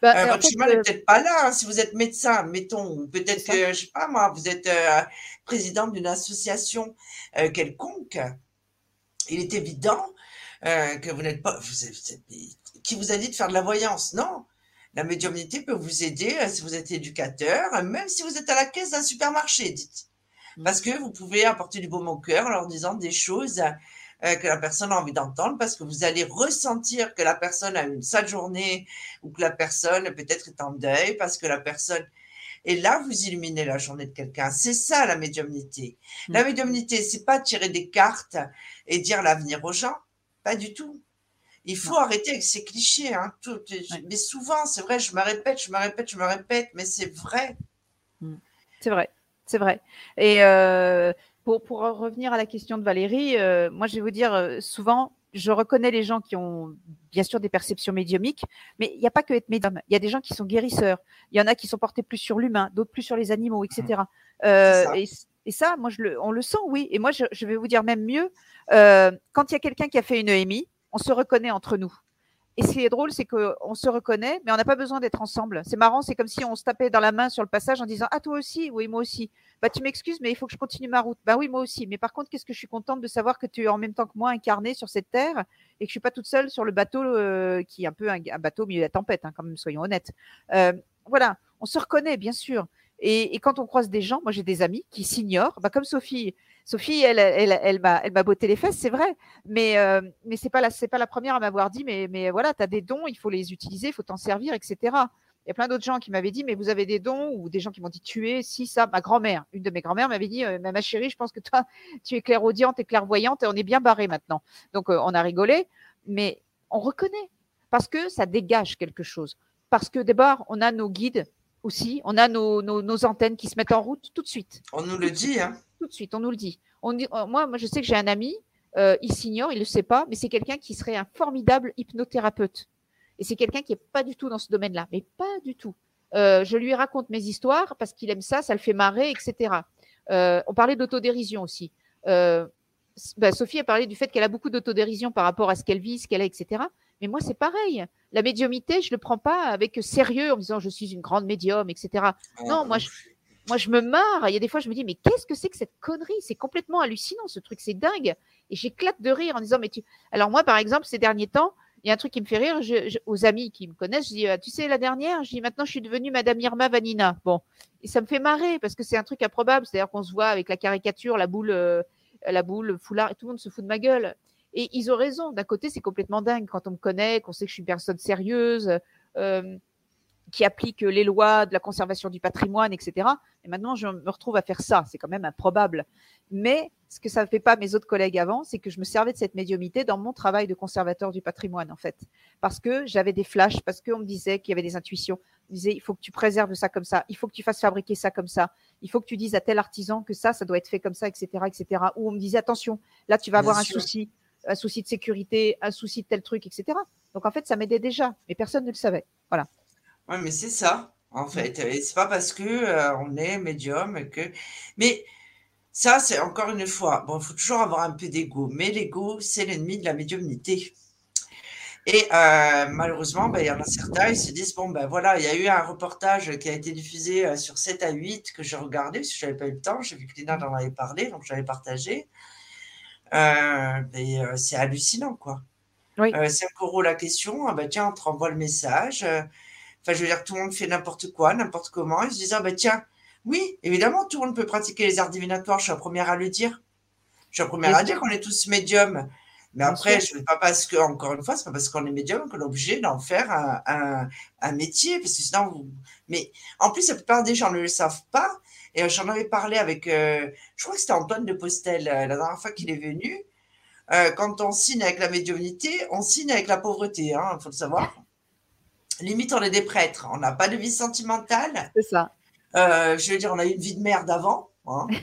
Bah, euh, votre chemin n'est euh, peut-être pas là. Hein. Si vous êtes médecin, mettons, ou peut-être que, je sais pas moi, vous êtes euh, président d'une association quelconque, il est évident que vous n'êtes pas. qui vous a dit de faire de la voyance? Non. La médiumnité peut vous aider si vous êtes éducateur, même si vous êtes à la caisse d'un supermarché, dites. Mmh. Parce que vous pouvez apporter du baume au cœur en leur disant des choses euh, que la personne a envie d'entendre parce que vous allez ressentir que la personne a une sale journée ou que la personne peut-être est en deuil parce que la personne et là vous illuminez la journée de quelqu'un. C'est ça la médiumnité. La mmh. médiumnité, c'est pas tirer des cartes et dire l'avenir aux gens, pas du tout. Il faut arrêter avec ces clichés. Hein, mais souvent, c'est vrai, je me répète, je me répète, je me répète, mais c'est vrai. Mmh. C'est vrai, c'est vrai. Et euh, pour, revenir à la question de Valérie, euh, moi je vais vous dire euh, souvent, je reconnais les gens qui ont bien sûr des perceptions médiumiques, mais il n'y a pas que être médium. Il y a des gens qui sont guérisseurs. Il y en a qui sont portés plus sur l'humain, d'autres plus sur les animaux, etc. Euh, et, ça, moi, je le, on le sent, oui. Et moi, je, je vais vous dire même mieux. quand il y a quelqu'un qui a fait une EMI, on se reconnaît entre nous. Et ce qui est drôle, c'est qu'on se reconnaît, mais on n'a pas besoin d'être ensemble. C'est marrant, c'est comme si on se tapait dans la main sur le passage en disant Ah, toi aussi Oui, moi aussi. Bah, tu m'excuses, mais il faut que je continue ma route. Bah oui, moi aussi. Mais par contre, qu'est-ce que je suis contente de savoir que tu es en même temps que moi incarné sur cette terre et que je suis pas toute seule sur le bateau euh, qui est un peu un, bateau au milieu de la tempête, hein, quand même, soyons honnêtes. Euh, voilà, on se reconnaît, bien sûr. Et, et, quand on croise des gens, moi j'ai des amis qui s'ignorent, bah, comme Sophie. Sophie, elle, m'a, botté les fesses, c'est vrai, mais euh, mais c'est pas la, pas la première à m'avoir dit, mais mais voilà, tu as des dons, il faut les utiliser, il faut t'en servir, etc. Il y a plein d'autres gens qui m'avaient dit, mais vous avez des dons ou des gens qui m'ont dit tuer, si ça. Ma grand-mère, une de mes grand-mères m'avait dit, euh, ma chérie, je pense que toi, tu es clairaudiente et clairvoyante et on est bien barré maintenant. Donc euh, on a rigolé, mais on reconnaît parce que ça dégage quelque chose. Parce que d'abord, on a nos guides aussi, on a nos, nos, antennes qui se mettent en route tout de suite. On nous le dit, hein Tout de suite, on nous le dit. On dit moi, moi, je sais que j'ai un ami, il s'ignore, il ne le sait pas, mais c'est quelqu'un qui serait un formidable hypnothérapeute. Et c'est quelqu'un qui n'est pas du tout dans ce domaine-là, mais pas du tout. Euh, je lui raconte mes histoires parce qu'il aime ça, ça le fait marrer, etc. Euh, on parlait d'autodérision aussi. Euh, bah, Sophie a parlé du fait qu'elle a beaucoup d'autodérision par rapport à ce qu'elle vit, ce qu'elle a, etc. Mais moi, c'est pareil. La médiumité, je ne le prends pas avec sérieux en me disant je suis une grande médium, etc. Ah, non, moi je, moi, je me marre. Il y a des fois, je me dis mais qu'est-ce que c'est que cette connerie? C'est complètement hallucinant, ce truc, c'est dingue. Et j'éclate de rire en disant mais tu. Alors, moi, par exemple, ces derniers temps, il y a un truc qui me fait rire aux amis qui me connaissent. Je dis, ah, tu sais, la dernière, je dis, maintenant, je suis devenue Madame Irma Vanina. Bon, et ça me fait marrer parce que c'est un truc improbable. C'est-à-dire qu'on se voit avec la caricature, la boule, euh, la boule, le foulard, et tout le monde se fout de ma gueule. Et ils ont raison. D'un côté, c'est complètement dingue quand on me connaît, qu'on sait que je suis une personne sérieuse. Euh, qui applique les lois de la conservation du patrimoine, etc. Et maintenant, je me retrouve à faire ça. C'est quand même improbable. Mais ce que ça ne fait pas mes autres collègues avant, c'est que je me servais de cette médiumité dans mon travail de conservateur du patrimoine, en fait. Parce que j'avais des flashs, parce qu'on me disait qu'il y avait des intuitions. On me disait, il faut que tu préserves ça comme ça, il faut que tu fasses fabriquer ça comme ça, il faut que tu dises à tel artisan que ça, ça doit être fait comme ça, etc., etc. Ou on me disait, attention, là, tu vas avoir un souci, un souci de sécurité, un souci de tel truc, etc. Donc, en fait, ça m'aidait déjà, mais personne ne le savait. Voilà. Oui, mais c'est ça, en mmh. fait. Et c'est pas parce que euh, on est médium que. Mais ça, c'est encore une fois. Bon, il faut toujours avoir un peu d'ego, mais l'ego, c'est l'ennemi de la médiumnité. Et euh, malheureusement, ben, il y en a certains, ils se disent bon, ben voilà, il y a eu un reportage qui a été diffusé euh, sur 7 à 8 que j'ai regardé, parce que je n'avais pas eu le temps. J'ai vu que Lina en avait parlé, donc j'avais partagé. c'est hallucinant, quoi. Oui. 5 euros la question, ah ben, tiens, on te renvoie le message. Enfin, je veux dire, tout le monde fait n'importe quoi, n'importe comment. Ils se disent, ah ben tiens, oui, évidemment, tout le monde peut pratiquer les arts divinatoires. Je suis la première à le dire. Je suis la première à dire qu'on est tous médiums. Mais après, je ne pas parce que, encore une fois, c'est pas parce qu'on est médium qu'on est obligé d'en faire un, un, métier, parce que sinon, vous... mais en plus, la plupart des gens ne le savent pas. Et euh, j'en avais parlé avec, euh, je crois que c'était Antoine de Postel euh, la dernière fois qu'il est venu. quand on signe avec la médiumnité, on signe avec la pauvreté, il hein, faut le savoir limite, on est des prêtres. On n'a pas de vie sentimentale. C'est ça. Euh, je veux dire, on a eu une vie de merde avant. Hein.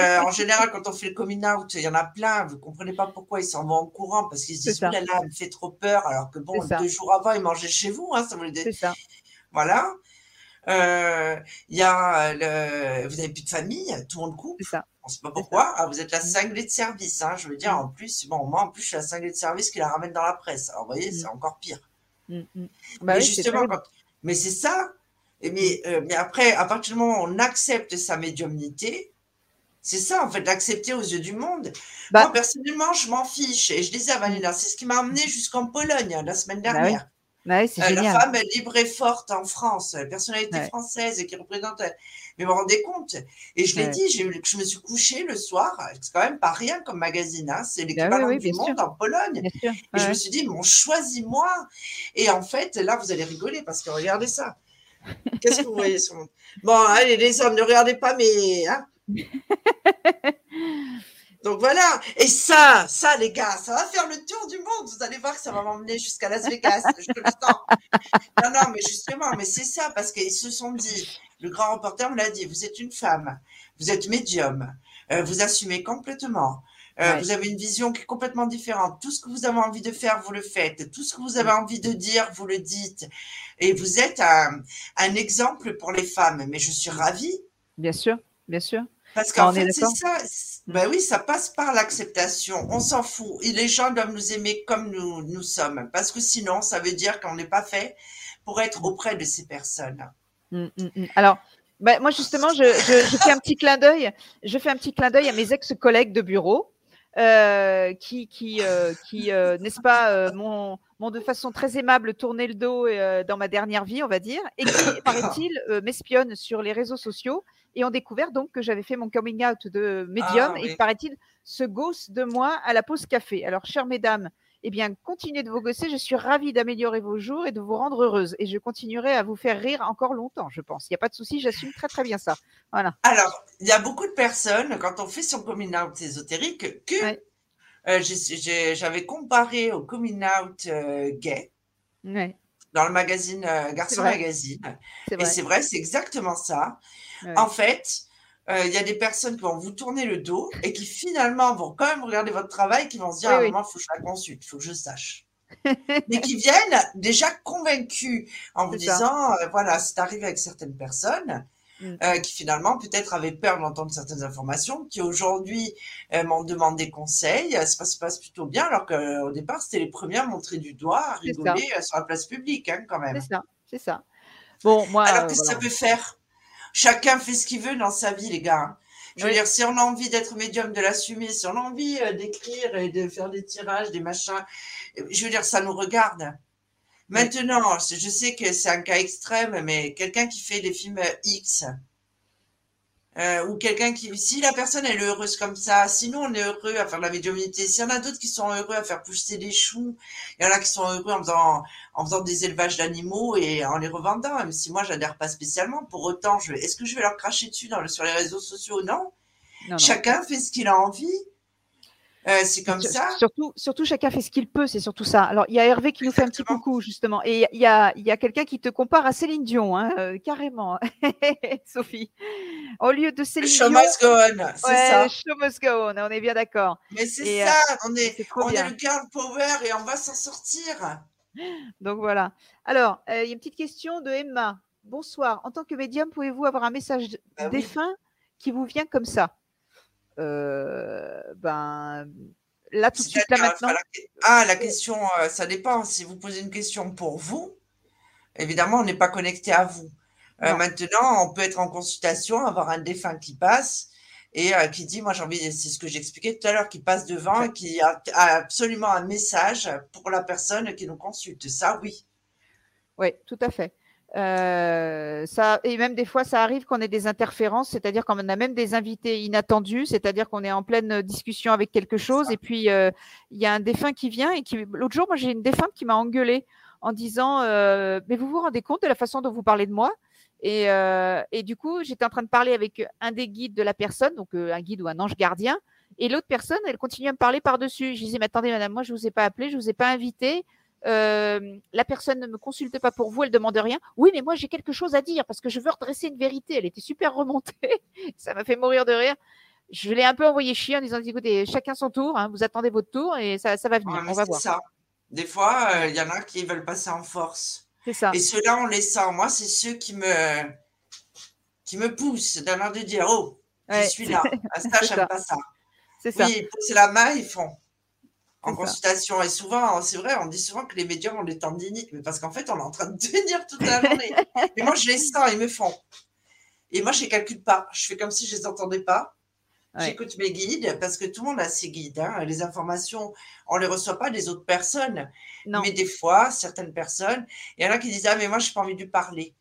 Euh, en général, quand on fait le coming out, il y en a plein. Vous ne comprenez pas pourquoi ils s'en vont en courant parce qu'ils se disent, là, là, elle me fait trop peur. Alors que bon, deux jours avant, ils mangeaient chez vous. Hein, ça C'est ça. Voilà. Euh, il y a le... Vous n'avez plus de famille, tout le monde coupe. C'est ça. On ne sait pas pourquoi. Ah, vous êtes la mm. cinglée de service. Hein, je veux dire, en plus, bon, moi, en plus, je suis la cinglée de service qui la ramène dans la presse. Alors, vous voyez, mm. c'est encore pire. Mmh, mmh. Bah mais justement, mais c'est ça. Mais, euh, mais après, à partir du moment où on accepte sa médiumnité, c'est ça, en fait, d'accepter aux yeux du monde. Bah Moi, personnellement, je m'en fiche. Et je disais à Vanilla, c'est ce qui m'a emmené jusqu'en Pologne la semaine bah dernière. Bah euh, la femme libre et forte en France, la personnalité française et qui représente. Mais vous vous rendez compte Et je l'ai dit, je me suis couchée le soir, c'est quand même pas rien comme magazine, hein, c'est bah l'équivalent du monde en Pologne. Et je me suis dit, bon, choisis-moi. Et en fait, là, vous allez rigoler parce que regardez ça. Qu'est-ce que vous voyez sur mon... Bon, allez, les hommes, ne regardez pas, mais. Hein Donc voilà. Et ça, ça, les gars, ça va faire le tour du monde. Vous allez voir que ça va m'emmener jusqu'à Las Vegas. Je le sens. Non, non, mais justement, mais c'est ça, parce qu'ils se sont dit, le grand reporter me l'a dit, vous êtes une femme, vous êtes médium, euh, vous assumez complètement. Euh, vous avez une vision qui est complètement différente. Tout ce que vous avez envie de faire, vous le faites. Tout ce que vous avez envie de dire, vous le dites. Et vous êtes un, un exemple pour les femmes. Mais je suis ravie. Bien sûr, bien sûr. Parce qu'en fait, c'est ça. Ben oui, ça passe par l'acceptation. On s'en fout. Et les gens doivent nous aimer comme nous, nous sommes. Parce que sinon, ça veut dire qu'on n'est pas fait pour être auprès de ces personnes. Mmh, mmh, mmh. Alors, ben, moi, justement, je, je, fais un petit clin d'œil. Je fais un petit clin d'œil à mes ex-collègues de bureau. Euh, qui, qui, euh, qui euh, n'est-ce pas, m'ont de façon très aimable tourné le dos dans ma dernière vie, on va dire, et qui, paraît-il, m'espionnent sur les réseaux sociaux et ont découvert donc que j'avais fait mon coming out de médium ah, et paraît-il se gosse de moi à la pause café. Alors, chères mesdames Eh bien, continuez de vous gosser. Je suis ravie d'améliorer vos jours et de vous rendre heureuse. Et je continuerai à vous faire rire encore longtemps, je pense. Il n'y a pas de souci, j'assume très très bien ça. Voilà. Alors, il y a beaucoup de personnes, quand on fait son coming out ésotérique, que Ouais. euh, j'avais comparé au coming out euh, gay Ouais, dans le magazine euh, Garçon. Magazine. Et c'est vrai, c'est exactement ça. Ouais. En fait, euh, il y a des personnes qui vont vous tourner le dos et qui finalement vont quand même regarder votre travail, qui vont se dire Oui, à un oui. moment, il faut que je la consulte, il faut que je sache. Mais qui viennent déjà convaincus en vous disant, euh, voilà, c'est arrivé avec certaines personnes Mm. euh, qui finalement peut-être avaient peur d'entendre certaines informations, qui aujourd'hui euh, m'ont demandé conseil, ça se passe, se passe plutôt bien, alors qu'au départ, c'était les premiers à montrer du doigt, à rigoler sur la place publique, hein, quand même. C'est ça, c'est ça. Bon, moi, Alors, qu'est-ce que voilà. ça peut faire? Chacun fait ce qu'il veut dans sa vie, les gars. hein. Je veux Oui. dire, si on a envie d'être médium, de l'assumer, si on a envie euh, d'écrire et de faire des tirages, des machins, je veux dire, ça nous regarde. Maintenant, je sais que c'est un cas extrême, mais quelqu'un qui fait des films X, euh, ou quelqu'un qui, si la personne elle est heureuse comme ça, sinon on est heureux à faire de la médiumnité. S'il y en a d'autres qui sont heureux à faire pousser des choux, il y en a qui sont heureux en faisant, en faisant des élevages d'animaux et en les revendant, même si moi j'adhère pas spécialement. Pour autant, je, est-ce que je vais leur cracher dessus dans sur les réseaux sociaux? Non. Non, non. Chacun fait ce qu'il a envie. Euh, c'est comme Sur- ça. Surtout, surtout, chacun fait ce qu'il peut, c'est surtout ça. Alors, il y a Hervé qui nous fait un petit coucou, justement. Et il y a, y a quelqu'un qui te compare à Céline Dion, hein, euh, carrément, Sophie. Au lieu de Céline Show Dion, must go on, c'est ouais, ça. show must go on, on est bien d'accord. Mais c'est euh, ça, on est, on est le girl power et on va s'en sortir. Donc voilà. Alors, il y a une petite question de Emma. Bonsoir. En tant que médium, pouvez-vous avoir un message Bah oui. défunt qui vous vient comme ça? Ben, là, tout de suite, là maintenant. la- Ah, la question, euh, ça dépend. Si vous posez une question pour vous, évidemment, on n'est pas connecté à vous. Euh, maintenant, on peut être en consultation, avoir un défunt qui passe et euh, qui dit, moi j'ai envie, c'est ce que j'expliquais tout à l'heure, qui passe devant et qui a, a absolument un message pour la personne qui nous consulte. Ça, oui. Oui, tout à fait. Euh, ça, et même des fois, ça arrive qu'on ait des interférences, c'est-à-dire qu'on a même des invités inattendus, c'est-à-dire qu'on est en pleine discussion avec quelque chose, et puis euh, il y a un défunt qui vient et qui. L'autre jour, moi, j'ai une défunte qui m'a engueulée en disant euh, Mais vous vous rendez compte de la façon dont vous parlez de moi? Et, euh, et du coup, j'étais en train de parler avec un des guides de la personne, donc euh, un guide ou un ange gardien, et l'autre personne, elle continue à me parler par-dessus. Je disais Mais attendez, madame, moi, je ne vous ai pas appelé, je ne vous ai pas invité. Euh, la personne ne me consulte pas pour vous, elle demande rien. Oui, mais moi j'ai quelque chose à dire parce que je veux redresser une vérité. Elle était super remontée, ça m'a fait mourir de rire. Je l'ai un peu envoyé chier en disant écoutez, chacun son tour, hein, vous attendez votre tour et ça, ça va venir. Ouais, on va voir. ça. Des fois, euh, il y en a qui veulent passer en force. C'est ça. Et ceux-là, on les sent. Moi, c'est ceux qui me, qui me poussent d'un air de dire Oh, Ouais, je suis là. À ça, c'est j'aime pas ça. C'est ça. Oui, pousser la main, ils font. En consultation. Et souvent, c'est vrai, on dit souvent que les médiums ont des tendinites, mais parce qu'en fait, on est en train de tenir toute la journée. et moi, je les sens, ils me font. Et moi, je ne calcule pas. Je fais comme si je ne les entendais pas. Ouais. J'écoute mes guides, parce que tout le monde a ses guides. hein. Les informations, on ne les reçoit pas des autres personnes. Non. Mais des fois, certaines personnes, il y en a qui disent Ah, mais moi, je n'ai pas envie de parler.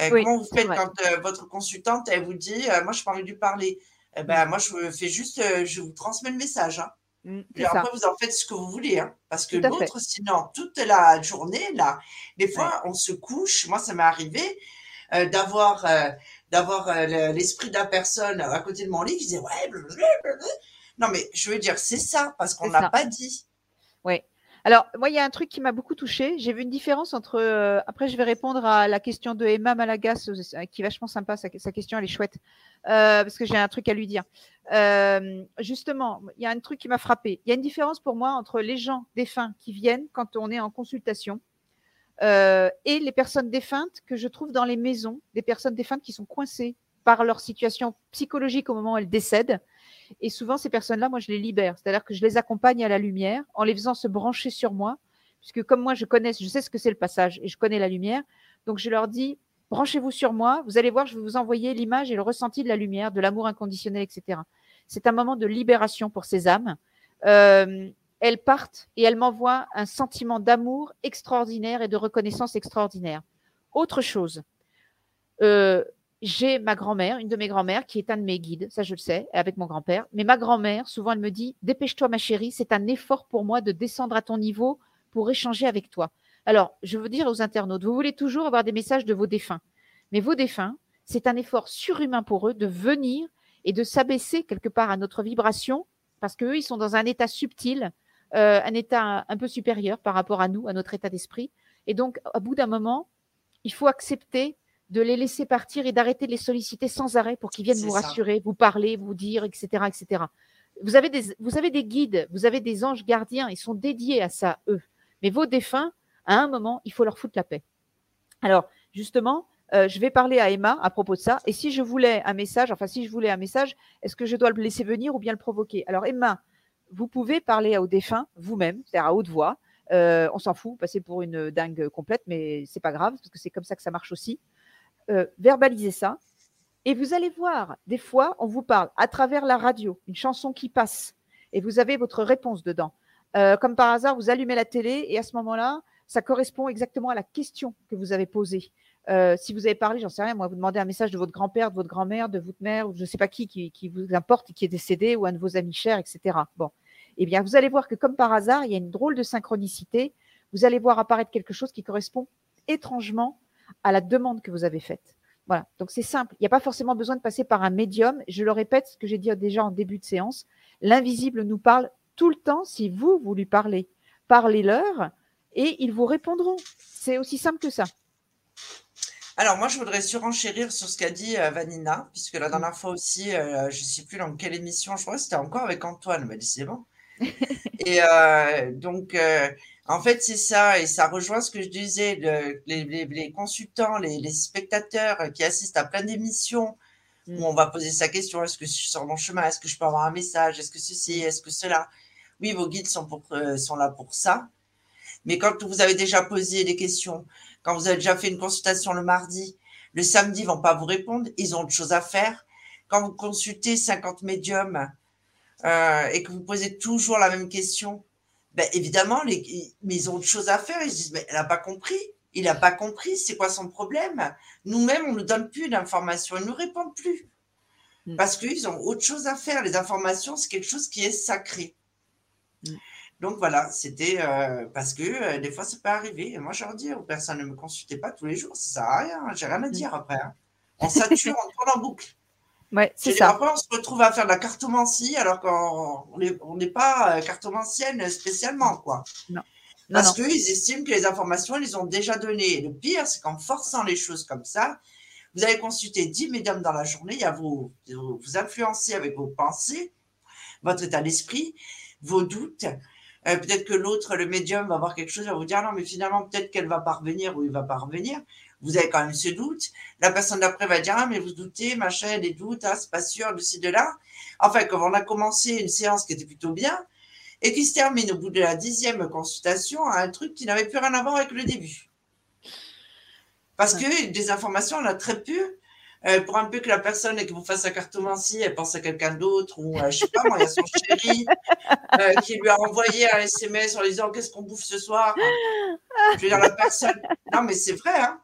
Euh, Oui, comment vous faites vrai. quand euh, votre consultante, elle vous dit euh, Moi, je n'ai pas envie de parler? Eh ben, Moi, je fais juste, je vous transmets le message. hein. Mm, Et ça. après, vous en faites ce que vous voulez. hein. Parce que l'autre, sinon, toute la journée, là, des fois, on se couche. Moi, ça m'est arrivé euh, d'avoir euh, d'avoir euh, le- l'esprit de la personne à côté de mon lit qui disait Ouais, blablabla. Non, mais je veux dire, c'est ça, parce qu'on n'a pas dit. Oui. Alors, moi, il y a un truc qui m'a beaucoup touchée. J'ai vu une différence entre. euh, après, je vais répondre à la question de Emma Malagas, euh, qui est vachement sympa. Sa, question, elle est chouette. Euh, parce que j'ai un truc à lui dire. Euh, justement, il y a un truc qui m'a frappé. Il y a une différence pour moi entre les gens défunts qui viennent quand on est en consultation euh, et les personnes défuntes que je trouve dans les maisons, des personnes défuntes qui sont coincées par leur situation psychologique au moment où elles décèdent. Et souvent, ces personnes-là, moi, je les libère. C'est-à-dire que je les accompagne à la lumière en les faisant se brancher sur moi. Puisque comme moi, je connais, je sais ce que c'est le passage et je connais la lumière. Donc, je leur dis, branchez-vous sur moi. Vous allez voir, je vais vous envoyer l'image et le ressenti de la lumière, de l'amour inconditionnel, etc. C'est un moment de libération pour ces âmes. Euh, elles partent et elles m'envoient un sentiment d'amour extraordinaire et de reconnaissance extraordinaire. Autre chose, euh, j'ai ma grand-mère, une de mes grand-mères, qui est un de mes guides, ça je le sais, avec mon grand-père. Mais ma grand-mère, souvent, elle me dit Dépêche-toi, ma chérie, c'est un effort pour moi de descendre à ton niveau pour échanger avec toi. Alors, je veux dire aux internautes, vous voulez toujours avoir des messages de vos défunts. Mais vos défunts, c'est un effort surhumain pour eux de venir et de s'abaisser quelque part à notre vibration, parce qu'eux, ils sont dans un état subtil, euh, un état un peu supérieur par rapport à nous, à notre état d'esprit. Et donc, à bout d'un moment, il faut accepter de les laisser partir et d'arrêter de les solliciter sans arrêt pour qu'ils viennent vous rassurer, vous parler, vous dire, etc., etc. Vous avez, des, vous avez des guides, vous avez des anges gardiens, ils sont dédiés à ça, eux. Mais vos défunts, à un moment, il faut leur foutre la paix. Alors, justement, euh, je vais parler à Emma à propos de ça. Et si je voulais un message, enfin, si je voulais un message, est-ce que je dois le laisser venir ou bien le provoquer? Alors, Emma, vous pouvez parler aux défunts vous-même, c'est-à-dire à haute voix. Euh, on s'en fout, passer pour une dingue complète, mais c'est pas grave, parce que c'est comme ça que ça marche aussi. Euh, verbalisez ça. Et vous allez voir, des fois, on vous parle à travers la radio, une chanson qui passe, et vous avez votre réponse dedans. Euh, comme par hasard, vous allumez la télé, et à ce moment-là, ça correspond exactement à la question que vous avez posée. Euh, si vous avez parlé, j'en sais rien, moi, vous demandez un message de votre grand-père, de votre grand-mère, de votre mère, ou je ne sais pas qui, qui, vous importe, qui est décédé, ou un de vos amis chers, etc. Bon, eh bien, vous allez voir que comme par hasard, il y a une drôle de synchronicité. Vous allez voir apparaître quelque chose qui correspond étrangement à la demande que vous avez faite. Voilà, donc c'est simple. Il n'y a pas forcément besoin de passer par un médium. Je le répète, ce que j'ai dit déjà en début de séance, l'invisible nous parle tout le temps si vous, vous lui parlez. Parlez-leur et ils vous répondront. C'est aussi simple que ça. Alors moi, je voudrais surenchérir sur ce qu'a dit euh, Vanina, puisque la dernière fois aussi, euh, je ne sais plus dans quelle émission, je crois que c'était encore avec Antoine, mais bon. et euh, donc, en fait, c'est ça, et ça rejoint ce que je disais, les, consultants, les, spectateurs qui assistent à plein d'émissions où mm. on va poser sa question, est-ce que je suis sur mon chemin, est-ce que je peux avoir un message, est-ce que ceci, est-ce que cela? Oui, vos guides sont, pour, euh, sont là pour ça. Mais quand vous avez déjà posé des questions, quand vous avez déjà fait une consultation le mardi, le samedi, ils vont pas vous répondre, ils ont autre chose à faire. Quand vous consultez 50 médiums euh, et que vous posez toujours la même question, ben évidemment, les, mais ils ont autre chose à faire. Ils se disent, mais elle n'a pas compris. Il n'a pas compris. C'est quoi son problème? Nous-mêmes, on ne nous donne plus d'informations. Ils ne nous répondent plus. Mm. Parce qu'ils ont autre chose à faire. Les informations, c'est quelque chose qui est sacré. Mm. Donc voilà, c'était euh, parce que euh, des fois, ça peut arriver. Et moi, je leur dis aux personnes, ne me consultez pas tous les jours. Ça sert à rien. J'ai rien à mm. dire après. Hein. On sature, on tourne en boucle. Ouais, c'est ça. Après, on se retrouve à faire de la cartomancie alors qu'on n'est pas euh, cartomancienne spécialement, quoi. Non. Parce qu'ils estiment que les informations, ils ont déjà donné. Le pire, c'est qu'en forçant les choses comme ça, vous allez consulter 10 médiums dans la journée, il y a vous, vous influencer avec vos pensées, votre état d'esprit, vos doutes. Euh, peut-être que l'autre, le médium, va voir quelque chose, va vous dire non, mais finalement, peut-être qu'elle va parvenir ou il va parvenir vous avez quand même ce doute. La personne d'après va dire, ah, mais vous doutez, machin, des doutes, ah, c'est pas sûr, de ci, de là. Enfin, quand on a commencé une séance qui était plutôt bien, et qui se termine au bout de la dixième consultation à un truc qui n'avait plus rien à voir avec le début. Parce que des informations, on a très peu. Euh, pour un peu que la personne et que vous fasse sa cartomancie, elle pense à quelqu'un d'autre, ou euh, je sais pas, moi, il y a son chéri euh, qui lui a envoyé un SMS en lui disant qu'est-ce qu'on bouffe ce soir? Je veux dire, la personne. Non, mais c'est vrai, hein.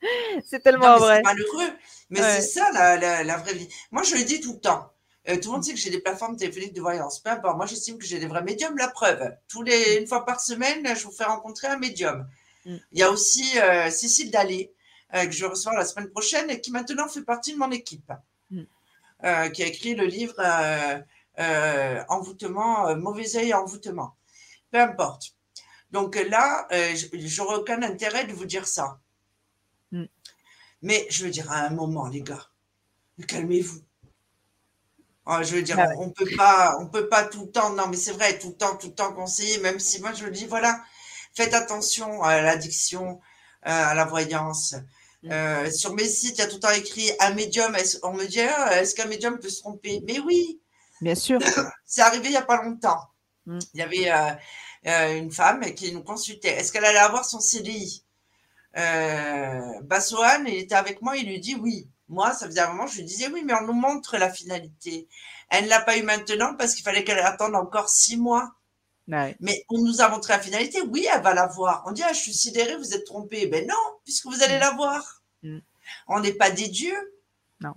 c'est tellement vrai. C'est malheureux, mais c'est ça la, vraie vie. Moi, je le dis tout le temps. Euh, tout le monde sait que j'ai des plateformes téléphoniques de voyance. Peu importe. Moi, j'estime que j'ai des vrais médiums. La preuve, tous les, une fois par semaine, je vous fais rencontrer un médium. Mm. Il y a aussi euh, Cécile Dallé, euh, que je vais recevoir la semaine prochaine et qui maintenant fait partie de mon équipe, mm. qui a écrit le livre Envoûtement, Mauvais œil envoûtement. Peu importe. Donc là, j'aurais aucun intérêt de vous dire ça. Mais je veux dire, à un moment, les gars, calmez-vous. Ah, je veux dire, ah on peut pas, on peut pas tout le temps. Non, mais c'est vrai, tout le temps, tout le temps conseiller. Même si moi je dis, voilà, faites attention à l'addiction, euh, à la voyance. Mm. Euh, sur mes sites, il y a tout le temps écrit un médium. On me dit, ah, est-ce qu'un médium peut se tromper? Mais oui. Bien sûr. c'est arrivé il y a pas longtemps. Mm. Il y avait euh, une femme qui nous consultait. Est-ce qu'elle allait avoir son CDI euh, Bassoane, il était avec moi, il lui dit oui. Moi, ça faisait un moment, je lui disais oui, mais on nous montre la finalité. Elle ne l'a pas eu maintenant parce qu'il fallait qu'elle attende encore six mois. Mais on nous a montré la finalité. Oui, elle va la voir. On dit, ah, je suis sidérée, vous êtes trompée. Ben non, puisque vous allez mm. la voir. Mm. On n'est pas des dieux. Non.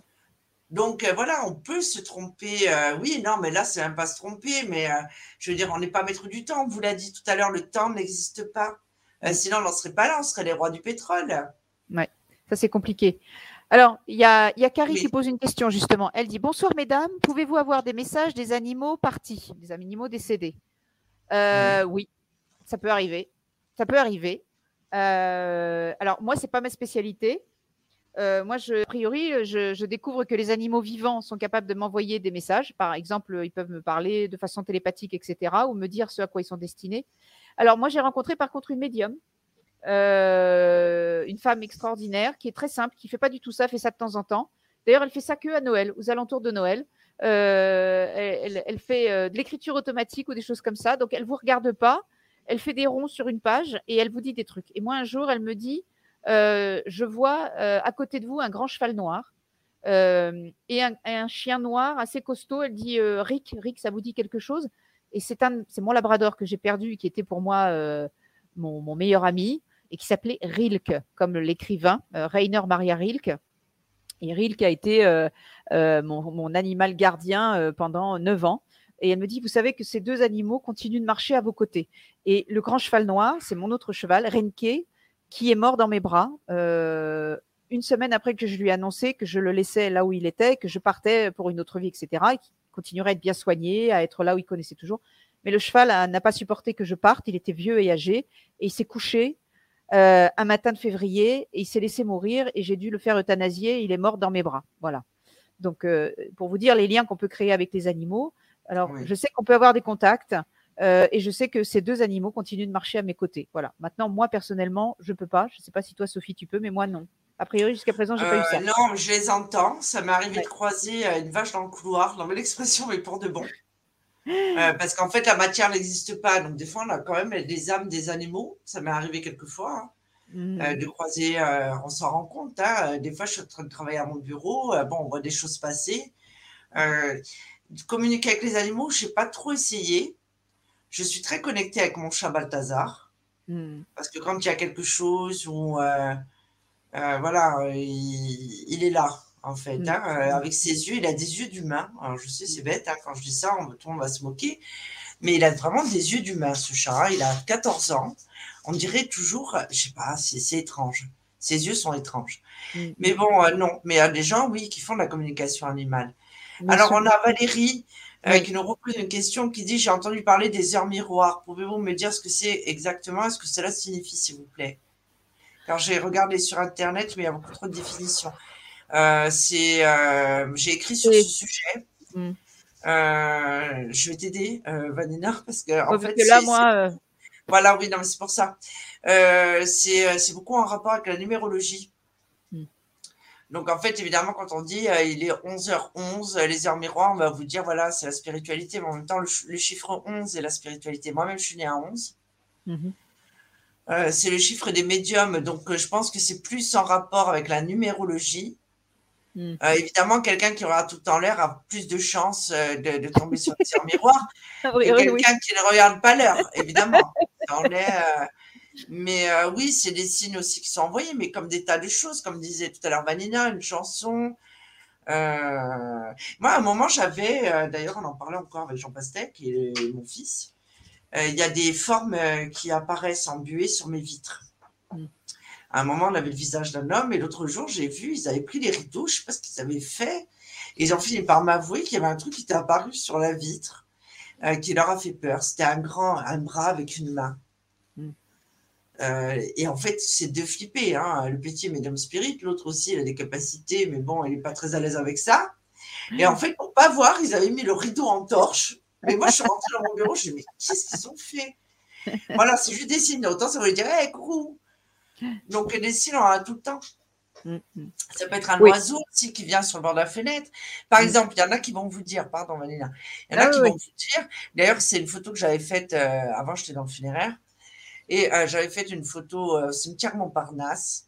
Donc euh, voilà, on peut se tromper. euh, oui, non, mais là, c'est même pas se tromper. Mais euh, je veux dire, on n'est pas maître du temps. On vous l'a dit tout à l'heure, le temps n'existe pas. Euh, sinon, on n'en serait pas là, on serait les rois du pétrole. Ça, c'est compliqué. Alors, il y a, il y a Carrie Oui. qui pose une question, justement. Elle dit Bonsoir, mesdames. Pouvez-vous avoir des messages des animaux partis, des animaux décédés Euh, Oui, ça peut arriver. Ça peut arriver. Euh, alors, moi, c'est pas ma spécialité. Euh, moi, je, a priori, je, je découvre que les animaux vivants sont capables de m'envoyer des messages. Par exemple, ils peuvent me parler de façon télépathique, etc., ou me dire ce à quoi ils sont destinés. Alors, moi, j'ai rencontré par contre une médium euh, une femme extraordinaire qui est très simple, qui fait pas du tout ça, fait ça de temps en temps. D'ailleurs, elle fait ça que à Noël, aux alentours de Noël. Euh, elle, fait euh, de l'écriture automatique ou des choses comme ça. Donc, elle vous regarde pas. Elle fait des ronds sur une page et elle vous dit des trucs. Et moi, un jour, elle me dit Je vois à côté de vous un grand cheval noir et un, chien noir assez costaud. Elle dit Rick, Rick, ça vous dit quelque chose? Et c'est mon labrador que j'ai perdu, qui était pour moi euh, mon, meilleur ami et qui s'appelait Rilke, comme l'écrivain euh, Rainer Maria Rilke. Et Rilke a été euh, mon, animal gardien pendant neuf ans. Et elle me dit, vous savez que ces deux animaux continuent de marcher à vos côtés. Et le grand cheval noir, c'est mon autre cheval, Renke, qui est mort dans mes bras une semaine après que je lui ai annoncé que je le laissais là où il était, que je partais pour une autre vie, etc. continuerait à être bien soigné, à être là où il connaissait toujours. Mais le cheval n'a pas supporté que je parte. Il était vieux et âgé. Et il s'est couché euh, un matin de février et il s'est laissé mourir et j'ai dû le faire euthanasier. Il est mort dans mes bras. Voilà. Donc, euh, pour vous dire les liens qu'on peut créer avec les animaux. Alors, Oui. je sais qu'on peut avoir des contacts euh, et je sais que ces deux animaux continuent de marcher à mes côtés. Voilà. Maintenant, moi, personnellement, je peux pas. Je sais pas si toi, Sophie, tu peux, mais moi, non. A priori, jusqu'à présent, j'ai pas eu Euh, ça. non, je les entends. Ça m'est arrivé Ouais. de croiser euh, une vache dans le couloir. Non, mais l'expression est pour de bon. Euh, parce qu'en fait, la matière n'existe pas. Donc, des fois, on a quand même des âmes des animaux. Ça m'est arrivé quelquefois hein, euh, de croiser. euh, on s'en rend compte. hein. Euh, Des fois, je suis en train de travailler à mon bureau. euh, bon, on voit des choses passer. Euh, communiquer avec les animaux, je n'ai pas trop essayé. Je suis très connectée avec mon chat Balthazar. Mhm. Parce que quand il y a quelque chose où, euh, euh, voilà, euh, il, il est là, en fait. Mm. hein, euh, avec ses yeux, il a des yeux d'humain. Alors, je sais, c'est bête, hein, quand je dis ça, on, va se moquer. Mais il a vraiment des yeux d'humain, ce chat. Il a 14 ans. On dirait toujours, euh, je sais pas, c'est étrange. Ses yeux sont étranges. Mm. Mais bon, euh, non. Mais il y a des gens, oui, qui font de la communication animale. Bien Alors, sûr. on a Valérie euh, Oui. qui nous repose une question qui dit J'ai entendu parler des heures miroirs. Pouvez-vous me dire ce que c'est exactement? Et ce que cela signifie, s'il vous plaît? J'ai regardé sur Internet, mais il y a beaucoup trop de définitions. Euh, c'est, euh, j'ai écrit sur Oui. ce sujet. Mm. Euh, je vais t'aider, Vanina, parce que en Ouais, fait, que là, moi, voilà, oui, non, mais c'est pour ça. C'est beaucoup en rapport avec la numérologie. Hmm. Donc, en fait, évidemment, quand on dit il est 11h11, euh, les heures miroirs, on va vous dire, voilà, c'est la spiritualité. Mais en même temps, le, ch- le chiffre 11 est la spiritualité. Moi-même, je suis née à 11. mhm. Euh, c'est le chiffre des médiums. Donc, euh, je pense que c'est plus en rapport avec la numérologie. Hmm. Euh, évidemment, quelqu'un qui aura tout en l'air a plus de chances de, de tomber sur oui, que oui, oui. quelqu'un qui ne regarde pas l'heure, évidemment. Euh, mais euh, oui, c'est des signes aussi qui sont envoyés, mais comme des tas de choses, comme disait tout à l'heure Vanina, une chanson. Moi, à un moment, j'avais, d'ailleurs, on en parlait encore avec Jean Pastec, qui est mon fils. Euh, Il y a des formes euh, qui apparaissent en buée sur mes vitres. Mm. À un moment, on avait le visage d'un homme, et l'autre jour, j'ai vu, ils avaient pris les rideaux, je sais pas ce qu'ils avaient fait. Et ils ont fini par m'avouer qu'il y avait un truc qui était apparu sur la vitre euh, qui leur a fait peur. C'était un grand, un bras avec une main. Mm. Euh, et en fait, c'est deux flippés. Hein. Le petit est médium spirit, l'autre aussi, il a des capacités, mais bon, il n'est pas très à l'aise avec ça. Et en fait, pour pas voir, ils avaient mis le rideau en torche. Mais moi, je suis rentrée dans mon bureau, je me dis, mais qu'est-ce qu'ils ont fait? Voilà, c'est juste des signes. Autant ça veut dire, hé, coucou Donc, des signes, on en a tout le temps. Ça peut être un Oui. oiseau aussi qui vient sur le bord de la fenêtre. Par Mm. exemple, il y en a qui vont vous dire, pardon Valina, il y en a Ah qui oui, vont vous dire, d'ailleurs c'est une photo que j'avais faite, euh, avant j'étais dans le funéraire, et euh, j'avais fait une photo euh, au cimetière Montparnasse,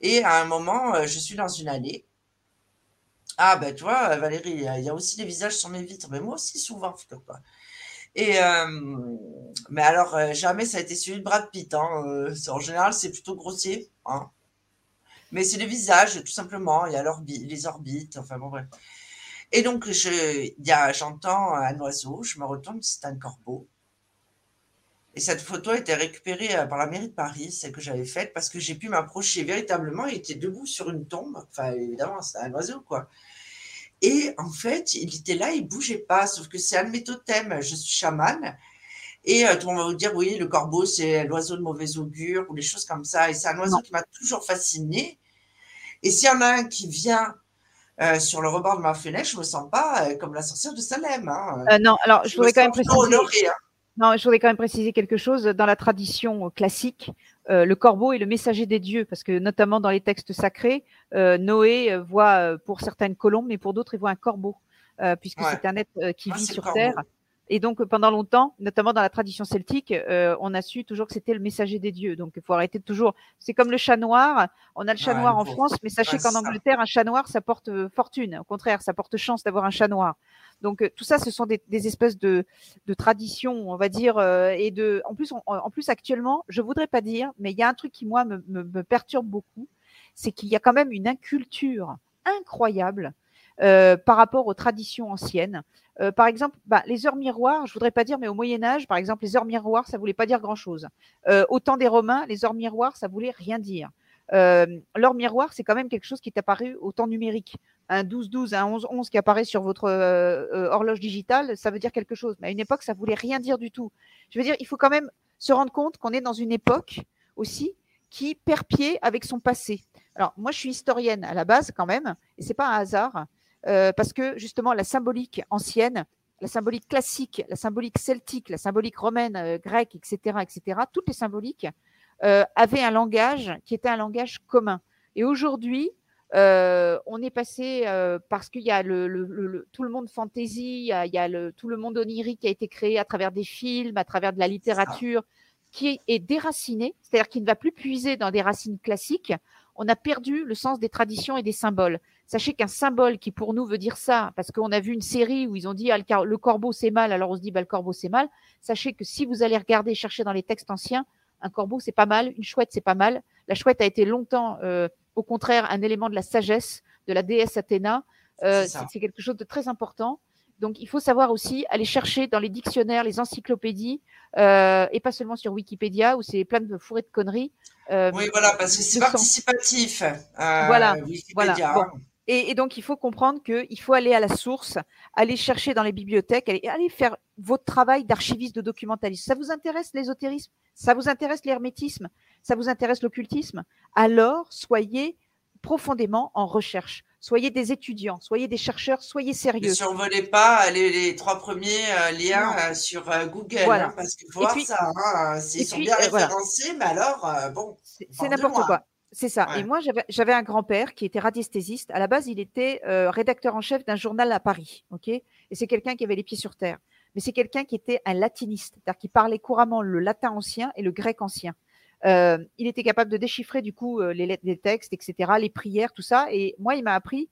et à un moment, euh, je suis dans une allée. Ah ben tu vois, Valérie, il y a- aussi des visages sur mes vitres, mais moi aussi souvent. Et euh, mais alors euh, jamais ça a été celui de Brad Pitt. hein, euh, en général, c'est plutôt grossier. hein. Mais c'est les visages, tout simplement. Il y a les orbites, enfin bon, bref. Et donc, j'entends un oiseau, je me retourne, c'est un corbeau. Et cette photo a été récupérée par la mairie de Paris, celle que j'avais faite, parce que j'ai pu m'approcher véritablement. Il était debout sur une tombe. Enfin, évidemment, c'est un oiseau, quoi. Et en fait, il était là, il bougeait pas, sauf que c'est un de mes totems. Je suis chamane. Et euh, tout le monde va vous dire, oui, le corbeau, c'est l'oiseau de mauvais augure ou des choses comme ça. Et c'est un oiseau qui m'a toujours fasciné. Et s'il y en a un qui vient euh, sur le rebord de ma fenêtre, je me sens pas euh, comme la sorcière de Salem. Hein. non, alors je, voudrais quand même préciser. Hein. Non, je voudrais quand même préciser quelque chose. Dans la tradition classique, le corbeau est le messager des dieux, parce que notamment dans les textes sacrés, Noé voit pour certaines colombes, mais pour d'autres, il voit un corbeau, puisque c'est un être qui vit sur Terre. Et donc, pendant longtemps, notamment dans la tradition celtique, euh, on a su toujours que c'était le messager des dieux. Donc, il faut arrêter de toujours. C'est comme le chat noir. On a le chat noir en France, mais sachez qu'en Angleterre, un chat noir, ça porte euh, fortune. Au contraire, ça porte chance d'avoir un chat noir. Donc, euh, tout ça, ce sont des, espèces de, traditions, on va dire, et de. En plus, en plus, actuellement, je voudrais pas dire, mais il y a un truc qui moi me, me perturbe beaucoup, c'est qu'il y a quand même une inculture incroyable euh, par rapport aux traditions anciennes. Euh, par exemple, bah, les heures miroirs, je voudrais pas dire, mais au Moyen Âge, par exemple, les heures miroirs, ça voulait pas dire grand-chose. Euh, au temps des Romains, les heures miroirs, ça voulait rien dire. L'heure miroir, c'est quand même quelque chose qui est apparu au temps numérique. Un 12-12, un 11-11 qui apparaît sur votre horloge digitale, ça veut dire quelque chose. Mais à une époque, ça voulait rien dire du tout. Je veux dire, il faut quand même se rendre compte qu'on est dans une époque aussi qui perd pied avec son passé. Alors, moi, je suis historienne à la base quand même, et c'est pas un hasard. Euh, parce que justement la symbolique ancienne, la symbolique classique, la symbolique celtique, la symbolique romaine, euh, grecque, etc., etc., toutes les symboliques euh, avaient un langage qui était un langage commun. Et aujourd'hui, on est passé parce qu'il y a le, tout le monde fantasy, il y a, il y a tout le monde onirique qui a été créé à travers des films, à travers de la littérature, qui est déraciné, c'est-à-dire qui ne va plus puiser dans des racines classiques. On a perdu le sens des traditions et des symboles. Sachez qu'un symbole qui pour nous veut dire ça, parce qu'on a vu une série où ils ont dit ah, le corbeau c'est mal, alors on se dit bah, le corbeau c'est mal. Sachez que si vous allez regarder, chercher dans les textes anciens, un corbeau c'est pas mal, une chouette c'est pas mal. La chouette a été longtemps, euh, au contraire, un élément de la sagesse de la déesse Athéna. Euh, c'est quelque chose de très important. Donc, il faut savoir aussi aller chercher dans les dictionnaires, les encyclopédies, euh, et pas seulement sur Wikipédia où c'est plein de fourrés de conneries. Oui, voilà, parce que c'est participatif. voilà, voilà. Hein. Et, donc, il faut comprendre qu'il faut aller à la source, aller chercher dans les bibliothèques, aller, faire votre travail d'archiviste, de documentaliste. Ça vous intéresse l'ésotérisme? Ça vous intéresse l'hermétisme? Ça vous intéresse l'occultisme? Alors, soyez profondément en recherche. Soyez des étudiants, soyez des chercheurs, soyez sérieux. Ne survolez pas les, trois premiers euh, liens euh, sur euh, Google, hein, parce qu'il faut voir ça. Hein, ils sont bien référencés, mais alors, bon. C'est n'importe quoi. C'est ça. Et moi, j'avais un grand-père qui était radiesthésiste. À la base, il était rédacteur en chef d'un journal à Paris. ok? Et c'est quelqu'un qui avait les pieds sur terre. Mais c'est quelqu'un qui était un latiniste, c'est-à-dire qui parlait couramment le latin ancien et le grec ancien. Euh, il était capable de déchiffrer du coup euh, les, les, textes, etc., les prières, tout ça. Et moi, il m'a appris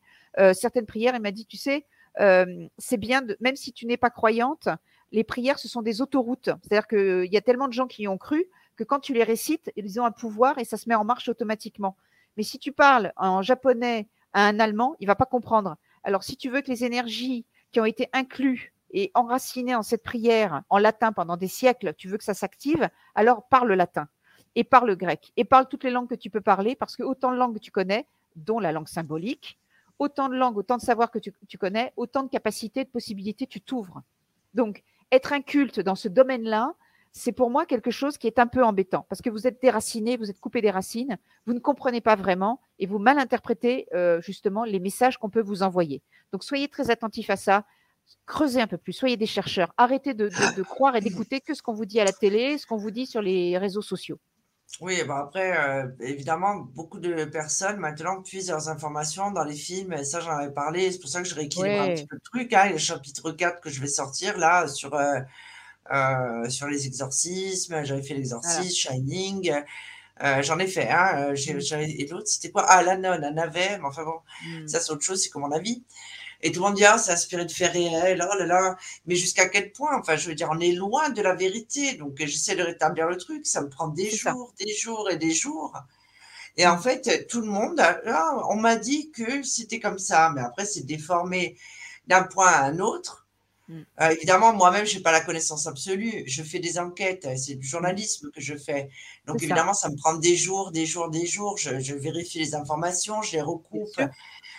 certaines prières. Il m'a dit, tu sais, c'est bien, de, même si tu n'es pas croyante, les prières, ce sont des autoroutes. C'est-à-dire qu'il y a tellement de gens qui y ont cru que quand tu les récites, ils ont un pouvoir et ça se met en marche automatiquement. Mais si tu parles en japonais à un Allemand, il va pas comprendre. Alors, si tu veux que les énergies qui ont été incluses et enracinées en cette prière en latin pendant des siècles, tu veux que ça s'active, alors parle latin et parle grec et parle toutes les langues que tu peux parler parce que autant de langues que tu connais, dont la langue symbolique, autant de langues, autant de savoir que tu, connais, autant de capacités, de possibilités, tu t'ouvres. Donc, être inculte dans ce domaine-là, c'est pour moi quelque chose qui est un peu embêtant parce que vous êtes déraciné, vous êtes coupé des racines, vous ne comprenez pas vraiment et vous mal interprétez euh, justement les messages qu'on peut vous envoyer. Donc soyez très attentifs à ça, creusez un peu plus, soyez des chercheurs, arrêtez de, croire et d'écouter que ce qu'on vous dit à la télé, ce qu'on vous dit sur les réseaux sociaux. Oui, bah après, euh, évidemment, beaucoup de personnes maintenant puisent leurs informations dans les films, et ça j'en avais parlé, c'est pour ça que je rééquilibre un petit peu le truc. Hein, le chapitre 4 que je vais sortir là sur euh, euh, sur les exorcismes, j'avais fait l'exorcisme, Shining, euh, j'en ai fait, hein, euh, mmh. et l'autre c'était quoi? Ah, la nonne, un navet, mais enfin bon, mmh. ça c'est autre chose, c'est comme mon avis. Et tout le monde dit, ah, c'est inspiré de faits réels, oh là là, mais jusqu'à quel point Enfin, je veux dire, on est loin de la vérité, donc j'essaie de rétablir le truc, ça me prend des jours, des jours et des jours. Et en fait, tout le monde, ah, on m'a dit que c'était comme ça, mais après, c'est déformé d'un point à un autre. Mm. Euh, évidemment, moi-même, je n'ai pas la connaissance absolue. Je fais des enquêtes, c'est du journalisme que je fais. Donc, évidemment, ça. me prend des jours, des jours, des jours. Je, vérifie les informations, je les recoupe,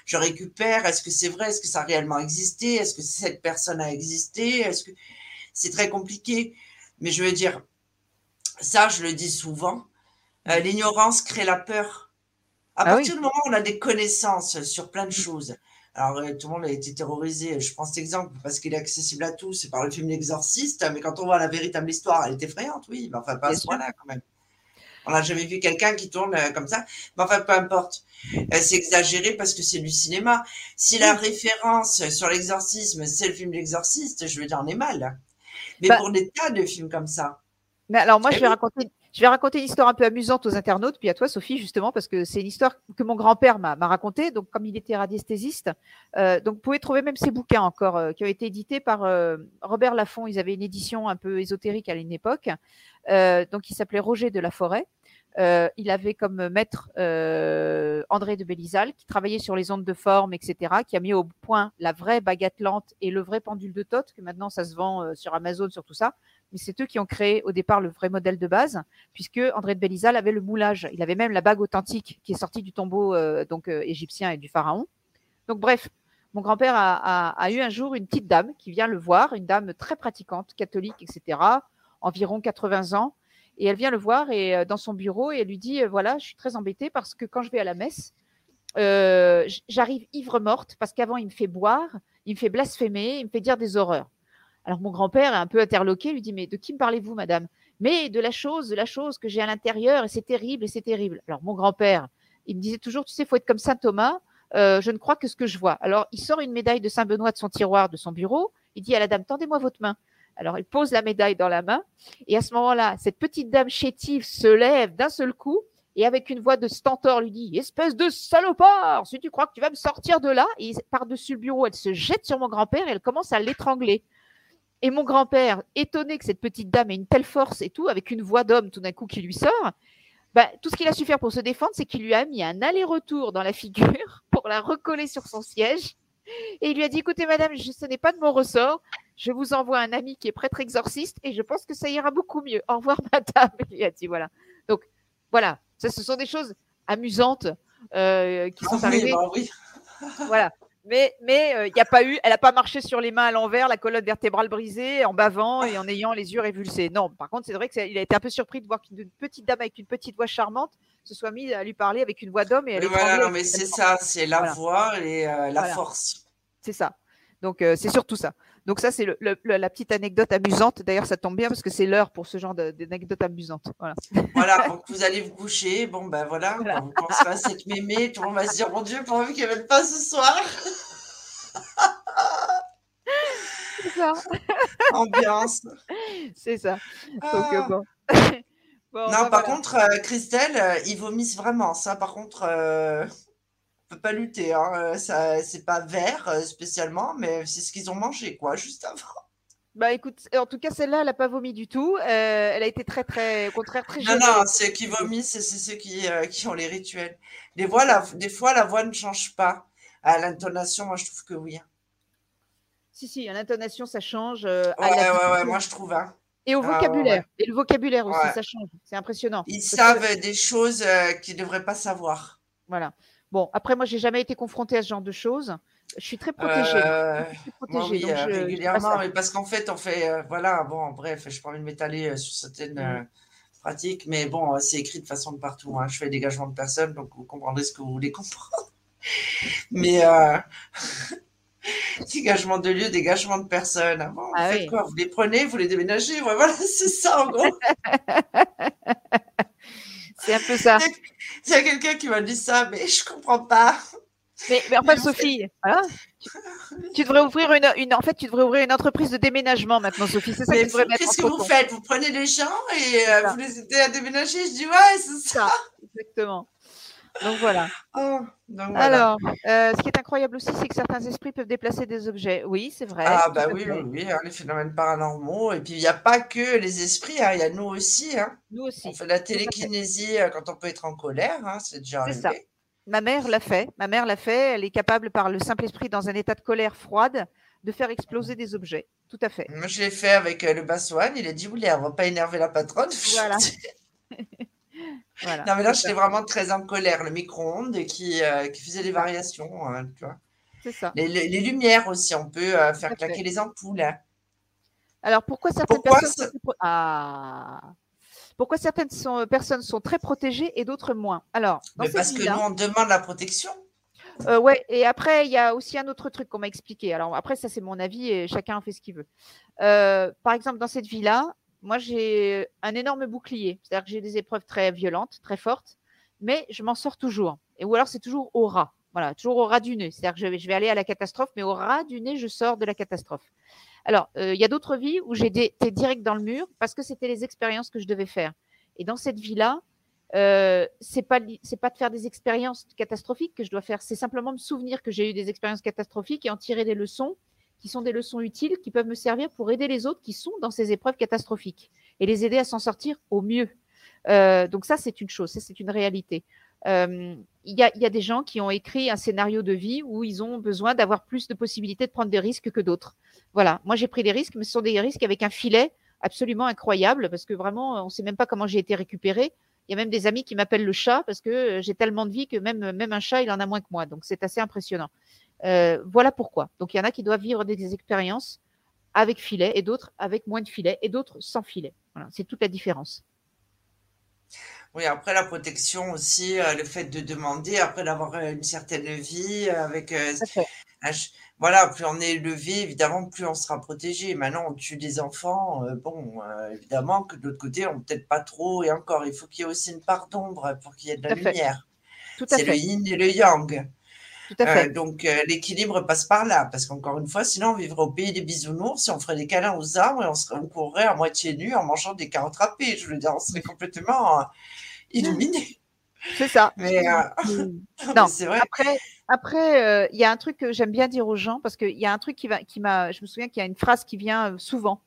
je récupère. Est-ce que c'est vrai Est-ce que ça a réellement existé Est-ce que cette personne a existé Est-ce que c'est très compliqué Mais je veux dire, ça, je le dis souvent. Euh, l'ignorance crée la peur. À ah partir du moment où on a des connaissances sur plein de mm. choses, alors, euh, tout le monde a été terrorisé. Je prends cet exemple parce qu'il est accessible à tous. C'est par le film L'Exorciste. Mais quand on voit la véritable histoire, elle est effrayante, oui. Mais enfin, pas à ce point-là, quand même. On n'a jamais vu quelqu'un qui tourne euh, comme ça. Mais enfin, peu importe. C'est exagéré parce que c'est du cinéma. Si la référence sur l'exorcisme, c'est le film L'Exorciste, je veux dire, on est mal. Mais bah pour des tas de films comme ça. Mais alors, moi, je vais raconter je vais raconter une histoire un peu amusante aux internautes, puis à toi, Sophie, justement, parce que c'est une histoire que mon grand-père m'a racontée. Donc, comme il était radiesthésiste, euh, donc vous pouvez trouver même ses bouquins encore euh, qui ont été édités par euh, Robert Laffont. Ils avaient une édition un peu ésotérique à une époque. donc, il s'appelait Roger de la Forêt. Il avait comme maître André de Bélisal, qui travaillait sur les ondes de forme, etc., qui a mis au point la vraie baguette lente et le vrai pendule de Toth, que maintenant ça se vend sur Amazon, sur tout ça mais c'est eux qui ont créé au départ le vrai modèle de base, puisque André de Bélizal avait le moulage. Il avait même la bague authentique qui est sortie du tombeau euh, donc euh, égyptien et du pharaon. Donc bref, mon grand-père a, eu un jour une petite dame qui vient le voir, une dame très pratiquante, catholique, etc., environ 80 ans, et elle vient le voir et euh, dans son bureau et elle lui dit voilà, je suis très embêtée parce que quand je vais à la messe, j'arrive ivre morte parce qu'avant il me fait boire, il me fait blasphémer, il me fait dire des horreurs. Alors mon grand-père est un peu interloqué, lui dit mais de qui me parlez-vous, madame? Mais de la chose, de la chose que j'ai à l'intérieur et c'est terrible et c'est terrible. Alors mon grand-père, il me disait toujours, tu sais, faut être comme saint Thomas. Euh, je ne crois que ce que je vois. Alors il sort une médaille de Saint Benoît de son tiroir, de son bureau. Il dit à la dame, tendez-moi votre main. Alors il pose la médaille dans la main et à ce moment-là, cette petite dame chétive se lève d'un seul coup et avec une voix de stentor lui dit Espèce de salopard, si tu crois que tu vas me sortir de là, et par-dessus le bureau, elle se jette sur mon grand-père et elle commence à l'étrangler. Et mon grand-père, étonné que cette petite dame ait une telle force et tout, avec une voix d'homme tout d'un coup qui lui sort, bah, tout ce qu'il a su faire pour se défendre, c'est qu'il lui a mis un aller-retour dans la figure pour la recoller sur son siège. Et il lui a dit, écoutez, madame, ce n'est pas de mon ressort. Je vous envoie un ami qui est prêtre exorciste et je pense que ça ira beaucoup mieux. Au revoir, madame. Il a dit, voilà. Donc, voilà. Ça, ce sont des choses amusantes euh, qui sont arrivées. Bah oui. voilà mais mais il euh, n'y a pas eu, elle n'a pas marché sur les mains à l'envers, la colonne vertébrale brisée, en bavant et en ayant les yeux révulsés. Non, par contre, c'est vrai qu'il a été un peu surpris de voir qu'une petite dame avec une petite voix charmante se soit mise à lui parler avec une voix d'homme. Et voilà, non, mais c'est ça, c'est la voix et euh, la force. C'est ça. Donc euh, c'est surtout ça. Donc ça, c'est la petite anecdote amusante. D'ailleurs, ça tombe bien parce que c'est l'heure pour ce genre d'anecdote amusante. Voilà. voilà, donc vous allez vous coucher. Bon, ben voilà, voilà. quand vous pensez à cette mémé, tout le monde va se dire, mon Dieu, pourvu qu'elle ne vienne pas ce soir. c'est ça. Ambiance. C'est ça. Donc, euh, bon. bon. non, ben par contre, euh, Christelle, euh, ils vomissent vraiment. Ça, par contre peut pas lutter. Hein. Euh, ça, c'est pas vert euh, spécialement, mais c'est ce qu'ils ont mangé, quoi, juste avant. Bah écoute, en tout cas, celle-là, elle n'a pas vomi du tout. Euh, elle a été très, très, au contraire, très Non, non, ceux qui vomissent, c'est ceux qui, qui ont les rituels. Des, voix, la, des fois, la voix ne change pas. À l'intonation, moi, je trouve que oui. Hein. Si, si, à l'intonation, ça change. ouais, ouais, ouais, moi, je trouve. Hein. Et au ah, vocabulaire. Et le vocabulaire aussi, ça change. C'est impressionnant. Ils savent des choses qu'ils ne devraient pas savoir. Voilà. Bon, après, moi, j'ai jamais été confrontée à ce genre de choses. Je suis très protégée. Euh, oui, euh, régulièrement, mais parce qu'en fait, on fait, euh, voilà, bon, bref, je pas envie de m'étaler sur certaines mm. pratiques, mais bon, c'est écrit de façon de partout. Hein. Je fais dégagement de personnes, donc vous comprendrez ce que vous voulez comprendre. mais dégagement de lieu, dégagement de personnes. Ah bon, ah faites quoi Vous les prenez, vous les déménagez. Voilà, c'est ça en gros. C'est un peu ça. Il y a quelqu'un qui m'a dit ça, mais je comprends pas. Mais, mais enfin, Sophie, tu, devrais ouvrir une, en fait, tu devrais ouvrir une entreprise de déménagement maintenant, Sophie. C'est ça que tu devrais mettre Qu'est-ce que vous faites? Vous prenez les gens et euh, vous les aidez à déménager? Je dis ouais, c'est ça. Exactement. Donc voilà. Oh, donc voilà. Alors, euh, ce qui est incroyable aussi, c'est que certains esprits peuvent déplacer des objets. Oui, c'est vrai. Ah bah oui, oui, oui, hein, les phénomènes paranormaux. Et puis il n'y a pas que les esprits, hein, il y a nous aussi. Hein. Nous aussi. On fait de la télékinésie euh, quand on peut être en colère, c'est déjà C'est ça. arrivé. Ma mère l'a fait. Ma mère l'a fait. Elle est capable, par le simple esprit, dans un état de colère froide, de faire exploser des objets. Tout à fait. Moi, je l'ai fait avec euh, le Bassoine. Il a dit, oui, on va pas énerver la patronne. Voilà. Voilà. non, mais là, j'étais vraiment très en colère. Le micro-ondes qui, euh, qui faisait des variations. hein, tu vois. Ça. Les, les- les lumières aussi, on peut euh, faire claquer fait. les ampoules. hein. Alors, pourquoi certaines Pourquoi personnes sont Ah. Pourquoi certaines sont- personnes sont très protégées et d'autres moins? Alors, dans Mais cette parce que nous, on demande la protection. Euh, ouais, et après, il y a aussi un autre truc qu'on m'a expliqué. Alors, après, ça, c'est mon avis et chacun fait ce qu'il veut. Euh, par exemple, dans cette vie-là, moi, j'ai un énorme bouclier. C'est-à-dire que j'ai des épreuves très violentes, très fortes, mais je m'en sors toujours. Et, ou alors, c'est toujours au ras. Voilà, toujours au ras du nez. C'est-à-dire que je vais, aller à la catastrophe, mais au ras du nez, je sors de la catastrophe. Alors, euh, il y a d'autres vies où j'ai été direct dans le mur parce que c'était les expériences que je devais faire. Et dans cette vie-là, euh, c'est pas pas de faire des expériences catastrophiques que je dois faire, c'est simplement me souvenir que j'ai eu des expériences catastrophiques et en tirer des leçons qui sont des leçons utiles qui peuvent me servir pour aider les autres qui sont dans ces épreuves catastrophiques et les aider à s'en sortir au mieux. Euh, donc ça c'est une chose, c'est une réalité. Euh, Il y, a, des gens qui ont écrit un scénario de vie où ils ont besoin d'avoir plus de possibilités de prendre des risques que d'autres. Voilà, moi j'ai pris des risques, mais ce sont des risques avec un filet absolument incroyable parce que vraiment on ne sait même pas comment j'ai été récupéré. Il y a même des amis qui m'appellent le chat parce que euh, j'ai tellement de vie que même, même un chat, il en a moins que moi. Donc, c'est assez impressionnant. Euh, voilà pourquoi. Donc, il y en a qui doivent vivre des, expériences avec filet et d'autres avec moins de filet et d'autres sans filet. Voilà, c'est toute la différence. Oui, après la protection aussi, euh, le fait de demander, après d'avoir euh, une certaine vie, avec euh, un voilà, plus on est élevé, évidemment, plus on sera protégé. Maintenant, on tue des enfants, euh, bon, évidemment que de l'autre côté, on peut-être pas trop, et encore, il faut qu'il y ait aussi une part d'ombre pour qu'il y ait de la Tout à fait. lumière. C'est le yin et le yang. Tout à Euh, donc, euh, l'équilibre passe par là, parce qu'encore une fois, sinon, on vivrait au pays des bisounours, si on ferait des câlins aux arbres et on, serait, on courrait à moitié nu en mangeant des carottes râpées. Je veux dire, on serait complètement euh, illuminés. C'est ça. Mais, euh, Non, c'est vrai. Après, après, il y a un truc que j'aime bien dire aux gens parce qu'il y a un truc qui va, qui m'a. Je me souviens qu'il y a une phrase qui vient souvent.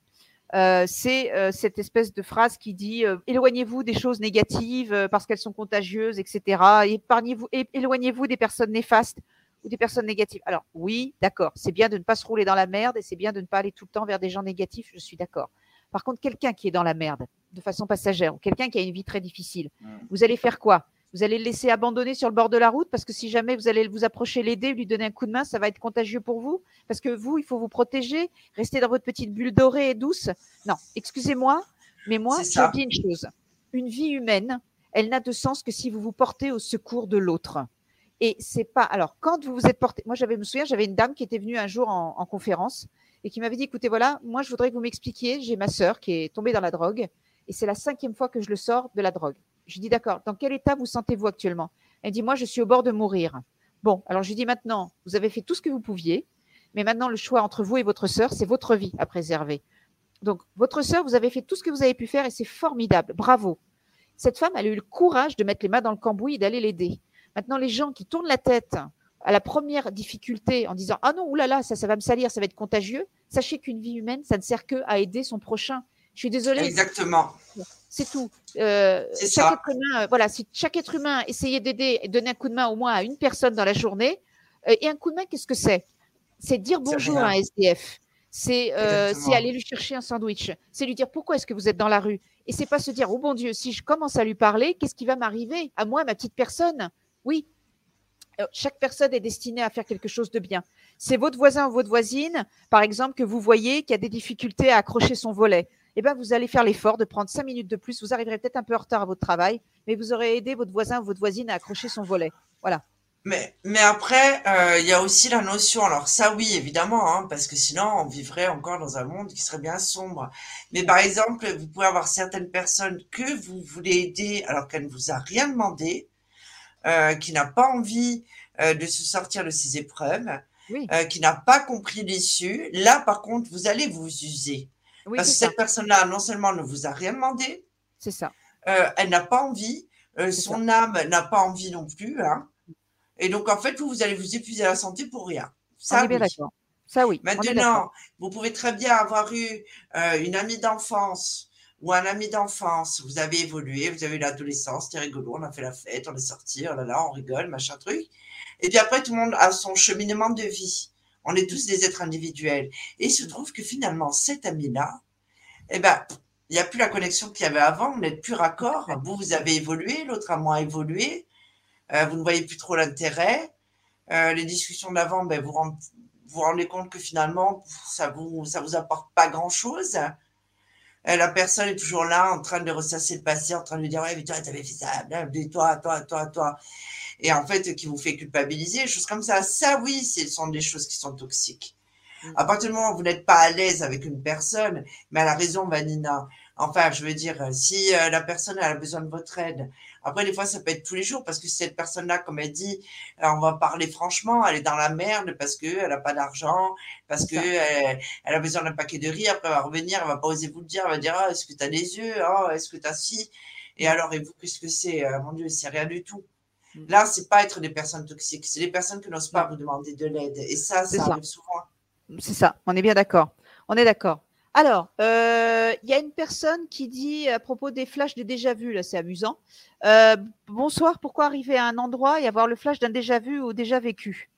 Euh, c'est euh, cette espèce de phrase qui dit euh, éloignez-vous des choses négatives euh, parce qu'elles sont contagieuses, etc. Épargnez-vous, éloignez-vous des personnes néfastes ou des personnes négatives. Alors oui, d'accord, c'est bien de ne pas se rouler dans la merde et c'est bien de ne pas aller tout le temps vers des gens négatifs. Je suis d'accord. Par contre, quelqu'un qui est dans la merde de façon passagère ou quelqu'un qui a une vie très difficile, Mm. vous allez faire quoi? Vous allez le laisser abandonner sur le bord de la route parce que si jamais vous allez vous approcher, l'aider, lui donner un coup de main, ça va être contagieux pour vous parce que vous, il faut vous protéger, rester dans votre petite bulle dorée et douce. Non, excusez-moi, mais moi, je dis une chose. Une vie humaine, elle n'a de sens que si vous vous portez au secours de l'autre. Et c'est pas. Alors, quand vous vous êtes porté, moi, j'avais, me souviens, j'avais une dame qui était venue un jour en, en conférence et qui m'avait dit, écoutez, voilà, moi, je voudrais que vous m'expliquiez. J'ai ma sœur qui est tombée dans la drogue et c'est la cinquième fois que je le sors de la drogue. Je lui dis, d'accord, dans quel état vous sentez-vous actuellement? Elle dit, moi, je suis au bord de mourir. Bon, alors je lui dis maintenant, vous avez fait tout ce que vous pouviez, mais maintenant, le choix entre vous et votre sœur, c'est votre vie à préserver. Donc, votre sœur, vous avez fait tout ce que vous avez pu faire et c'est formidable. Bravo. Cette femme, elle a eu le courage de mettre les mains dans le cambouis et d'aller l'aider. Maintenant, les gens qui tournent la tête à la première difficulté en disant Ah non, oulala, ça, ça va me salir, ça va être contagieux, sachez qu'une vie humaine, ça ne sert que à aider son prochain. Je suis désolée, Exactement. c'est tout. Euh, chaque ça. être humain, euh, voilà, si chaque être humain essayait d'aider et donner un coup de main au moins à une personne dans la journée, euh, et un coup de main, qu'est-ce que c'est? C'est dire bonjour à un SDF. C'est euh, aller lui chercher un sandwich. C'est lui dire pourquoi est-ce que vous êtes dans la rue? Et c'est pas se dire oh bon Dieu, si je commence à lui parler, qu'est-ce qui va m'arriver à moi, ma petite personne? Oui. Chaque personne est destinée à faire quelque chose de bien. C'est votre voisin ou votre voisine, par exemple, que vous voyez qui a des difficultés à accrocher son volet eh ben, vous allez faire l'effort de prendre cinq minutes de plus. Vous arriverez peut-être un peu en retard à votre travail, mais vous aurez aidé votre voisin ou votre voisine à accrocher son volet. Voilà. Mais, mais après, euh, il y a aussi la notion, alors ça oui, évidemment, hein, parce que sinon on vivrait encore dans un monde qui serait bien sombre. Mais par exemple, vous pouvez avoir certaines personnes que vous voulez aider alors qu'elle ne vous a rien demandé, euh, qui n'a pas envie euh, de se sortir de ses épreuves, Oui. qui n'a pas compris l'issue. Là, par contre, vous allez vous user. Oui, parce que cette personne-là, non seulement ne vous a rien demandé, C'est ça. euh, elle n'a pas envie. euh, son âme n'a pas envie non plus. Hein. Et donc, en fait, vous, vous allez vous épuiser la santé pour rien. Ça, bien d'accord. Ça, oui. Maintenant, vous pouvez très bien avoir eu euh, une amie d'enfance ou un ami d'enfance. Vous avez évolué, vous avez eu l'adolescence, c'était rigolo, on a fait la fête, on est sorti, oh là là, on rigole, machin truc. Et puis après, tout le monde a son cheminement de vie. On est tous des êtres individuels. Et il se trouve que finalement, cet ami-là, eh ben, il n'y a plus la connexion qu'il y avait avant, vous n'êtes plus raccord. Vous, vous avez évolué, l'autre a moins évolué. Euh, vous ne voyez plus trop l'intérêt. Euh, les discussions d'avant, ben, vous, vous rendez compte que finalement, ça vous, ça vous apporte pas grand-chose. Euh, la personne est toujours là, en train de ressasser le passé, en train de lui dire, ouais, mais toi, avais fait ça, toi, toi, toi, toi et en fait qui vous fait culpabiliser, des choses comme ça. Ça, oui, ce sont des choses qui sont toxiques. Mm. À partir du moment où vous n'êtes pas à l'aise avec une personne, mais elle a raison, Vanina. Enfin, je veux dire, si euh, la personne a besoin de votre aide, après, des fois, ça peut être tous les jours parce que cette personne-là, comme elle dit, euh, on va parler franchement, elle est dans la merde parce qu'elle n'a pas d'argent, parce qu'elle euh, elle a besoin d'un paquet de riz. Après, elle va revenir, elle va pas oser vous le dire, elle va dire, ah, est-ce que tu as des yeux? Oh, est-ce que tu as ci? Et mm. alors, et vous, qu'est-ce que c'est? mon Dieu, c'est rien du tout. Là, c'est pas être des personnes toxiques, c'est des personnes qui n'osent pas vous demander de l'aide. Et ça, ça arrive souvent. C'est ça, on est bien d'accord. On est d'accord. Alors, euh, il y a une personne qui dit à propos des flashs de déjà vu, là c'est amusant. Euh, bonsoir, pourquoi arriver à un endroit et avoir le flash d'un déjà vu ou déjà vécu?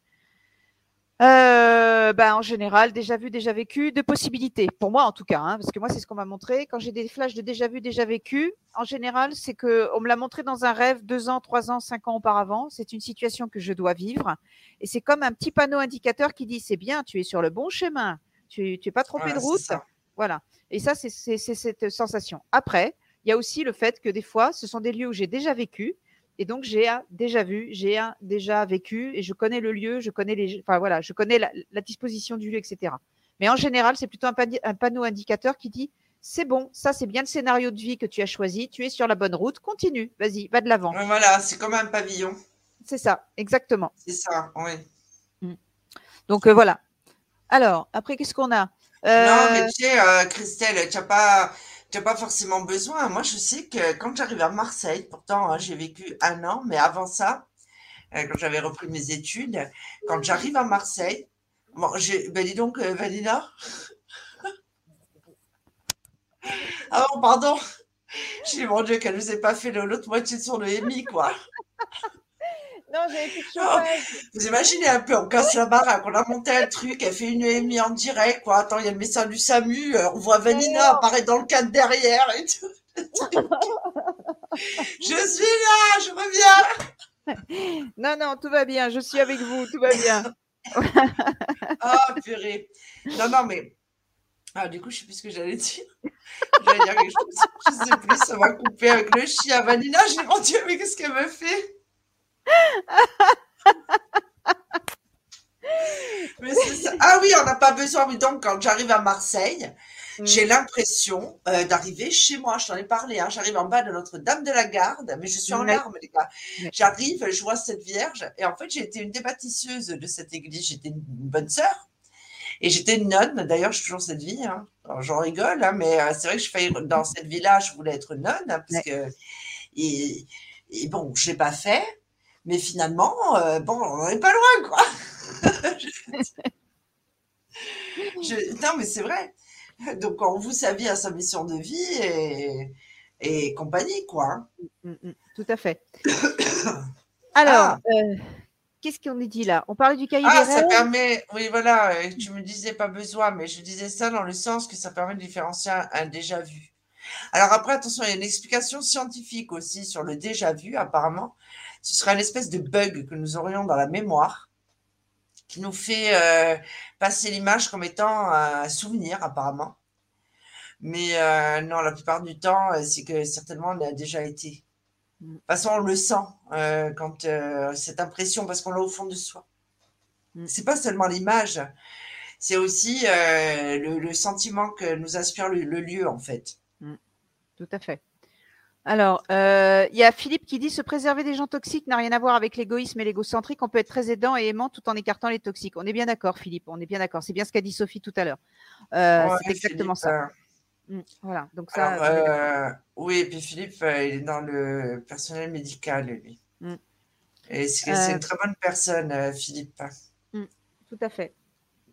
Euh, ben, en général, déjà vu, déjà vécu, de possibilités. Pour moi, en tout cas, hein, parce que moi, c'est ce qu'on m'a montré. Quand j'ai des flashs de déjà vu, déjà vécu, en général, c'est que on me l'a montré dans un rêve deux ans, trois ans, cinq ans auparavant. C'est une situation que je dois vivre, et c'est comme un petit panneau indicateur qui dit c'est bien, tu es sur le bon chemin, tu n'es pas trompé de route. Voilà. Et ça, c'est cette sensation. Après, il y a aussi le fait que des fois, ce sont des lieux où j'ai déjà vécu et donc, j'ai déjà vu, j'ai déjà vécu et je connais le lieu, je connais les, enfin voilà, je connais la, disposition du lieu, etc. Mais en général, c'est plutôt un, panneau indicateur qui dit c'est bon, ça c'est bien le scénario de vie que tu as choisi, tu es sur la bonne route, continue, vas-y, va de l'avant. Voilà, c'est comme un pavillon. C'est ça, exactement. C'est ça, oui. Mmh. Donc euh, voilà. Alors, après, qu'est-ce qu'on a? Non, mais euh, tu sais, euh, Christelle, tu n'as pas tu pas forcément besoin. Moi, je sais que quand j'arrive à Marseille, pourtant, hein, j'ai vécu un an, mais avant ça, euh, quand j'avais repris mes études, quand j'arrive à Marseille, bon, ben dis donc, euh, Valina. ah pardon. J'ai mon Dieu, qu'elle ne nous ait pas fait l'autre moitié de son EMI, quoi. Non, j'avais plus de chauffage. Vous imaginez un peu, on casse la baraque, on a monté un truc, elle fait une EMI en direct, quoi. Attends, il y a le médecin du SAMU, euh, on voit Vanina apparaître dans le cadre derrière et tout. je suis là, je reviens. Non, non, tout va bien, je suis avec vous, tout va bien. oh, purée. Non, non, mais. Ah, du coup, je sais plus ce que j'allais dire. J'allais dire quelque chose, je sais plus, ça va couper avec le chien. Vanina, j'ai mon Dieu, mais qu'est-ce qu'elle me fait? Ah oui, on n'a pas besoin. Mais donc, quand j'arrive à Marseille, mm. j'ai l'impression euh, d'arriver chez moi. Je t'en ai parlé. Hein. J'arrive en bas de Notre-Dame de la Garde, mais je suis en larmes, les gars. J'arrive, je vois cette Vierge. Et en fait, j'ai été une des bâtisseuses de cette église. J'étais une bonne sœur. Et j'étais une nonne. D'ailleurs, je suis toujours cette vie. Hein. J'en rigole, hein, mais euh, c'est vrai que je dans cette vie-là, je voulais être nonne. parce que, et, et bon, je l'ai pas fait. Mais finalement, euh, bon, on n'en est pas loin, quoi. Non, mais c'est vrai. Donc, on vous sa vie à sa mission de vie et, et compagnie, quoi. Mm, mm, mm. tout à fait. Alors, ah. euh, qu'est-ce qu'on est dit là? On parlait du cahier ah, des ça permet, oui, voilà, tu me disais pas besoin, mais je disais ça dans le sens que ça permet de différencier un déjà vu. Alors après, attention, il y a une explication scientifique aussi sur le déjà vu, apparemment ce serait une espèce de bug que nous aurions dans la mémoire qui nous fait euh, passer l'image comme étant un souvenir apparemment. Mais euh, non, la plupart du temps, euh, c'est que certainement on a déjà été. Mm. De toute façon, on le sent quand cette impression, parce qu'on l'a au fond de soi. Mm. C'est pas seulement l'image, c'est aussi le, sentiment que nous inspire le, lieu en fait. Mm. Tout à fait. Alors, euh, il y a Philippe qui dit se préserver des gens toxiques n'a rien à voir avec l'égoïsme et l'égocentrique. On peut être très aidant et aimant tout en écartant les toxiques. On est bien d'accord, Philippe. On est bien d'accord. C'est bien ce qu'a dit Sophie tout à l'heure. Euh, c'est exactement ça. Mm, voilà, donc ça. Alors, euh, oui, et puis Philippe, euh, il est dans le personnel médical, lui. Mm. Et c'est Euh, une très bonne personne, euh, Philippe. Tout à fait.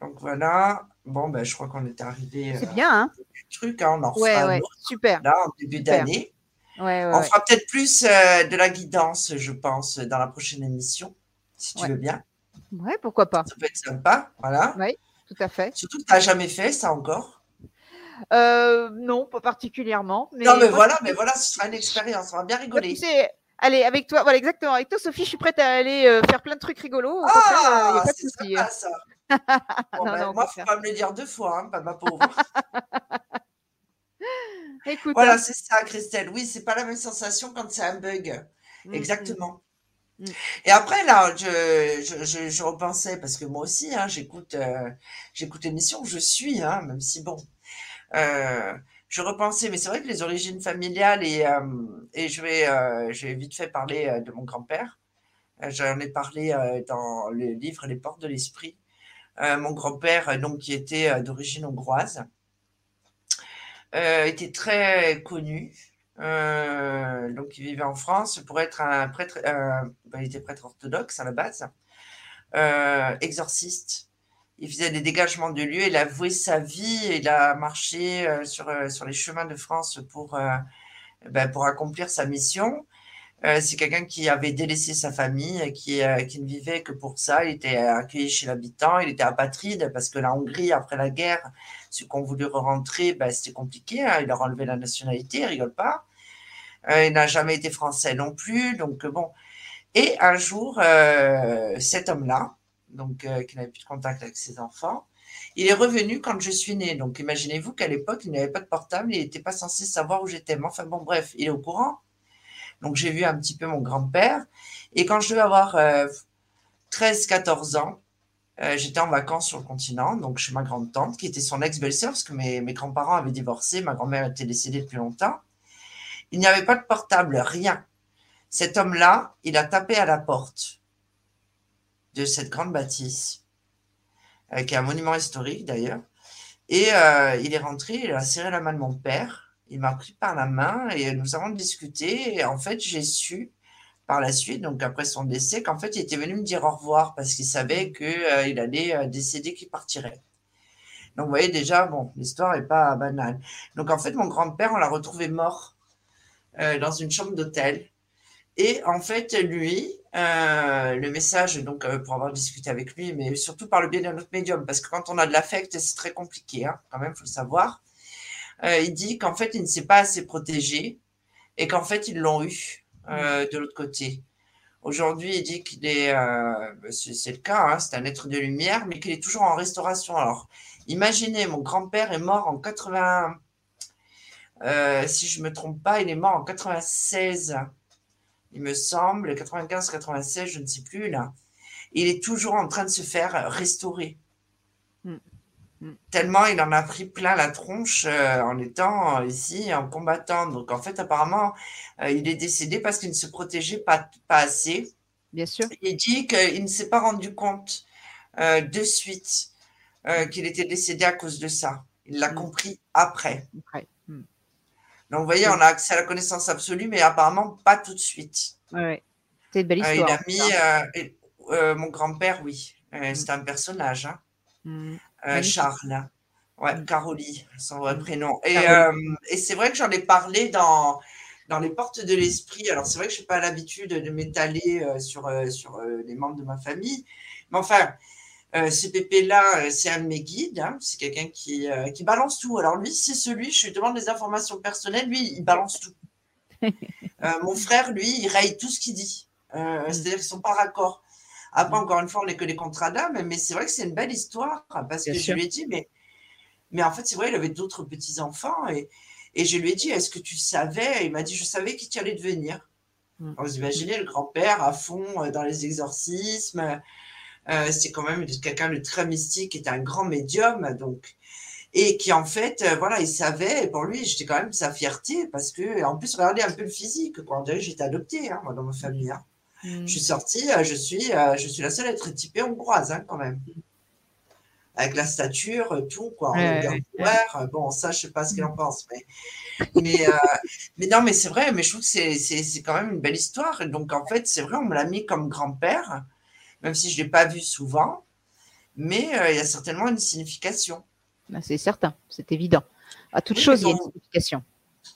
Donc voilà. Bon, ben, je crois qu'on est arrivé C'est euh, bien, hein truc. hein, on en Ouais, ouais, super. là, en début d'année. Ouais, ouais, On fera peut-être plus euh, de la guidance, je pense, dans la prochaine émission, si tu veux bien. Ouais, pourquoi pas. Ça peut être sympa. Voilà. Tout à fait. Surtout que tu n'as jamais fait ça encore. Euh, non, pas particulièrement. Mais non, mais moi, voilà, mais voilà, ce sera une expérience. On va bien rigoler. tu sais, allez, avec toi, voilà, exactement. Avec toi, Sophie, je suis prête à aller euh, faire plein de trucs rigolos. Ah, c'est sympa ça. Bon, Non, ben, non, moi, faut pas me le dire deux fois, hein, ma pauvre. Écoute, voilà, hein. c'est ça, Christelle. Oui, c'est pas la même sensation quand c'est un bug. Mm, Exactement. Mm. Et après, là, je, je, je, je repensais, parce que moi aussi, hein, j'écoute euh, j'écoute l'émission, je suis, hein, même si bon. euh, je repensais, mais c'est vrai que les origines familiales, et, euh, et je, vais, euh, je vais vite fait parler de mon grand-père. J'en ai parlé dans le livre Les portes de l'esprit. Mon grand-père, donc, qui était d'origine hongroise, était très connu. Euh, donc, il vivait en France pour être un prêtre. euh, ben, il était prêtre orthodoxe à la base, euh, exorciste. Il faisait des dégagements de lieux. Il a voué sa vie. Il a marché euh, sur, euh, sur les chemins de France pour, euh, ben, pour accomplir sa mission. Euh, c'est quelqu'un qui avait délaissé sa famille, qui, euh, qui ne vivait que pour ça. Il était accueilli chez l'habitant. Il était apatride parce que la Hongrie, après la guerre, ceux qui ont voulu rentrer, ben, c'était compliqué. hein. Il leur a enlevé la nationalité, il rigole pas. Euh, il n'a jamais été français non plus. Donc, euh, bon. Et un jour, euh, cet homme-là, donc euh, qui n'avait plus de contact avec ses enfants, il est revenu quand je suis née. Donc, imaginez-vous qu'à l'époque, il n'avait pas de portable, il n'était pas censé savoir où j'étais. Mais enfin, bon, bref, il est au courant. Donc, j'ai vu un petit peu mon grand-père. Et quand je devais avoir euh, 13-14 ans, euh, j'étais en vacances sur le continent, donc chez ma grande-tante, qui était son ex-belle-sœur, parce que mes, mes grands-parents avaient divorcé, ma grand-mère était décédée depuis longtemps. Il n'y avait pas de portable, rien. Cet homme-là, il a tapé à la porte de cette grande bâtisse, euh, qui est un monument historique d'ailleurs. Et euh, il est rentré, il a serré la main de mon père, il m'a pris par la main et nous avons discuté. Et en fait, j'ai su par la suite, donc après son décès, qu'en fait, il était venu me dire au revoir parce qu'il savait qu'il euh, il allait euh, décéder, qu'il partirait. Donc, vous voyez déjà, bon, l'histoire n'est pas banale. Donc, en fait, mon grand-père, on l'a retrouvé mort euh, dans une chambre d'hôtel. Et en fait, lui, le message, donc pour avoir discuté avec lui, mais surtout par le biais d'un autre médium, parce que quand on a de l'affect, c'est très compliqué, hein, quand même, faut le savoir. Euh, il dit qu'en fait, il ne s'est pas assez protégé et qu'en fait, ils l'ont eu euh, de l'autre côté. Aujourd'hui, il dit qu'il est, euh, c'est c'est le cas, hein, c'est un être de lumière, mais qu'il est toujours en restauration. Alors, imaginez, mon grand-père est mort en 80, euh, si je me trompe pas, il est mort en 96 il me semble, 95, 96, je ne sais plus là. Il est toujours en train de se faire restaurer. Mm. Mm. Tellement il en a pris plein la tronche euh, en étant ici, en combattant. Donc en fait, apparemment, euh, il est décédé parce qu'il ne se protégeait pas, pas assez. Bien sûr. Il dit qu'il ne s'est pas rendu compte euh, de suite euh, qu'il était décédé à cause de ça. Il l'a Mm. compris après. Après. Hmm. Donc vous voyez, on a accès à la connaissance absolue, mais apparemment pas tout de suite. Ouais. C'est une belle Euh, histoire. il a mis euh, euh, mon grand-père, oui. Euh, Mm. C'est un personnage, hein. Euh. Charles. Ouais, Mm. Carolie, son vrai Mm. prénom. Et, euh, et c'est vrai que j'en ai parlé dans, dans les portes de l'esprit. Alors, c'est vrai que je n'ai pas l'habitude de m'étaler euh, sur, sur les membres de ma famille. Mais enfin, euh, ce pépé-là, c'est un de mes guides. hein. C'est quelqu'un qui, euh, qui balance tout. Alors, lui, c'est celui, je lui demande des informations personnelles. Lui, il balance tout. Euh, mon frère, lui, il raye tout ce qu'il dit. Euh, C'est-à-dire qu'ils sont pas raccord. Après, Mm. encore une fois, on n'est que des contrats d'âme, mais c'est vrai que c'est une belle histoire parce Bien que sûr. je lui ai dit, mais, mais en fait, c'est vrai, il avait d'autres petits-enfants et, et je lui ai dit, est-ce que tu savais Il m'a dit, je savais qui tu allais devenir. Mm. Alors, vous imaginez le grand-père à fond euh, dans les exorcismes. Euh, c'est quand même quelqu'un de très mystique, qui est un grand médium, donc et qui en fait, euh, voilà, il savait. Et pour lui, j'étais quand même sa fierté parce que, en plus, regardez un peu le physique. Quoi. On dirait que j'étais adoptée, hein, moi, dans ma famille. hein. Hmm. Je suis sortie, euh, je suis, euh, je suis la seule à être typée hongroise, hein, quand même. avec la stature, euh, tout, quoi. Ouais, ouais, ouais. Bon, ça, je sais pas ce qu'il en pense, mais, mais, euh, mais non, mais c'est vrai, mais je trouve que c'est, quand même une belle histoire. Donc, en fait, c'est vrai, on me l'a mis comme grand-père, même si je l'ai pas vu souvent, mais euh, il y a certainement une signification. Ah, C'est certain, c'est évident. À toute Oui, chose, il y a une signification.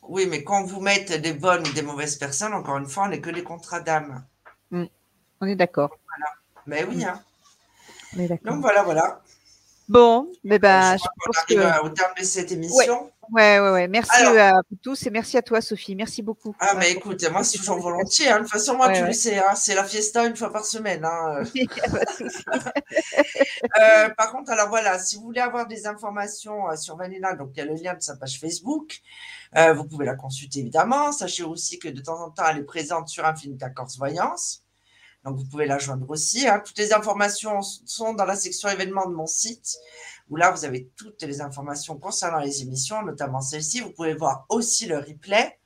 Oui, mais quand vous mettez des bonnes ou des mauvaises personnes, encore une fois, on n'est que des contrats d'âme. On est d'accord. Mais oui, hein. On est d'accord. Donc voilà, voilà. Bon, mais ben, je je pense arrive que. à- au terme de cette émission. Ouais, ouais, ouais. Merci Alors- euh, à vous tous et merci à toi, Sophie. Merci beaucoup. Ah, mais pour- écoute, moi, c'est toujours volontiers. hein. De toute façon, moi, Ouais, tu le sais, hein, c'est la fiesta une fois par semaine. hein. Euh, par contre, alors voilà, si vous voulez avoir des informations euh, sur Vanilla, donc il y a le lien de sa page Facebook. Euh, vous pouvez la consulter évidemment. Sachez aussi que de temps en temps, elle est présente sur Infinita Corse Voyance. Donc vous pouvez la joindre aussi. hein. Toutes les informations sont dans la section événements de mon site, où là vous avez toutes les informations concernant les émissions, notamment celle-ci. Vous pouvez voir aussi le replay,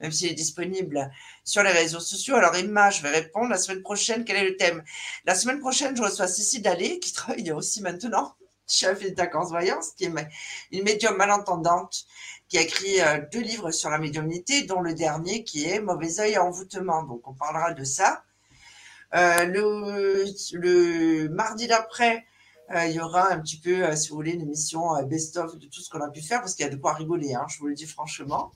même s'il est disponible sur les réseaux sociaux. Alors Emma, je vais répondre la semaine prochaine. Quel est le thème? La semaine prochaine, je reçois Cécile Dallé, qui travaille aussi maintenant Infinita Corse Voyance, qui est une médium malentendante, qui a écrit euh, deux livres sur la médiumnité, dont le dernier qui est Mauvais œil et envoûtement. Donc on parlera de ça. Euh, le, le mardi d'après, euh, il y aura un petit peu, euh, si vous voulez, une émission best-of de tout ce qu'on a pu faire, parce qu'il y a de quoi rigoler, hein, je vous le dis franchement.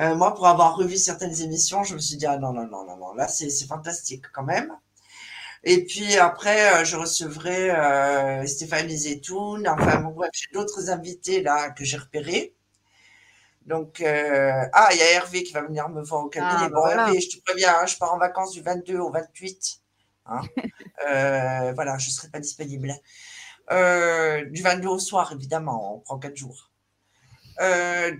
Euh, moi, pour avoir revu certaines émissions, je me suis dit, ah non, non, non, non, non, là, c'est fantastique quand même. Et puis après, je recevrai euh, Stéphanie Zetoun, enfin, bref, j'ai d'autres invités là que j'ai repérés. Donc, euh, ah, il y a Hervé qui va venir me voir au cabinet. Ah, bon, voilà. Hervé, je te préviens, hein, je pars en vacances du 22 au 28. hein. Euh, voilà, je ne serai pas disponible. Euh, du 22 au soir, évidemment, on prend quatre jours.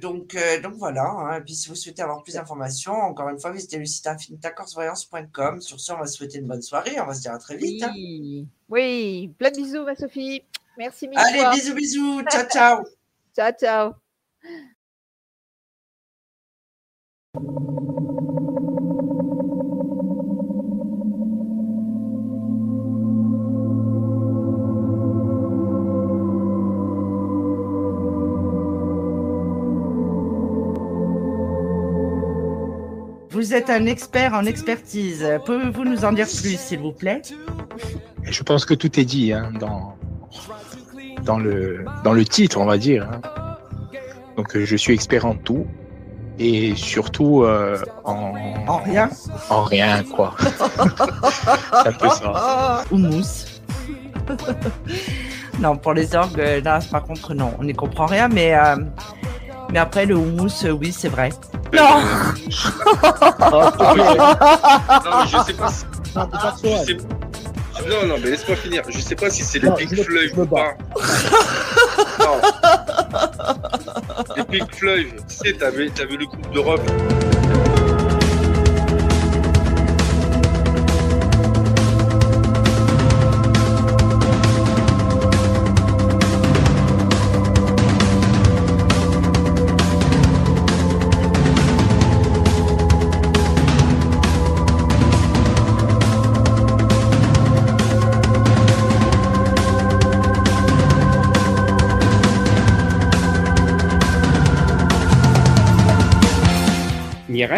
Donc, donc voilà. hein. Et puis, si vous souhaitez avoir plus d'informations, encore une fois, visitez le site infinitacorsvoyance.com. Sur ce, on va se souhaiter une bonne soirée. On va se dire à très vite. Oui, oui. Plein de bisous, ma Sophie. Merci mille Allez, fois. bisous, bisous. Ciao, ciao. Ciao, ciao. Vous êtes un expert en expertise. Pouvez-vous nous en dire plus, s'il vous plaît? Je pense que tout est dit hein, dans, dans, le, dans le titre, on va dire. hein. Donc, euh, je suis expert en tout et surtout euh, en, En rien en rien, quoi. C'est un peu ça. Houmous. non, pour les orgues, là, par contre, non, on n'y comprend rien, mais, euh, mais après, le houmous, euh, oui, c'est vrai. Non Non, mais je sais pas si. Non, mais pas je toi, sais- Non, non, mais laisse-moi finir. Je sais pas si c'est je me- Floyd ou pas. Non. Les Pink Floyd, tu sais, t'avais, t'avais le groupe de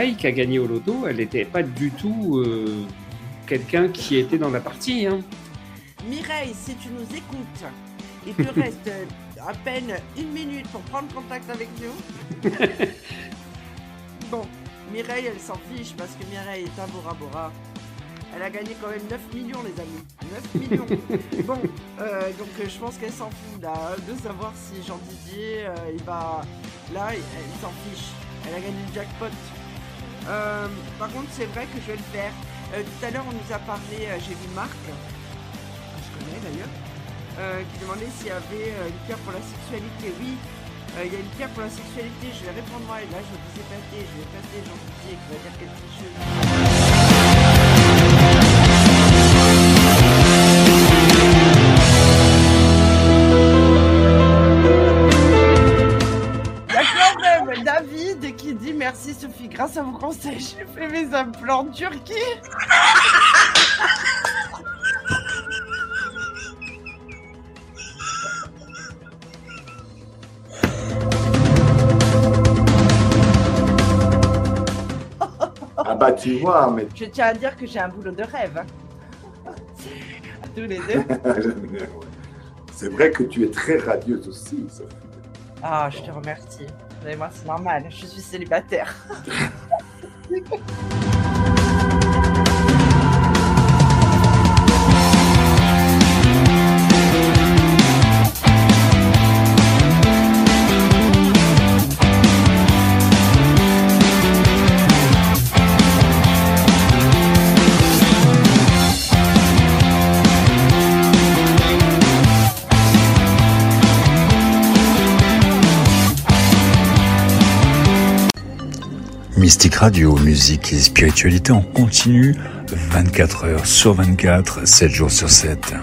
qui a gagné au loto, elle n'était pas du tout euh, quelqu'un qui était dans la partie. Hein. Mireille, si tu nous écoutes, il te reste euh, à peine une minute pour prendre contact avec nous. bon, Mireille, elle s'en fiche parce que Mireille est un Bora Bora. Elle a gagné quand même 9 millions, les amis. 9 millions. bon, euh, donc je pense qu'elle s'en fout là, hein, de savoir si Jean Didier, euh, il va. Là, il s'en fiche. Elle a gagné le jackpot. Euh, par contre, c'est vrai que je vais le faire. Euh, tout à l'heure, on nous a parlé, euh, j'ai vu Marc, que je connais d'ailleurs, qui demandait s'il y avait une pierre pour la sexualité. Oui, il y a une pierre pour la sexualité. Je vais répondre moi. Et là, je vais vous épater. Je vais épater Jean Didier qui va dire quelque chose. Merci Sophie, grâce à vos conseils, j'ai fait mes implants en Turquie. ah bah tu vois, mais... Je tiens à dire que j'ai un boulot de rêve. Hein. À tous les deux. C'est vrai que tu es très radieuse aussi, Sophie. Ah, je te remercie. Mais moi, c'est normal, je suis célibataire. Mystique Radio, musique et spiritualité en continu, 24 heures sur 24, 7 jours sur 7.